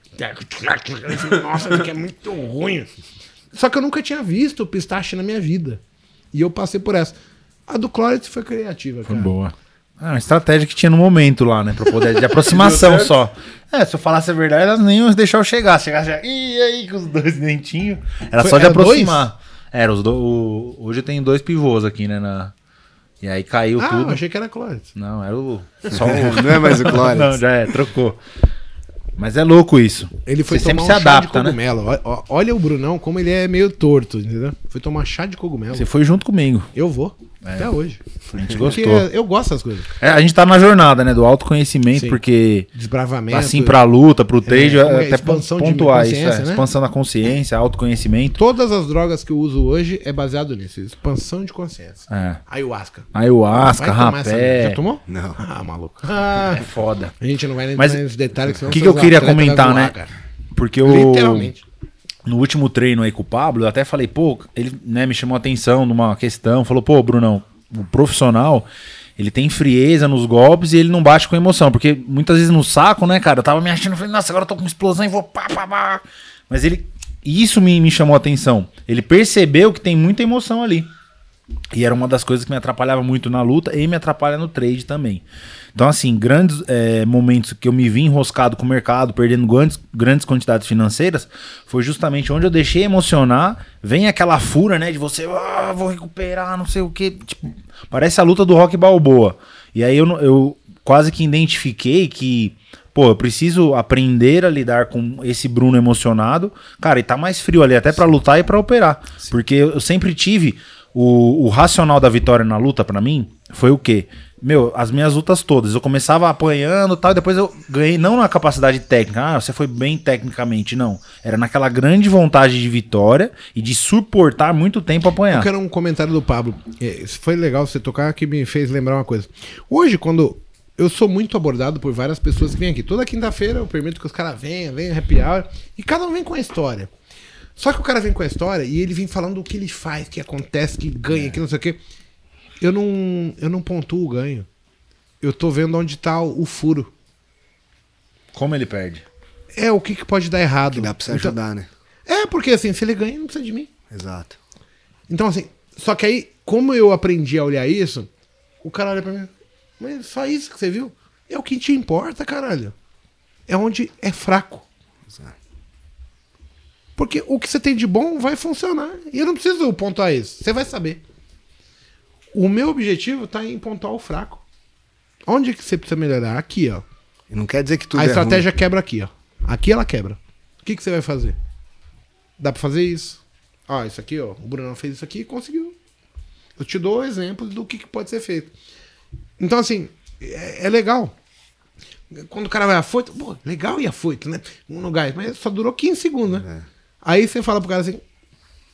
Eu falei, Nossa, isso aqui é muito ruim. Só que eu nunca tinha visto pistache na minha vida. E eu passei por essa. A do Clóris foi criativa, cara. Boa. Ah, uma estratégia que tinha no momento lá, né? Pra poder de [laughs] aproximação só. É, se eu falasse a verdade, elas nem iam deixar eu chegar. Chegasse já, e aí, com os dois dentinhos. Era Foi- só de era aproximar. Era, os do, o- hoje tenho dois pivôs aqui, né? Na... E aí caiu Ah, eu tudo. achei que era Clóris. Não, era o. [laughs] Só o. Não é mais o Clóris. [laughs] Não, já é, trocou. Mas é louco isso. Ele foi Você tomar sempre um se chá adapta, de né? cogumelo. Ó- Olha o Brunão, como ele é meio torto, entendeu? Foi tomar chá de cogumelo. Você foi junto comigo. Eu vou. Até hoje. A gente Porque gostou. eu gosto dessas coisas. É, a gente tá na jornada, né? Do autoconhecimento, Sim. porque Desbravamento. assim pra luta, pro trade, como é? até Expansão de pontuar isso. consciência, É, né? Expansão da consciência, autoconhecimento. Todas as drogas que eu uso hoje é baseado nisso. Expansão de consciência. É. Ayahuasca. Ayahuasca, tomar essa rapé. Já tomou? Não. Ah, maluco. Ah, [laughs] É foda. a gente não vai nem Mas entrar nos detalhes. senão O que, que eu queria comentar, vão né? voar, cara. Porque eu. Literalmente. No último treino aí com o Pablo, eu até falei, pô, ele né, me chamou a atenção numa questão, falou, pô, Brunão, o profissional, ele tem frieza nos golpes e ele não bate com emoção, porque muitas vezes no saco, né, cara, eu tava me achando, falei, nossa, agora eu tô com explosão e vou pá, pá, pá. Mas ele, isso me, me chamou a atenção. Ele percebeu que tem muita emoção ali. E era uma das coisas que me atrapalhava muito na luta e me atrapalha no trade também. Então, assim, grandes é, momentos que eu me vi enroscado com o mercado, perdendo grandes, grandes quantidades financeiras, foi justamente onde eu deixei emocionar. Vem aquela fúria, né? De você, ah, vou recuperar, não sei o quê. Tipo, parece a luta do Rock Balboa. E aí eu, eu quase que identifiquei que, pô, eu preciso aprender a lidar com esse Bruno emocionado. Cara, e tá mais frio ali, até pra lutar e pra operar. Porque eu sempre tive o, o racional da vitória na luta pra mim foi o quê? Meu, as minhas lutas todas, eu começava apanhando e tal, e depois eu ganhei, não na capacidade técnica, ah, você foi bem tecnicamente, não. Era naquela grande vontade de vitória e de suportar muito tempo apanhar. Eu quero um comentário do Pablo. É, foi legal você tocar que me fez lembrar uma coisa. Hoje, quando eu sou muito abordado por várias pessoas que vêm aqui, toda quinta-feira eu permito que os caras venham, venham happy hour, e cada um vem com a história. Só que o cara vem com a história e ele vem falando o que ele faz, que acontece, que ganha, que não sei o quê. Eu não, eu não pontuo o ganho. Eu tô vendo onde tá o, o furo. Como ele perde? É o que, que pode dar errado. Que dá pra se Então- ajudar, né? é, porque assim, se ele ganha, não precisa de mim. Exato. Então, assim, só que aí, como eu aprendi a olhar isso, o cara olha pra mim, mas só isso que você viu? É o que te importa, caralho. É onde é fraco. Porque o que você tem de bom vai funcionar. E eu não preciso pontuar isso. Você vai saber. O meu objetivo tá em pontuar o fraco. Onde que você precisa melhorar? Aqui, ó. E não quer dizer que tudo a é estratégia ruim. quebra aqui, ó. Aqui ela quebra. O que, que você vai fazer? Dá pra fazer isso. Ó, isso aqui, ó. O Bruno fez isso aqui e conseguiu. Eu te dou exemplos do que, que pode ser feito. Então, assim, é, é legal. Quando o cara vai afoito, pô, legal e afoito, né? No gás, mas só durou 15 segundos, né? Aí você fala pro cara assim,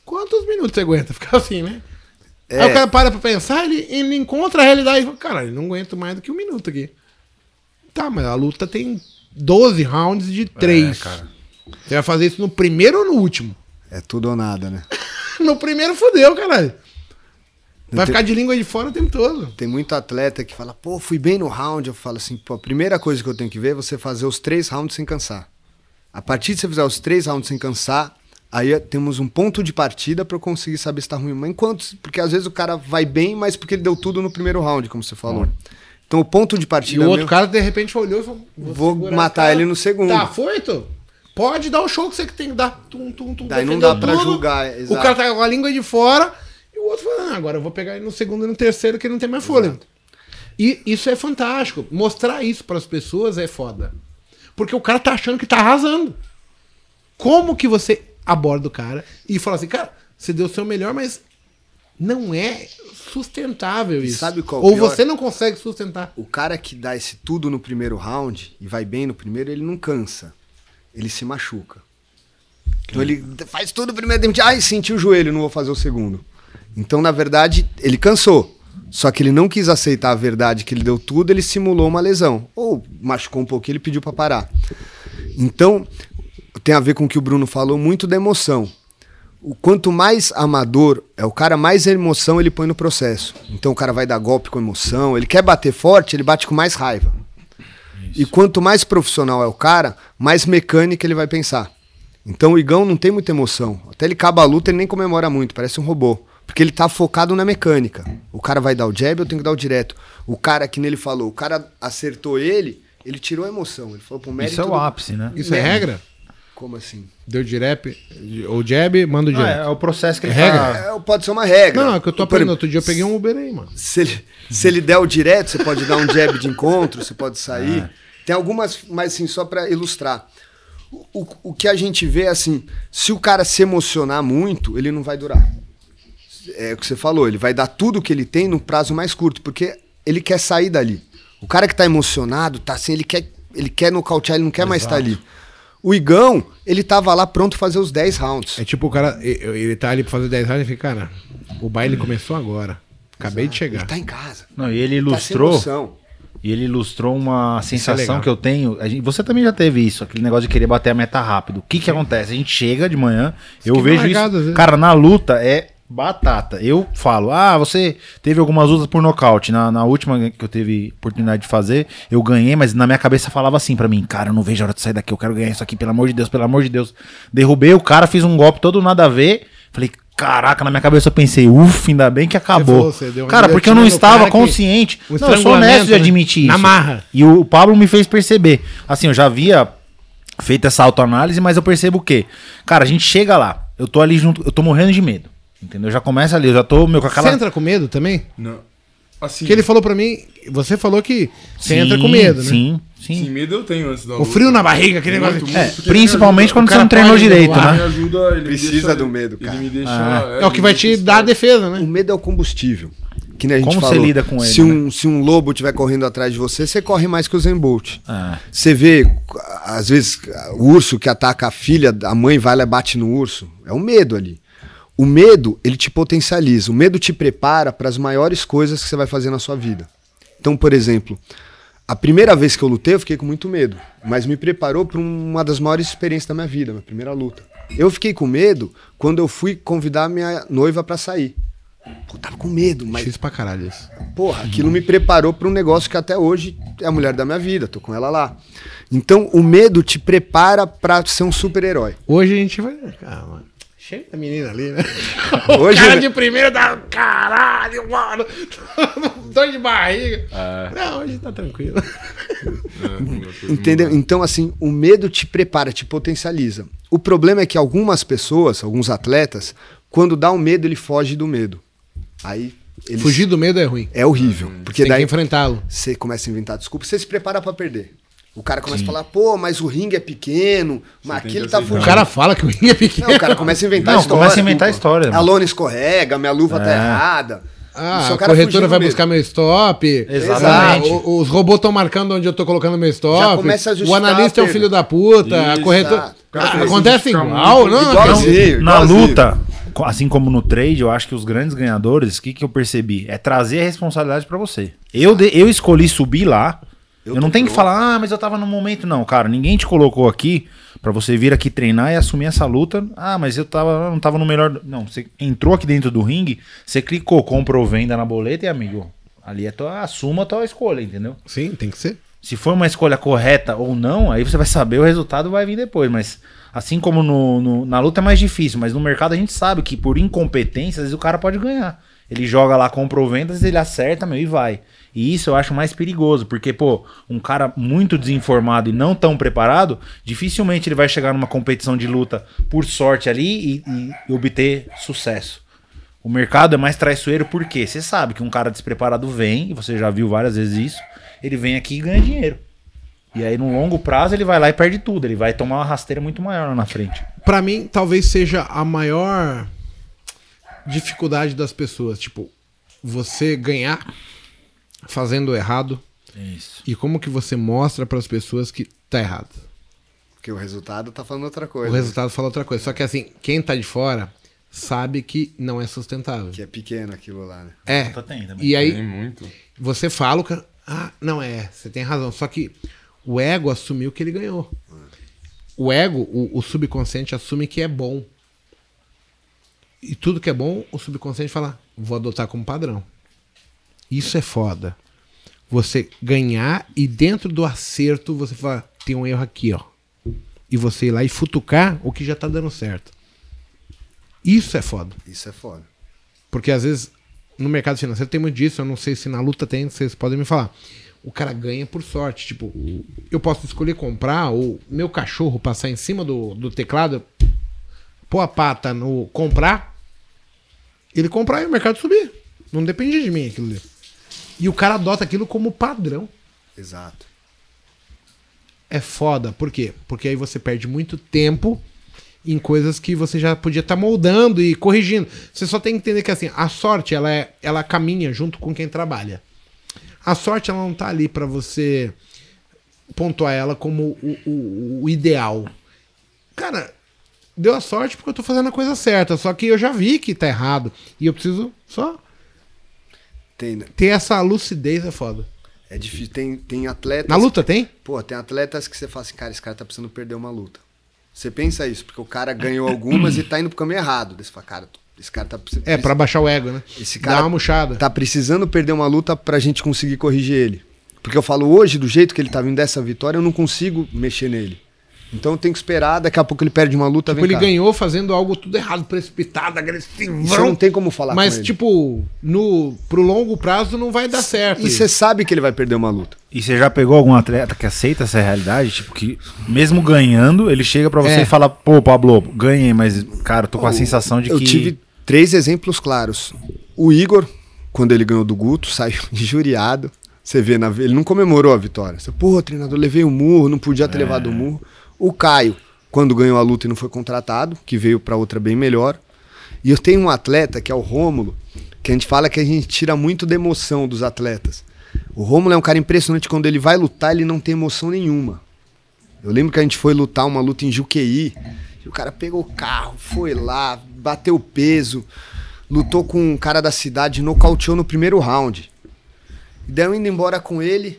quantos minutos você aguenta? [laughs] Ficar assim, né? Aí É. o cara para pra pensar, ele, ele encontra a realidade e fala, cara, ele não aguento mais do que um minuto aqui. Tá, mas a luta tem 12 rounds de 3. cara. Você vai fazer isso no primeiro ou no último? É tudo ou nada, né? [laughs] No primeiro fodeu, caralho. Vai ficar de língua de fora o tempo todo. Tem muito atleta que fala, pô, fui bem no round. Eu falo assim, pô, a primeira coisa que eu tenho que ver é você fazer os três rounds sem cansar. A partir de você fizer os três rounds sem cansar, aí temos um ponto de partida para eu conseguir saber se tá ruim. Mas enquanto. Porque às vezes o cara vai bem, mas porque ele deu tudo no primeiro round, como você falou. Então o ponto de E partida. o outro meu- cara, de repente, olhou e falou: Vou segurar matar ele no segundo. Tá, foi, tu? Pode dar o show que você tem que dar. Tum, tum, tum, Daí não dá pra tudo. julgar, O exato. cara tá com a língua de fora e o outro fala: ah, agora eu vou pegar ele no segundo e no terceiro que ele não tem mais fôlego. E isso é fantástico. Mostrar isso pras pessoas é foda. Porque o cara tá achando que tá arrasando. Como que você aborda o cara e fala assim, cara, você deu o seu melhor, mas não é sustentável isso. Sabe qual Ou pior? você não consegue sustentar. O cara que dá esse tudo no primeiro round e vai bem no primeiro, ele não cansa. Ele se machuca. Então ele faz tudo primeiro tempo. Ai, senti o joelho, não vou fazer o segundo. Então, na verdade, ele cansou. Só que ele não quis aceitar a verdade que ele deu tudo, ele simulou uma lesão. Ou machucou um pouquinho, ele pediu pra parar. Então, tem a ver com o que o Bruno falou, muito da emoção. O quanto mais amador é o cara, mais emoção ele põe no processo. Então o cara vai dar golpe com emoção, ele quer bater forte, ele bate com mais raiva. E quanto mais profissional é o cara, mais mecânica ele vai pensar. Então o Igão não tem muita emoção. Até ele acaba a luta, ele nem comemora muito, parece um robô. Porque ele tá focado na mecânica. O cara vai dar o jab, eu tenho que dar o direto. O cara que nele falou, o cara acertou ele, ele tirou a emoção. Ele falou pro mérito. Isso é o ápice, né? Isso é regra? Como assim? Deu direp, ou jab, manda o Ah, direct. é, é o processo que ele Regra? tá... É, pode ser uma regra. Não, é que eu tô Por aprendendo. Outro dia eu peguei um Uber aí, mano. se ele, se ele der o direto, você pode dar um jab de encontro, você pode sair. Tem algumas, mas assim, só pra ilustrar. O, o, que a gente vê é assim, se o cara se emocionar muito, ele não vai durar. É o que você falou, ele vai dar tudo que ele tem no prazo mais curto, porque ele quer sair dali. O cara que tá emocionado, tá assim, ele quer, ele quer nocautear, ele não quer mais estar ali. O Igão, ele tava lá pronto fazer os 10 rounds. É tipo o cara, ele tá ali pra fazer 10 rounds e fica, cara, o baile começou agora. Acabei de chegar. Ele tá em casa. Não, e ele Tá ilustrou... emoção. E ele ilustrou uma sensação legal. que eu tenho. a gente- você também já teve isso, aquele negócio de querer bater a meta rápido. O que que acontece? A gente chega de manhã, eu fica vejo largado, às isso. Cara, na luta é batata. Eu falo, ah, você teve algumas lutas por nocaute. Na, na última que eu teve oportunidade de fazer, eu ganhei, mas na minha cabeça falava assim pra mim, cara, eu não vejo a hora de sair daqui, eu quero ganhar isso aqui, pelo amor de Deus, pelo amor de Deus. Derrubei o cara, fiz um golpe todo nada a ver. Falei, caraca, na minha cabeça eu pensei, ufa, ainda bem que acabou. falou, você deu uma cara, porque eu não estava consciente. não, eu sou honesto de né? admitir Na isso. marra. E o Pablo me fez perceber. Assim, eu já havia feito essa autoanálise, mas eu percebo o quê? Cara, a gente chega lá, eu tô ali junto, eu tô morrendo de medo. Entendeu? Já começa ali, eu já tô meu, com aquela. Você entra com medo também? Não. Assim, Que ele falou pra mim, você falou que você Sim, entra com medo, né? Sim, sim. sim, medo eu tenho antes da O luta. frio na barriga, aquele Muito, negócio. muito, É, porque ele principalmente me ajuda- quando o você não treinou direito, né? Ele me ajuda, ele me Precisa deixa- do medo, cara. Ele me deixa. É o que vai te dar a defesa, O né? medo é o combustível. Que nem a gente Como você falou. lida com ele, Se um, se um lobo estiver correndo atrás de você, você corre mais que o Zen Bolt. É. Você vê, às vezes, o urso que ataca a filha, a mãe vai lá e bate no urso. É o medo ali. O medo, ele te potencializa. O medo te prepara para as maiores coisas que você vai fazer na sua vida. Então, por exemplo, a primeira vez que eu lutei, eu fiquei com muito medo. Mas me preparou para uma das maiores experiências da minha vida, minha primeira luta. Eu fiquei com medo quando eu fui convidar minha noiva para sair. Pô, tava com medo, mas X pra caralho isso. Porra, aquilo me preparou para um negócio que até hoje é a mulher da minha vida, tô com ela lá. Então, o medo te prepara para ser um super-herói. Hoje a gente vai. Calma. Chega da menina ali, né? [laughs] Hoje, o cara né? de primeira dá. Caralho, mano. [laughs] Dor de barriga. Não, hoje tá tranquilo. Entendeu? Então, assim, o medo te prepara, te potencializa. O problema é que algumas pessoas, alguns atletas, quando dá um medo, ele foge do medo. Aí eles... Fugir do medo é ruim. é horrível, porque Tem daí enfrentá-lo. você começa a inventar desculpa, você se prepara para perder. O cara começa a falar, pô, mas o ringue é pequeno, mas aquilo que tá fugindo. O cara fala que o ringue é pequeno. Não, o cara começa a inventar Não, história. começa a inventar história, A lona escorrega, minha luva tá É. errada. Ah, o a corretora vai mesmo. buscar meu stop. Exatamente. Ah, o- os robôs estão marcando onde eu tô colocando meu stop. Já começa a o analista é a um perda. filho da puta. a Isso, corretora. tá. O cara Ah, a acontece igual, não? Igualzinho. Na luta, assim como no trade, eu acho que os grandes ganhadores, o que, que eu percebi? É trazer a responsabilidade pra você. Eu, de- eu escolhi subir lá. Eu, Eu não tenho que falar, ah, mas eu tava no momento. Não, cara, ninguém te colocou aqui Pra você vir aqui treinar e assumir essa luta. Ah, mas eu tava, não tava no melhor. Não, você entrou aqui dentro do ringue, você clicou, compra ou venda na boleta e, amigo, ali é tua, assuma a tua escolha, entendeu? Sim, tem que ser. Se for uma escolha correta ou não, aí você vai saber, o resultado vai vir depois. Mas assim como no, no- na luta é mais difícil, mas no mercado a gente sabe que por incompetência, às vezes o cara pode ganhar. Ele joga lá, compra ou venda, às vezes ele acerta, meu, e vai. E isso eu acho mais perigoso, porque, pô, um cara muito desinformado e não tão preparado, dificilmente ele vai chegar numa competição de luta por sorte ali e, e obter sucesso. O mercado é mais traiçoeiro porque você sabe que um cara despreparado vem, e você já viu várias vezes isso, ele vem aqui e ganha dinheiro. E aí, no longo prazo, ele vai lá e perde tudo. Ele vai tomar uma rasteira muito maior lá na frente. Pra mim, talvez seja a maior dificuldade das pessoas. Tipo, você ganhar fazendo errado Isso. e como que você mostra pras pessoas que tá errado. Porque o resultado tá falando outra O coisa. resultado fala outra coisa. Só que assim, quem tá de fora sabe que não é sustentável. Que é pequeno aquilo lá, né? É. Tem também. E aí, Tem muito. você fala, o cara, ah, não é, você tem razão. Só que o ego assumiu que ele ganhou. O ego, o, o subconsciente assume que é bom. E tudo que é bom, o subconsciente fala, vou adotar como padrão. Isso é foda. Você ganhar e dentro do acerto você fala, tem um erro aqui, ó. E você ir lá e futucar o que já tá dando certo. Isso é foda. Isso é foda. Porque às vezes no mercado financeiro tem muito disso, eu não sei se na luta tem, vocês podem me falar. O cara ganha por sorte. Tipo, eu posso escolher comprar, ou meu cachorro passar em cima do, do teclado, pôr a pata no comprar, ele comprar e o mercado subir. Não depende de mim aquilo ali. E o cara adota aquilo como padrão. Exato. É foda. Por quê? Porque aí você perde muito tempo em coisas que você já podia estar moldando e corrigindo. Você só tem que entender que assim, a sorte ela é, ela caminha junto com quem trabalha. A sorte ela não tá ali pra você pontuar ela como o, o- o ideal. Cara, deu a sorte porque eu tô fazendo a coisa certa, só que eu já vi que tá errado e eu preciso só Tem, ter essa lucidez é foda. é difícil. Tem, tem atletas. Na luta tem? Pô, tem atletas que você fala assim, cara, esse cara tá precisando perder uma luta. Você pensa isso, porque o cara ganhou algumas e tá indo pro caminho errado. Você fala, cara, esse cara tá precisando. É, pra baixar o ego, né? Esse Dá cara uma murchada. tá precisando perder uma luta pra gente conseguir corrigir ele. Porque eu falo, hoje, do jeito que ele tá vindo dessa vitória, eu não consigo mexer nele. Então eu tenho que esperar, daqui a pouco ele perde uma luta, Tipo, vem ele cá. ganhou fazendo algo tudo errado, precipitado, agressivo. Você não tem como falar Mas, com ele. tipo, no, pro longo prazo não vai dar certo. E você sabe que ele vai perder uma luta. E você já pegou algum atleta que aceita essa realidade? Tipo, que mesmo ganhando, ele chega pra você É. e fala, pô, Pablo, ganhei, mas, cara, tô com a sensação de eu que. tive três exemplos claros. O Igor, quando ele ganhou do Guto, [laughs] saiu injuriado. Você vê, na, ele não comemorou a vitória. Você, pô, treinador, levei o murro, não podia ter levado o murro. O Caio, quando ganhou a luta e não foi contratado, que veio pra outra bem melhor. E eu tenho um atleta, que é o Rômulo, que a gente fala que a gente tira muito da emoção dos atletas. O Rômulo é um cara impressionante, quando ele vai lutar, ele não tem emoção nenhuma. Eu lembro que a gente foi lutar uma luta em Juqueí. E o cara pegou o carro, foi lá, bateu peso, lutou com um cara da cidade, nocauteou no primeiro round. E daí eu indo embora com ele,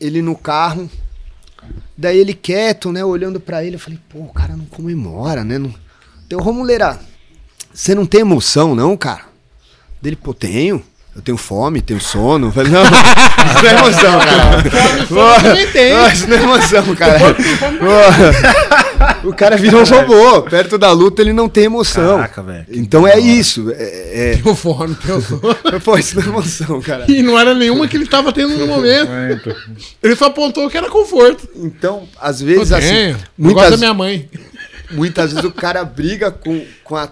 ele no carro. Daí ele quieto, né, olhando pra ele, eu falei, pô, o cara não comemora, né? Não... Deu Romuleira, você não tem emoção, não, cara? Dele, pô, tenho. Eu tenho fome, tenho sono. Eu falei, não, isso não é emoção, cara. Pô, também tem. não, Isso não é emoção, cara. Pô, o cara virou um robô. Perto da luta ele não tem emoção. Caraca, velho. Então é isso. É, Tenho fome, tenho sono. é... Pô, [laughs] isso não é emoção, cara. E não era nenhuma que ele tava tendo no momento. Ele só apontou que era conforto. Então, às Eu vezes, assim, tenho. Eu gosto muitas, da minha mãe. muitas vezes o cara briga com, com, a,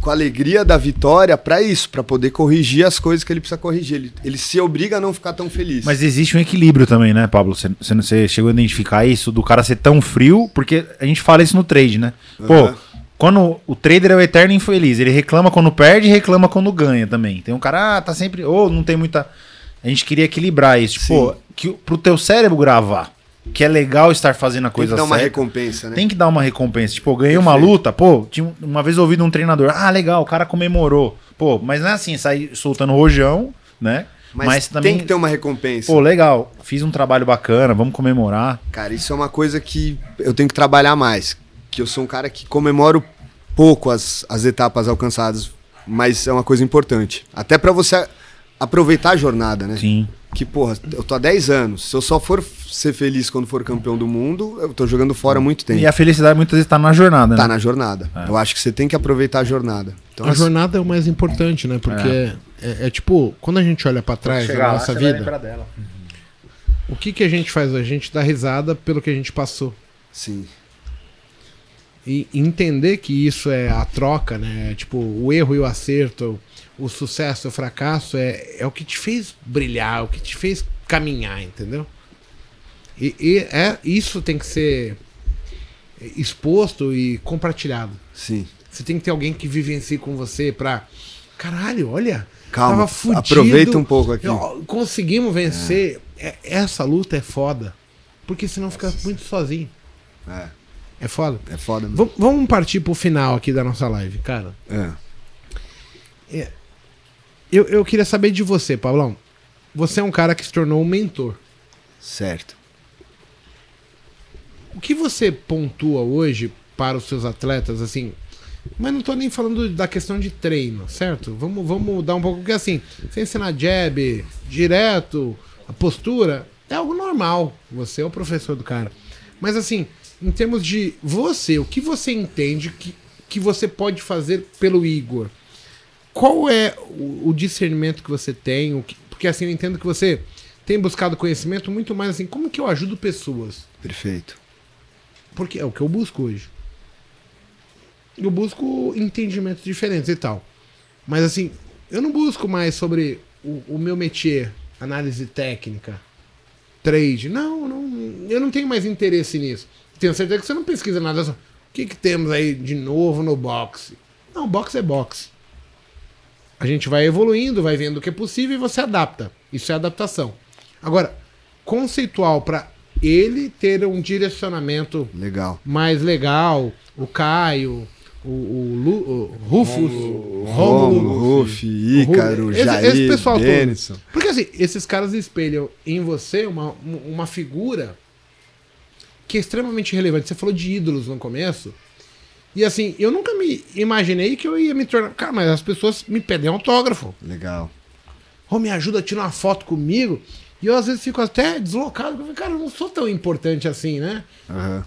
com a alegria da vitória pra isso, pra poder corrigir as coisas que ele precisa corrigir. Ele, ele se obriga a não ficar tão feliz. Mas existe um equilíbrio também, né, Pablo? Você, você, chegou a identificar isso do cara ser tão frio, porque a gente fala isso no trade, né? Pô, Aham. quando o trader é o eterno infeliz, ele reclama quando perde e reclama quando ganha também. Tem um cara, ah, tá sempre. Ou não tem muita. A gente queria equilibrar isso. Tipo, Sim. pô, que, o- pro teu cérebro gravar, que é legal estar fazendo a tem coisa que dar uma certa. recompensa, né? Tem que dar uma recompensa. Tipo, eu ganhei uma Perfeito. luta, pô, tinha uma vez eu ouvi de um treinador, ah, legal, o cara comemorou. Pô, mas não é assim, sai soltando rojão, né? Mas, Mas também- tem que ter uma recompensa. Pô, legal, fiz um trabalho bacana, vamos comemorar. Cara, isso é uma coisa que eu tenho que trabalhar mais. Que eu sou um cara que comemoro pouco as, as etapas alcançadas, mas é uma coisa importante. Até pra você aproveitar a jornada, né? Sim. Que, porra, eu tô há 10 anos. Se eu só for ser feliz quando for campeão do mundo, eu tô jogando fora há muito tempo. E a felicidade muitas vezes tá na jornada, Tá né? na jornada. Eu acho que você tem que aproveitar a jornada. Então, a assim, jornada é o mais importante, né? Porque é, é tipo, quando a gente olha pra trás da nossa vida, dela. o que, que a gente faz? A gente dá risada pelo que a gente passou. sim. E entender que isso é a troca, né? Tipo, o erro e o acerto, o sucesso e o fracasso é, é o que te fez brilhar, o que te fez caminhar, entendeu? E, e é, isso tem que ser exposto e compartilhado. Sim. Você tem que ter alguém que vivencie com você pra. Caralho, olha. Calma, fudido, aproveita um pouco aqui. Conseguimos vencer. É, essa luta é foda. Porque senão fica muito sozinho. É, É foda. é foda mesmo. Vam- Vamos partir pro final aqui da nossa live, cara. É. Eu, eu queria saber de você, Paulão. Você é um cara que se tornou um mentor. Certo. O que você pontua hoje para os seus atletas, assim? Mas não tô nem falando da questão de treino, certo? Vamos, vamos mudar um pouco, porque assim, você ensinar jab direto, a postura, é algo normal. Você é o professor do cara. Mas assim, em termos de você, o que você entende que, que você pode fazer pelo Igor? Qual é o, o discernimento que você tem? Que- porque assim, eu entendo que você tem buscado conhecimento muito mais assim, como que eu ajudo pessoas? Perfeito. Porque é o que eu busco hoje. Eu busco entendimentos diferentes e tal. Mas assim, eu não busco mais sobre o, o meu métier, análise técnica, trade. Não, não, eu não tenho mais interesse nisso. Tenho certeza que você não pesquisa nada. só, O que, que temos aí de novo no boxe? Não, boxe é boxe. A gente vai evoluindo, vai vendo o que é possível e você adapta. Isso é adaptação. Agora, conceitual para ele ter um direcionamento Legal. mais legal, o Caio, o, o, Lu, o Rufus, o Rômulo, Rômulo, Ruf, Ícaro, Esse- Jair, esse pessoal todo. Denison. Porque assim, esses caras espelham em você uma, uma figura que é extremamente relevante. Você falou de ídolos no começo. E assim, eu nunca me imaginei que eu ia me tornar. Cara, mas as pessoas me pedem autógrafo. Legal. Ou me ajuda a tirar uma foto comigo. E eu às vezes fico até deslocado. porque, Cara, eu não sou tão importante assim, né? Aham.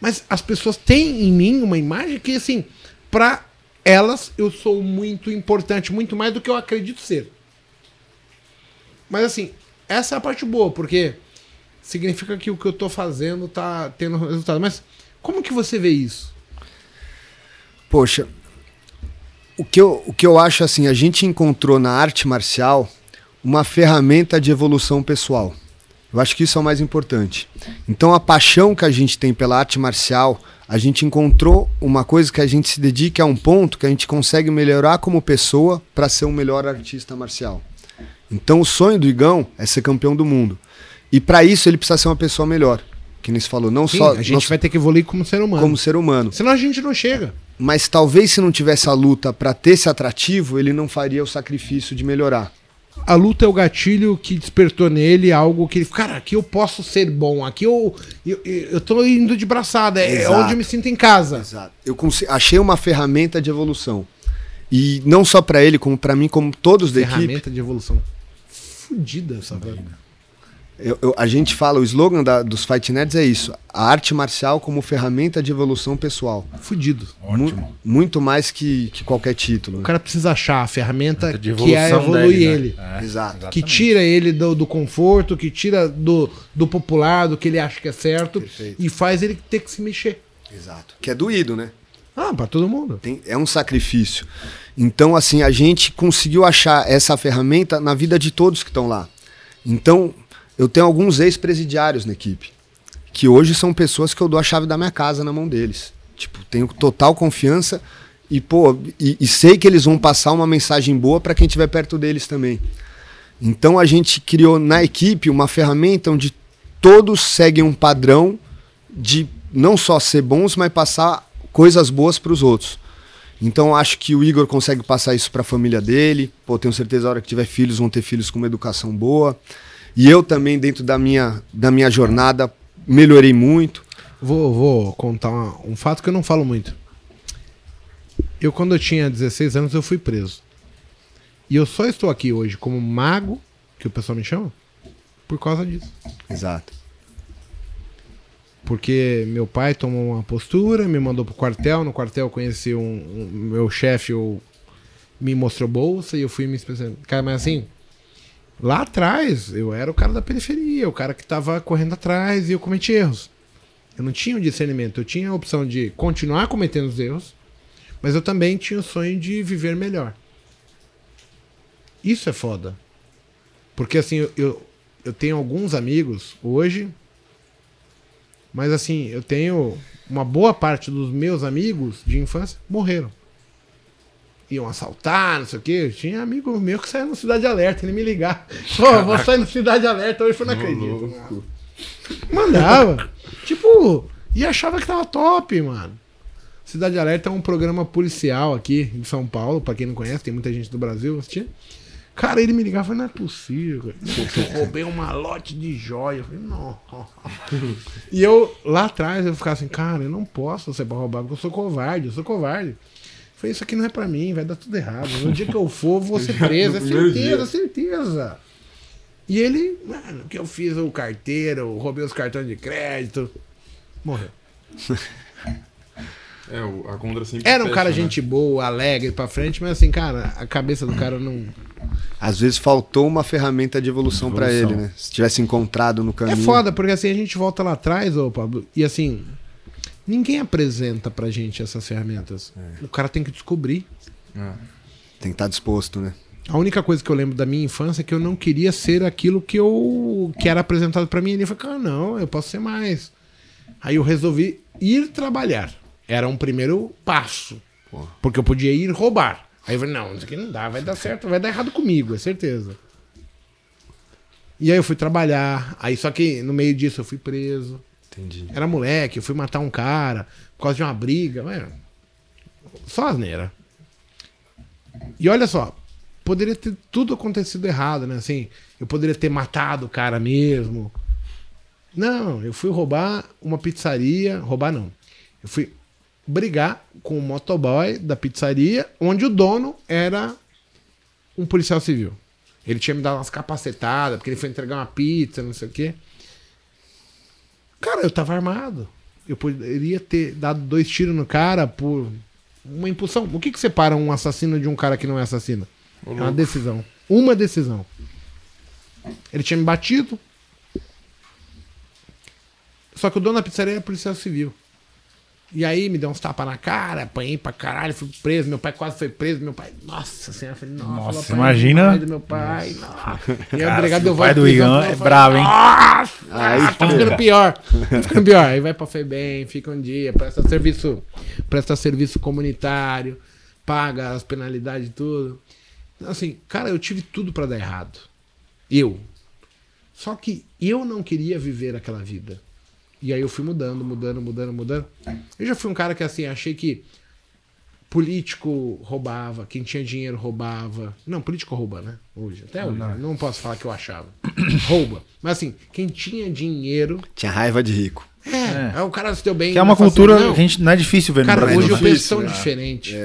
Mas as pessoas têm em mim uma imagem que, assim, pra elas eu sou muito importante, muito mais do que eu acredito ser. Mas, assim, essa é a parte boa, porque significa que o que eu tô fazendo tá tendo resultado. Mas como que você vê isso? Poxa, o que, eu, o que eu acho assim, a gente encontrou na arte marcial uma ferramenta de evolução pessoal. Eu acho que isso é o mais importante. Então a paixão que a gente tem pela arte marcial, a gente encontrou uma coisa que a gente se dedica a um ponto que a gente consegue melhorar como pessoa para ser um melhor artista marcial. Então o sonho do Igão é ser campeão do mundo. E para isso ele precisa ser uma pessoa melhor. Que nem se falou, não Sim, só a gente não vai ter que evoluir como ser humano. como ser humano. Senão a gente não chega. Mas talvez se não tivesse a luta para ter esse atrativo, ele não faria o sacrifício de melhorar. A luta é o gatilho que despertou nele algo que ele. Cara, aqui eu posso ser bom. Aqui eu. Eu, eu tô indo de braçada. É Exato. onde eu me sinto em casa. Exato. Eu achei uma ferramenta de evolução. E não só para ele, como para mim, como todos da equipe. Ferramenta de evolução. Fudida essa velho. Eu- eu- a gente fala, o slogan da- dos Fight Nerds é isso: a arte marcial como ferramenta de evolução pessoal. Fudido. Mu- muito mais que, que qualquer título. O né? cara precisa achar a ferramenta De que é evoluir dele, né? ele. É, Exato. Que tira ele do, do conforto, que tira do, do popular, do que ele acha que é certo. Perfeito. E faz ele ter que se mexer. Exato. Que é doído, né? Ah, pra todo mundo. Tem- é um sacrifício. Então, assim, a gente conseguiu achar essa ferramenta na vida de todos que estão lá. Então, eu tenho alguns ex-presidiários na equipe, que hoje são pessoas que eu dou a chave da minha casa na mão deles. Tipo, tenho total confiança e, pô, e, e sei que eles vão passar uma mensagem boa para quem estiver perto deles também. Então, a gente criou na equipe uma ferramenta onde todos seguem um padrão de não só ser bons, mas passar coisas boas para os outros. Então acho que o Igor consegue passar isso para a família dele. Pô, tenho certeza a hora que tiver filhos vão ter filhos com uma educação boa. E eu também dentro da minha da minha jornada melhorei muito. Vou, vou contar uma- um fato que eu não falo muito. Eu, quando eu tinha 16 anos, eu fui preso. E eu só estou aqui hoje como mago, que o pessoal me chama, por causa disso. Exato. Porque meu pai tomou uma postura, me mandou pro quartel. No quartel eu conheci um, um- meu chefe, eu, me mostrou bolsa e eu fui me especializando. Cara, mas assim, lá atrás eu era o cara da periferia, o cara que tava correndo atrás e eu cometi erros. Eu não tinha o discernimento, eu tinha a opção de continuar cometendo os erros, mas eu também tinha o sonho de viver melhor. Isso é foda. Porque assim, eu, eu, eu tenho alguns amigos hoje mas assim, eu tenho uma boa parte dos meus amigos de infância morreram. Iam assaltar, não sei o quê. Eu tinha amigo meu que saía no Cidade Alerta, ele me ligar. Pô, [laughs] vou sair no Cidade Alerta hoje, eu não acredito. Mandava. [laughs] tipo, e achava que tava top, mano. Cidade Alerta é um programa policial aqui em São Paulo, pra quem não conhece, tem muita gente do Brasil assistindo. Cara, ele me ligava e falou, não é possível. cara. [laughs] Eu roubei um malote de joia. Eu falei, não. E eu, lá atrás, eu ficava assim, cara, eu não posso ser pra roubar, porque eu sou covarde, eu sou covarde. Falei, isso aqui não é pra mim, vai dar tudo errado. No dia que eu for, vou ser [laughs] preso. É certeza, certeza. E ele, mano, que eu fiz o carteiro, roubei os cartões de crédito. Morreu. É, o- a Condra sempre Era um fecha, cara né? gente boa, alegre pra frente, mas assim, cara, a cabeça do cara não. Às vezes faltou uma ferramenta de evolução para Evolução. ele, né? Se tivesse encontrado no É caminho. foda, porque assim a gente volta lá atrás, ô Pablo, e assim, ninguém apresenta pra gente essas ferramentas. O cara tem que descobrir. É. Tem que estar disposto, né? A única coisa que eu lembro da minha infância é que eu não queria ser aquilo que eu que era apresentado pra mim. E eu falei, cara, não, eu posso ser mais. Aí eu resolvi ir trabalhar. Era um primeiro passo. Porque eu podia ir roubar. Aí eu falei, não, isso aqui não dá, vai dar certo, vai dar errado comigo, é certeza. E aí eu fui trabalhar. Aí só que no meio disso eu fui preso. Entendi. Era moleque, eu fui matar um cara por causa de uma briga. Só asneira. E olha só, poderia ter tudo acontecido errado, né? Assim, eu poderia ter matado o cara mesmo. Não, eu fui roubar uma pizzaria. Roubar não. Eu fui brigar com o motoboy da pizzaria, onde o dono era um policial civil. Ele tinha me dado umas capacetadas, porque ele foi entregar uma pizza, não sei o quê. Cara, eu tava armado. Eu poderia ter dado dois tiros no cara por uma impulsão. O que, que separa um assassino de um cara que não é assassino? É uma decisão. Uma decisão. Ele tinha me batido. Só que o dono da pizzaria era policial civil. E aí me deu uns tapas na cara, apanhei pra caralho, fui preso. Meu pai quase foi preso. Meu pai, nossa senhora, eu falei, nossa, Nossa, imagina. demais Do meu pai, nossa. E aí o delegado o pai do eu é bravo, hein? Nossa, Aí ah, tá ficando pior. Tá ficando pior. Aí vai pra FEBEM, fica um dia, presta serviço, presta serviço comunitário, paga as penalidades e tudo. Então, Assim, cara, eu tive tudo pra dar errado. Eu. Só que eu não queria viver aquela vida. E aí eu fui mudando, mudando, mudando, mudando. Eu já fui um cara que assim, achei que político roubava, quem tinha dinheiro roubava. Não, político rouba, né? Hoje, até hoje. Não, não posso falar que eu achava. [coughs] Rouba. Mas assim, quem tinha dinheiro. Tinha raiva de rico. É, é. o cara se deu bem. Que é uma fala assim, cultura não, que a gente não é difícil ver no Cara, Brasil. hoje eu né? penso tão né? diferente.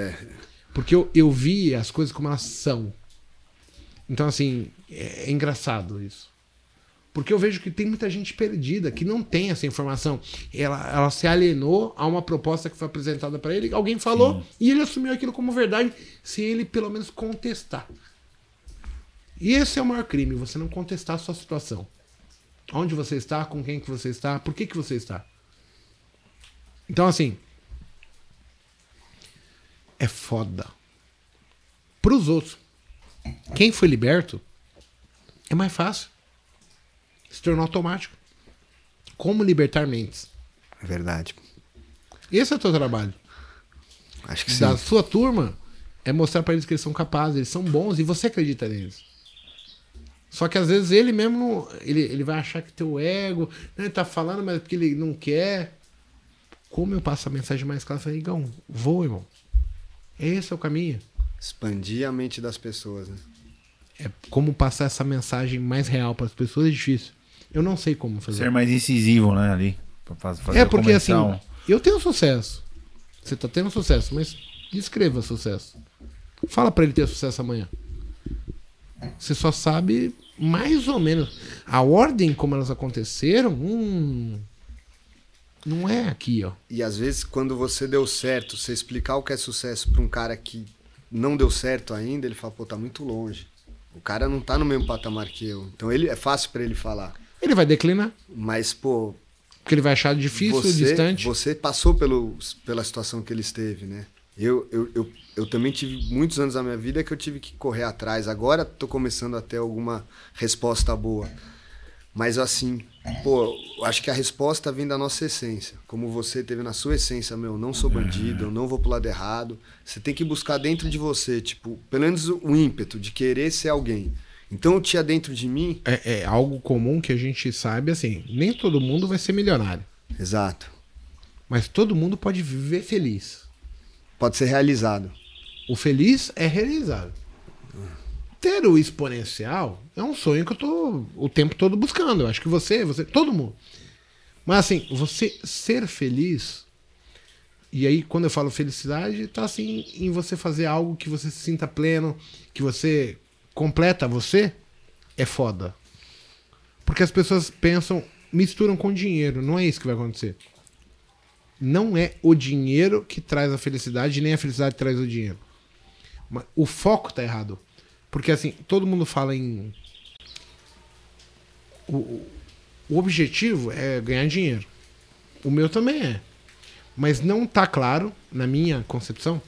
Porque eu, eu vi as coisas como elas são. Então, assim, é, é engraçado isso. Porque eu vejo que tem muita gente perdida que não tem essa informação. Ela, ela se alienou a uma proposta que foi apresentada para ele, alguém falou e ele assumiu aquilo como verdade, sem ele pelo menos contestar. E esse é o maior crime, você não contestar a sua situação. Onde você está, com quem que você está, por que que você está. Então, assim, é foda. Pros outros. Quem foi liberto é mais fácil. Se tornou automático. Como libertar mentes? É verdade. Esse é o teu trabalho. Acho que sim. Da sua turma é mostrar pra eles que eles são capazes, eles são bons e você acredita neles. Só que às vezes ele mesmo ele, ele vai achar que teu ego, né, ele tá falando, mas é porque ele não quer. Como eu passo a mensagem mais clara, eu falei, Igão, voa, irmão. Esse é o caminho. Expandir a mente das pessoas, né? É como passar essa mensagem mais real para as pessoas é difícil. Eu não sei como fazer. Ser mais incisivo, né, ali. Fazer É porque assim, eu tenho sucesso. Você tá tendo sucesso, mas descreva sucesso. Fala pra ele ter sucesso amanhã. Você só sabe mais ou menos a ordem como elas aconteceram. Hum, não é aqui, ó. E às vezes, quando você deu certo, você explicar o que é sucesso pra um cara que não deu certo ainda, ele fala, pô, tá muito longe. O cara não tá no mesmo patamar que eu. Então ele é fácil pra ele falar. Ele vai declinar, Mas, pô, porque ele vai achar difícil, você, distante. você passou pelo, pela situação que ele esteve, né? Eu, eu, eu, eu também tive muitos anos da minha vida que eu tive que correr atrás. Agora tô começando a ter alguma resposta boa. Mas assim, pô, acho que a resposta vem da nossa essência. Como você teve na sua essência, meu, não sou bandido, eu não vou pro lado errado. Você tem que buscar dentro de você, tipo, pelo menos o ímpeto de querer ser alguém. Então eu tinha dentro de mim. É, é algo comum que a gente sabe assim. Nem todo mundo vai ser milionário, Exato. mas todo mundo pode viver feliz. Pode ser realizado. O feliz é realizado. Ter o exponencial é um sonho que eu tô o tempo todo buscando. Eu acho que você, você, todo mundo. Mas assim, você ser feliz. E aí, quando eu falo felicidade, tá assim em você fazer algo que você se sinta pleno, que você completa você, é foda. Porque as pessoas pensam, misturam com dinheiro. Não é isso que vai acontecer. Não é o dinheiro que traz a felicidade, nem a felicidade traz o dinheiro. O foco tá errado. Porque assim, todo mundo fala em. O- o objetivo é ganhar dinheiro. O meu também é. Mas não tá claro, na minha concepção,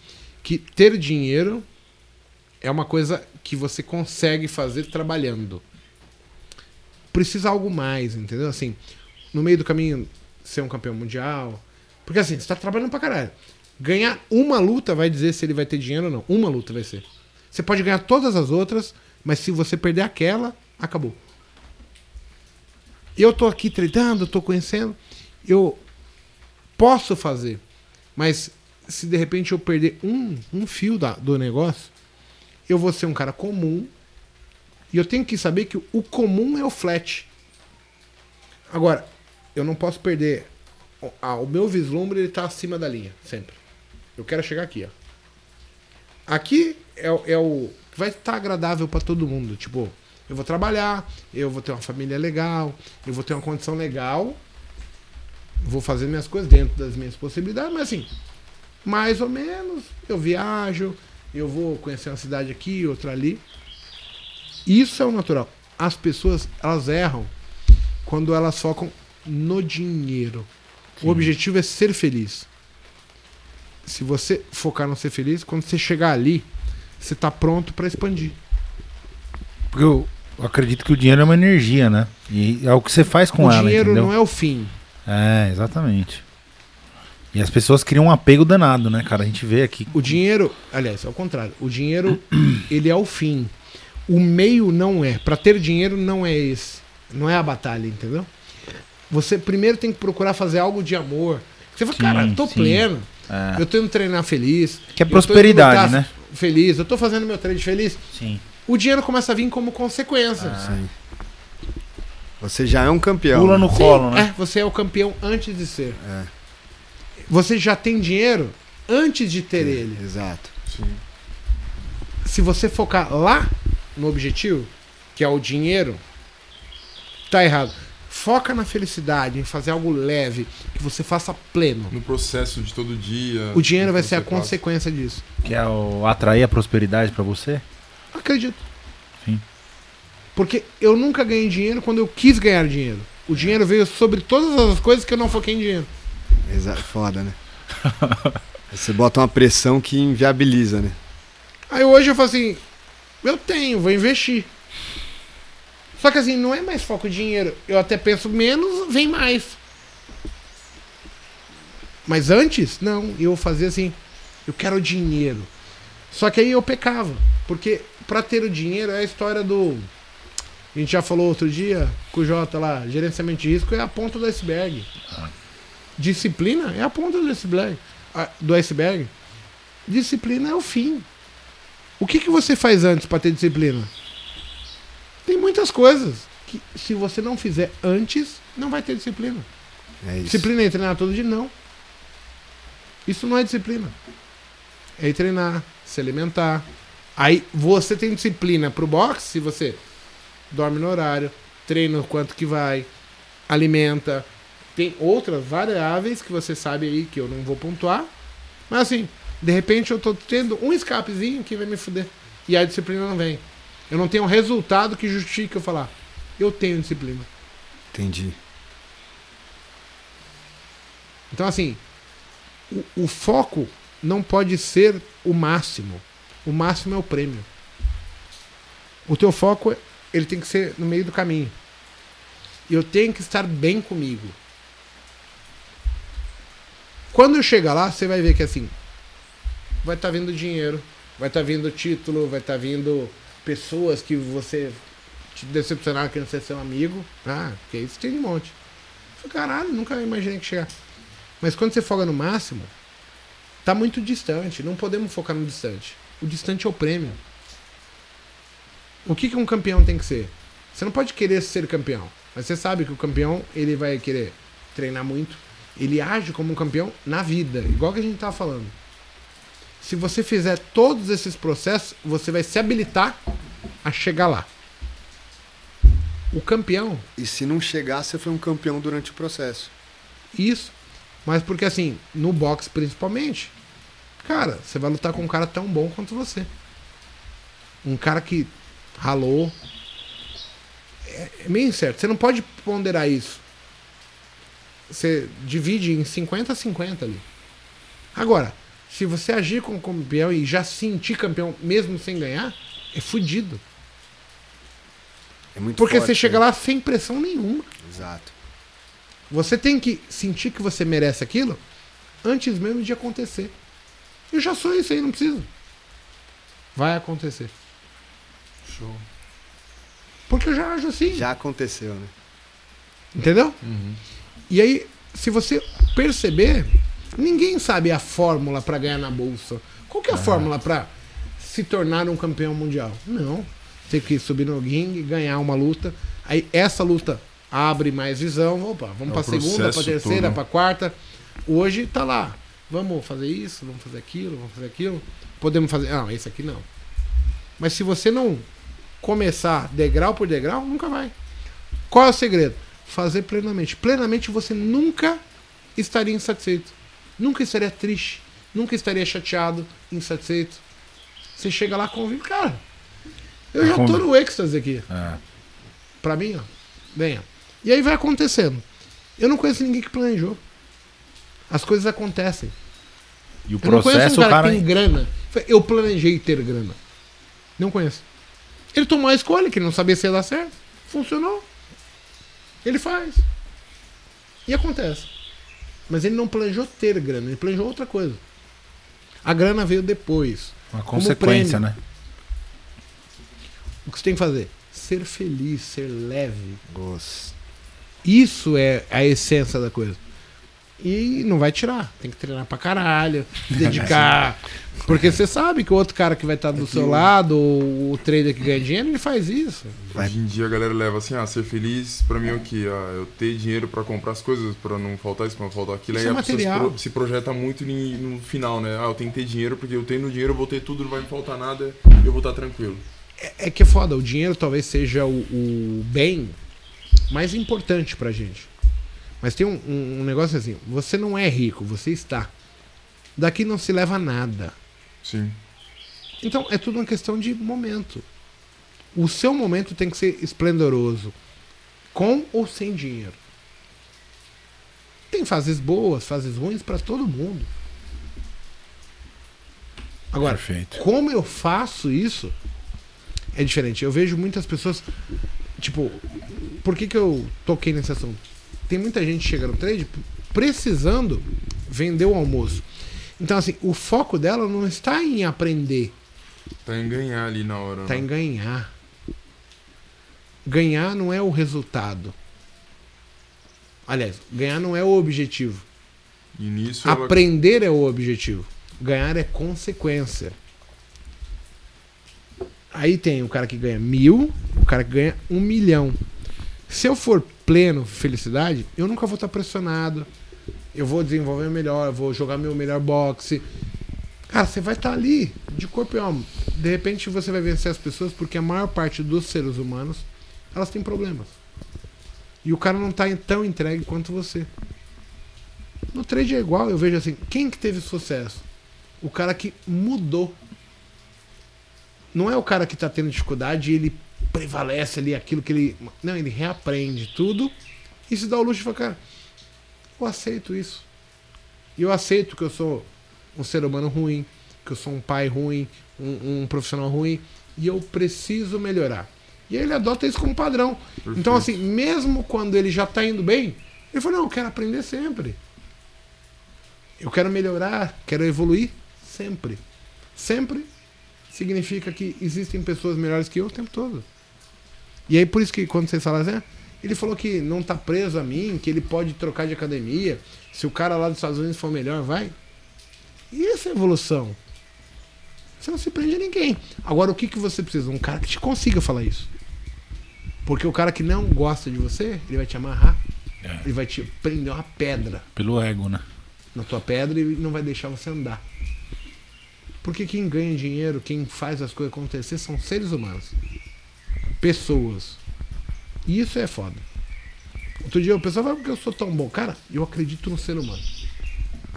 que ter dinheiro é uma coisa que você consegue fazer trabalhando. Precisa algo mais, entendeu? Assim, no meio do caminho, ser um campeão mundial. Porque assim, você tá trabalhando pra caralho. Ganhar uma luta vai dizer se ele vai ter dinheiro ou não. Uma luta vai ser. Você pode ganhar todas as outras, mas se você perder aquela, acabou. Eu tô aqui treinando, tô conhecendo. Eu posso fazer. Mas se de repente eu perder um, um fio da- do negócio, eu vou ser um cara comum. E eu tenho que saber que o comum é o flat. Agora, eu não posso perder. o- ah, o meu vislumbre ele tá acima da linha, sempre. Eu quero chegar aqui, ó. Aqui é, é o. que Vai estar agradável para todo mundo. Tipo, eu vou trabalhar, eu vou ter uma família legal, eu vou ter uma condição legal, vou fazer minhas coisas dentro das minhas possibilidades, mas assim, mais ou menos, eu viajo, eu vou conhecer uma cidade aqui, outra ali. Isso é o natural. As pessoas, elas erram quando elas focam no dinheiro. O objetivo é ser feliz. Se você focar no ser feliz, quando você chegar ali, você tá pronto para expandir. Porque eu acredito que o dinheiro é uma energia, né? E é o que você faz com o ela, dinheiro entendeu? não é o fim. É, exatamente. E as pessoas criam um apego danado, né, cara? A gente vê aqui. O dinheiro, aliás, é o contrário. O dinheiro, [clears throat] ele é o fim. O meio não é. Para ter dinheiro não é esse. Não é a batalha, entendeu? Você primeiro tem que procurar fazer algo de amor. Você fala, Sim, cara, eu tô sim. pleno. É. Eu tô indo treinar feliz. Que é prosperidade, né? Feliz. Eu tô fazendo meu treino feliz. Sim. O dinheiro começa a vir como consequência. Sim. Você já é um campeão. Pula né? no colo, né? É, você é o campeão antes de ser. É. Você já tem dinheiro antes de ter ele. Exato. Sim. se você focar lá no objetivo, que é o dinheiro, tá errado. Foca na felicidade, em fazer algo leve, que você faça pleno. No processo de todo dia. O dinheiro vai ser a consequência disso. Que é o atrair a prosperidade pra você? Acredito. Sim. Porque eu nunca ganhei dinheiro quando eu quis ganhar dinheiro. O dinheiro veio sobre todas as coisas que eu não foquei em dinheiro. Exato. Foda, né? [laughs] Você bota uma pressão que inviabiliza, né? Aí hoje eu falo assim, eu tenho, vou investir. Só que assim, não é mais foco dinheiro. Eu até penso menos, vem mais. Mas antes, não, eu fazia assim, eu quero dinheiro. Só que aí eu pecava, porque pra ter o dinheiro é a história do a gente já falou outro dia com o Jota lá, gerenciamento de risco é a ponta do iceberg. Disciplina é a ponta do iceberg. Ah, Do iceberg. Disciplina é o fim. O que, que você faz antes para ter disciplina? Tem muitas coisas que, se você não fizer antes, não vai ter disciplina. É. Disciplina é treinar todo dia? Não. Isso não é disciplina. É ir treinar, se alimentar. Aí você tem disciplina pro boxe se você dorme no horário, treina o quanto que vai, alimenta. Tem outras variáveis que você sabe aí que eu não vou pontuar. Mas assim, de repente eu tô tendo um escapezinho que vai me fuder. E a disciplina não vem. Eu não tenho um resultado que justifique eu falar. Eu tenho disciplina. Entendi. Então, assim, o, o foco não pode ser o máximo. O máximo é o prêmio. O teu foco, ele tem que ser no meio do caminho. Eu tenho que estar bem comigo. Quando chegar lá, você vai ver que assim, vai estar vindo dinheiro, vai estar vindo título, vai estar vindo pessoas que você te decepcionaram que não ser seu amigo. Ah, porque isso tem um monte. Caralho, nunca imaginei que chegar. Mas quando você foca no máximo, tá muito distante. Não podemos focar no distante. O distante é o prêmio. O que, que um campeão tem que ser? Você não pode querer ser campeão. Mas você sabe que o campeão ele vai querer treinar muito. Ele age como um campeão na vida, igual que a gente tava falando. Se você fizer todos esses processos, você vai se habilitar a chegar lá. O campeão, E se não chegar, você foi um campeão durante o processo. Isso. Mas porque assim, no boxe principalmente, cara, você vai lutar com um cara tão bom quanto você. Um cara que ralou. É, é meio incerto. Você não pode ponderar isso. Você divide em 50 a 50 ali. Agora, se você agir como campeão e já sentir campeão mesmo sem ganhar, é fudido. É muito Porque forte, você chega né? lá sem pressão nenhuma. Exato. Você tem que sentir que você merece aquilo antes mesmo de acontecer. Eu já sou isso aí, não preciso. Vai acontecer. Show. Porque eu já ajo assim. Já aconteceu, né? Entendeu? E aí, se você perceber, ninguém sabe a fórmula pra ganhar na bolsa. Qual que é a fórmula pra se tornar um campeão mundial? Não. Tem que subir no ringue, ganhar uma luta. Aí essa luta abre mais visão. Opa, vamos É pra o segunda, processo terceira, pra quarta. Hoje tá lá. Vamos fazer isso, vamos fazer aquilo, vamos fazer aquilo. Podemos fazer. Não, esse aqui não. Mas se você não começar degrau por degrau, nunca vai. Qual é o segredo? Fazer plenamente. Plenamente você nunca estaria insatisfeito. Nunca estaria triste. Nunca estaria chateado, insatisfeito. Você chega lá convive, cara. Eu já tô no êxtase aqui. É. Pra mim, ó. Venha. E aí vai acontecendo. Eu não conheço ninguém que planejou. As coisas acontecem. E o Eu não conheço processo, um cara, cara. que tem grana. Eu planejei ter grana. Não conheço. Ele tomou a escolha, que ele não sabia se ia dar certo. Funcionou. Ele faz. E acontece. Mas ele não planejou ter grana, ele planejou outra coisa. A grana veio depois. Uma consequência, né? O que você tem que fazer? Ser feliz, ser leve. Gosto. Isso é a essência da coisa. E não vai tirar. Tem que treinar pra caralho, dedicar. Porque você sabe que o outro cara que vai estar do seu lado, ou o trader que ganha dinheiro, ele faz isso. Hoje em dia a galera leva assim, ah, ser feliz pra mim é o quê? Ah, eu ter dinheiro pra comprar as coisas, pra não faltar isso, pra não faltar aquilo. Isso Aí é a pessoa se, material. pro- se projeta muito no final, né? Ah, eu tenho que ter dinheiro, porque eu tenho dinheiro, eu vou ter tudo, não vai me faltar nada, eu vou estar tranquilo. É, é que é foda. O dinheiro talvez seja o, o bem mais importante pra gente. Mas tem um, um- um negócio assim: você não é rico, você está. Daqui não se leva nada. Sim. Então é tudo uma questão de momento. O seu momento tem que ser esplendoroso, com ou sem dinheiro. Tem fases boas, fases ruins pra todo mundo. Agora, Perfeito. como eu faço isso é diferente. Eu vejo muitas pessoas, tipo, por que, que eu toquei nesse assunto? Tem muita gente que chega no trade precisando vender o almoço. Então, assim, o foco dela não está em aprender, Tá em ganhar ali na hora. está né? em ganhar. Ganhar não é o resultado. Aliás, ganhar não é o objetivo. E nisso ela- Aprender é o objetivo. Ganhar é consequência. Aí tem o cara que ganha mil, o cara que ganha um milhão. Se eu for pleno, felicidade, eu nunca vou estar pressionado. Eu vou desenvolver melhor, vou jogar meu melhor boxe. Cara, você vai estar ali, de corpo e alma. De repente você vai vencer as pessoas porque a maior parte dos seres humanos, elas têm problemas. E o cara não está tão entregue quanto você. No trade é igual, eu vejo assim, quem que teve sucesso? O cara que mudou. Não é o cara que está tendo dificuldade e ele prevalece ali aquilo que ele. Não, ele reaprende tudo e se dá o luxo de falar, cara, eu aceito isso. E eu aceito que eu sou um ser humano ruim, que eu sou um pai ruim, um, um profissional ruim, e eu preciso melhorar. E aí ele adota isso como padrão. Perfeito. Então, assim, mesmo quando ele já está indo bem, ele falou, não, eu quero aprender sempre. Eu quero melhorar, quero evoluir sempre. Sempre significa que existem pessoas melhores que eu o tempo todo. E aí por isso que quando vocês falam assim, ele falou que não tá preso a mim, que ele pode trocar de academia. Se o cara lá dos Estados Unidos for melhor, vai. E essa é evolução? Você não se prende a ninguém. Agora, o que, que você precisa? Um cara que te consiga falar isso. Porque o cara que não gosta de você, ele vai te amarrar. É. Ele vai te prender uma pedra. Pelo ego, né? Na tua pedra e não vai deixar você andar. Porque quem ganha dinheiro, quem faz as coisas acontecer são seres humanos pessoas. E isso é foda. Outro dia o pessoal fala porque eu sou tão bom. Cara, eu acredito no ser humano.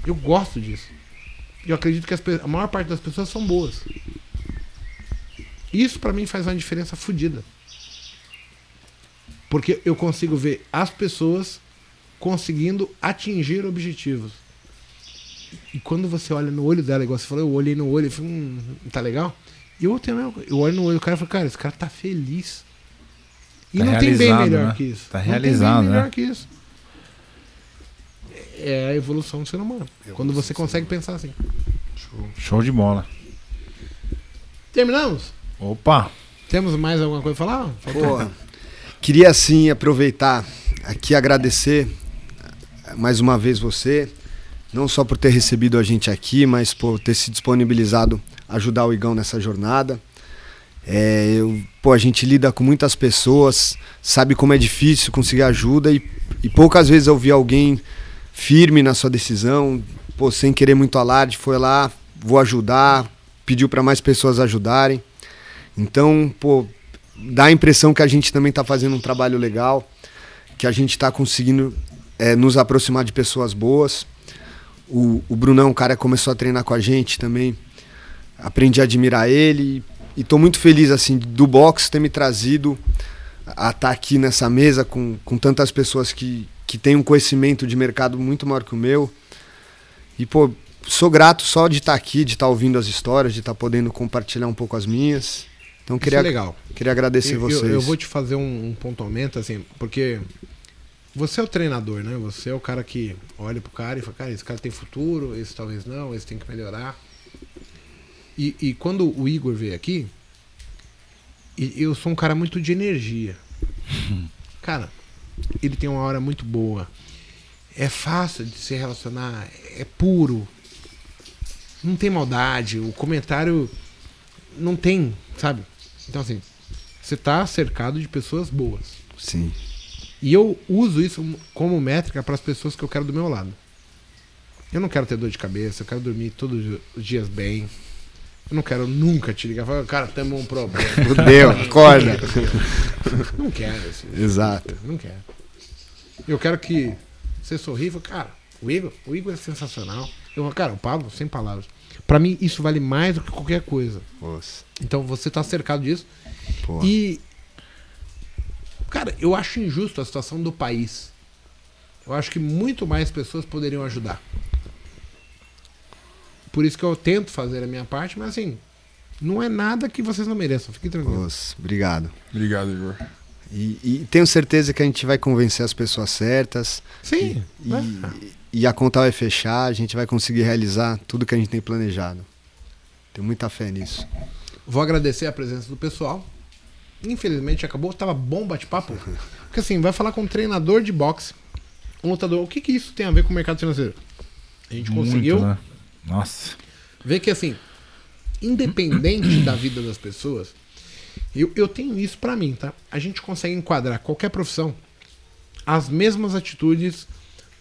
Eu gosto disso. Eu acredito que as, a maior parte das pessoas são boas. Isso para mim faz uma diferença fodida. Porque eu consigo ver as pessoas conseguindo atingir objetivos. E quando você olha no olho dela, igual você falou, eu olhei no olho e falei, hum, tá legal? E eu, tenho, eu olho no olho do cara e falo, cara, esse cara tá feliz. E tá não tem bem melhor né? que isso. Tá realizado, não tem bem melhor né? que isso. É a evolução do ser humano. quando você consegue pensar assim. Show. Show de bola. Terminamos? Opa! Temos mais alguma coisa a falar? Pô, queria sim aproveitar aqui agradecer mais uma vez você, não só por ter recebido a gente aqui, mas por ter se disponibilizado ajudar o Igão nessa jornada. É, eu, pô, a gente lida com muitas pessoas, sabe como é difícil conseguir ajuda e, e poucas vezes eu vi alguém firme na sua decisão, pô, sem querer muito alarde, foi lá, vou ajudar, pediu para mais pessoas ajudarem. Então, pô, dá a impressão que a gente também está fazendo um trabalho legal, que a gente está conseguindo é, nos aproximar de pessoas boas. O, o Brunão, o cara começou a treinar com a gente também aprendi a admirar ele e estou muito feliz assim do boxe ter me trazido a estar tá aqui nessa mesa com, com tantas pessoas que, que têm um conhecimento de mercado muito maior que o meu. E, pô, sou grato só de estar tá aqui, de estar tá ouvindo as histórias, de estar podendo compartilhar um pouco as minhas. Então, queria, é legal. queria agradecer eu, vocês. Eu, eu, vou te fazer um, um pontuamento, assim, porque você é o treinador, né? Você é o cara que olha pro cara e fala, cara, esse cara tem futuro, esse talvez não, esse tem que melhorar. E, e quando o Igor veio aqui, eu sou um cara muito de energia. [laughs] Cara, ele tem uma hora muito boa. É fácil de se relacionar, é puro. Não tem maldade, o comentário não tem, sabe? Então assim, você tá cercado de pessoas boas. Sim. E eu uso isso como métrica para as pessoas que eu quero do meu lado. Eu não quero ter dor de cabeça, eu quero dormir todos os dias bem. Eu não quero nunca te ligar e falar, cara, temos um problema. [laughs] Fudeu, acorda. [laughs] Não quero. Assim, Exato. Não quero. Eu quero que você sorriva, cara, o Igor, o Igor é sensacional. Eu, cara, o Pablo, sem palavras. Para mim, isso vale mais do que qualquer coisa. Nossa. Então você tá cercado disso. E. Cara, eu acho injusto a situação do país. Eu acho que muito mais pessoas poderiam ajudar. Por isso que eu tento fazer a minha parte, mas assim, não é nada que vocês não mereçam. Fiquem tranquilos. obrigado. Obrigado, Igor. E, e, tenho certeza que a gente vai convencer as pessoas certas. Sim. E, e, e, a conta vai fechar, a gente vai conseguir realizar tudo que a gente tem planejado. Tenho muita fé nisso. Vou agradecer a presença do pessoal. Infelizmente acabou, tava bom bate-papo. Porque assim, vai falar com um treinador de boxe, um lutador. O que, que isso tem a ver com o mercado financeiro? A gente Muito, conseguiu né? Nossa. ver que assim, independente da vida das pessoas, eu, eu tenho isso pra mim, tá? A gente consegue enquadrar qualquer profissão as mesmas atitudes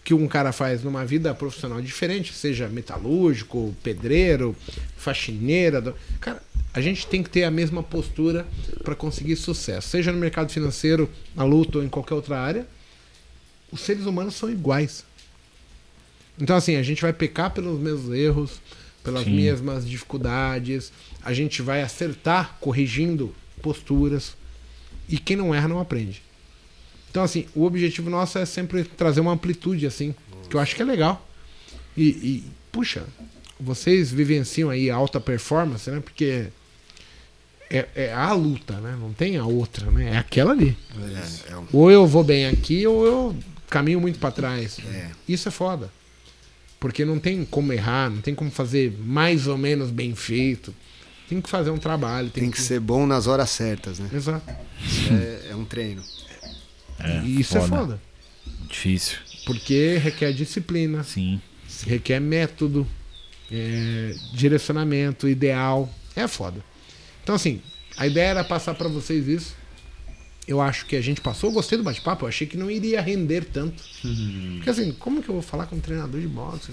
que um cara faz numa vida profissional diferente, seja metalúrgico, pedreiro, faxineira. do- Cara, a gente tem que ter a mesma postura para conseguir sucesso, seja no mercado financeiro, na luta ou em qualquer outra área. Os seres humanos são iguais. Então, assim, a gente vai pecar pelos mesmos erros, pelas Sim. mesmas dificuldades, a gente vai acertar corrigindo posturas, e quem não erra não aprende. Então, assim, o objetivo nosso é sempre trazer uma amplitude, assim, que eu acho que é legal. E, e, puxa, vocês vivenciam aí alta performance, né? Porque é, é a luta, né? Não tem a outra, né? É aquela ali. É, é um- Ou eu vou bem aqui, ou eu caminho muito pra trás. É. Isso é foda. Porque não tem como errar, não tem como fazer mais ou menos bem feito. Tem que fazer um trabalho. Tem, tem que ser bom nas horas certas, né? Exato. É, é um treino. e isso é foda. foda. Difícil. Porque requer disciplina, Sim. requer método, é, direcionamento, ideal. É foda. Então, assim, a ideia era passar pra vocês isso. Eu acho que a gente passou, eu gostei do bate-papo, eu achei que não iria render tanto. Porque assim, como que eu vou falar com um treinador de boxe?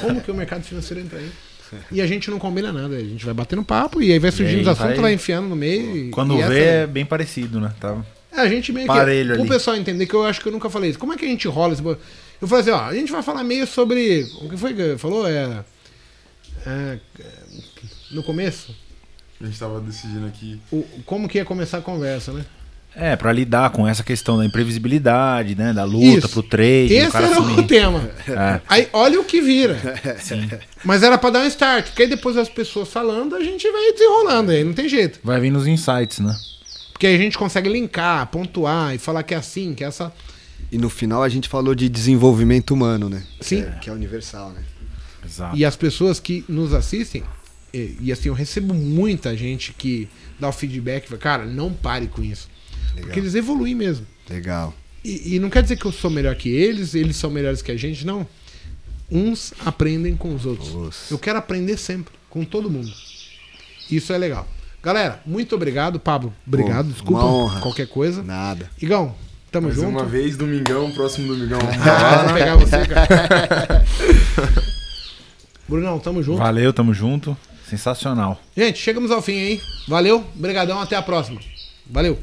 Como que o mercado financeiro entra aí? [laughs] E a gente não combina nada, a gente vai batendo papo e aí vai surgindo os assuntos, vai- vai enfiando no meio. Quando e vê, essa- é bem parecido, né? Tá... é, a gente meio Parelho que. ali. O pessoal entender que eu acho que eu nunca falei isso. Como é que a gente rola esse. Eu falei assim, ó, a gente vai falar meio sobre. O que foi que falou? É. é, no começo, A gente tava decidindo aqui. o, como que ia começar a conversa, né? É, pra lidar com essa questão da imprevisibilidade, né? Da luta Isso. pro trade, o Esse cara era assumir- o tema. É. Aí, olha o que vira. Mas era pra dar um start, porque aí depois as pessoas falando, a gente vai desenrolando aí, não tem jeito. Vai vir nos insights, né? Porque aí a gente consegue linkar, pontuar e falar que é assim, que é essa. E no final a gente falou de desenvolvimento humano, né? Sim. Que é, que é universal, né? Exato. E as pessoas que nos assistem, e, e assim, eu recebo muita gente que dá o feedback, fala, cara, não pare com isso. Legal. Porque eles evoluem mesmo. Legal. E, e não quer dizer que eu sou melhor que eles, eles são melhores que a gente, não. Uns aprendem com os outros. Nossa. Eu quero aprender sempre, com todo mundo. Isso é legal. Galera, muito obrigado, Pablo. Obrigado, Pô, desculpa uma honra. qualquer coisa. Nada. Igão, tamo Mais junto. uma vez, domingão, próximo domingão. [laughs] Ah, vou pegar você, cara. [laughs] Brunão, tamo junto. Valeu, tamo junto. Sensacional. Gente, chegamos ao fim, hein? Valeu, brigadão, até a próxima. Valeu.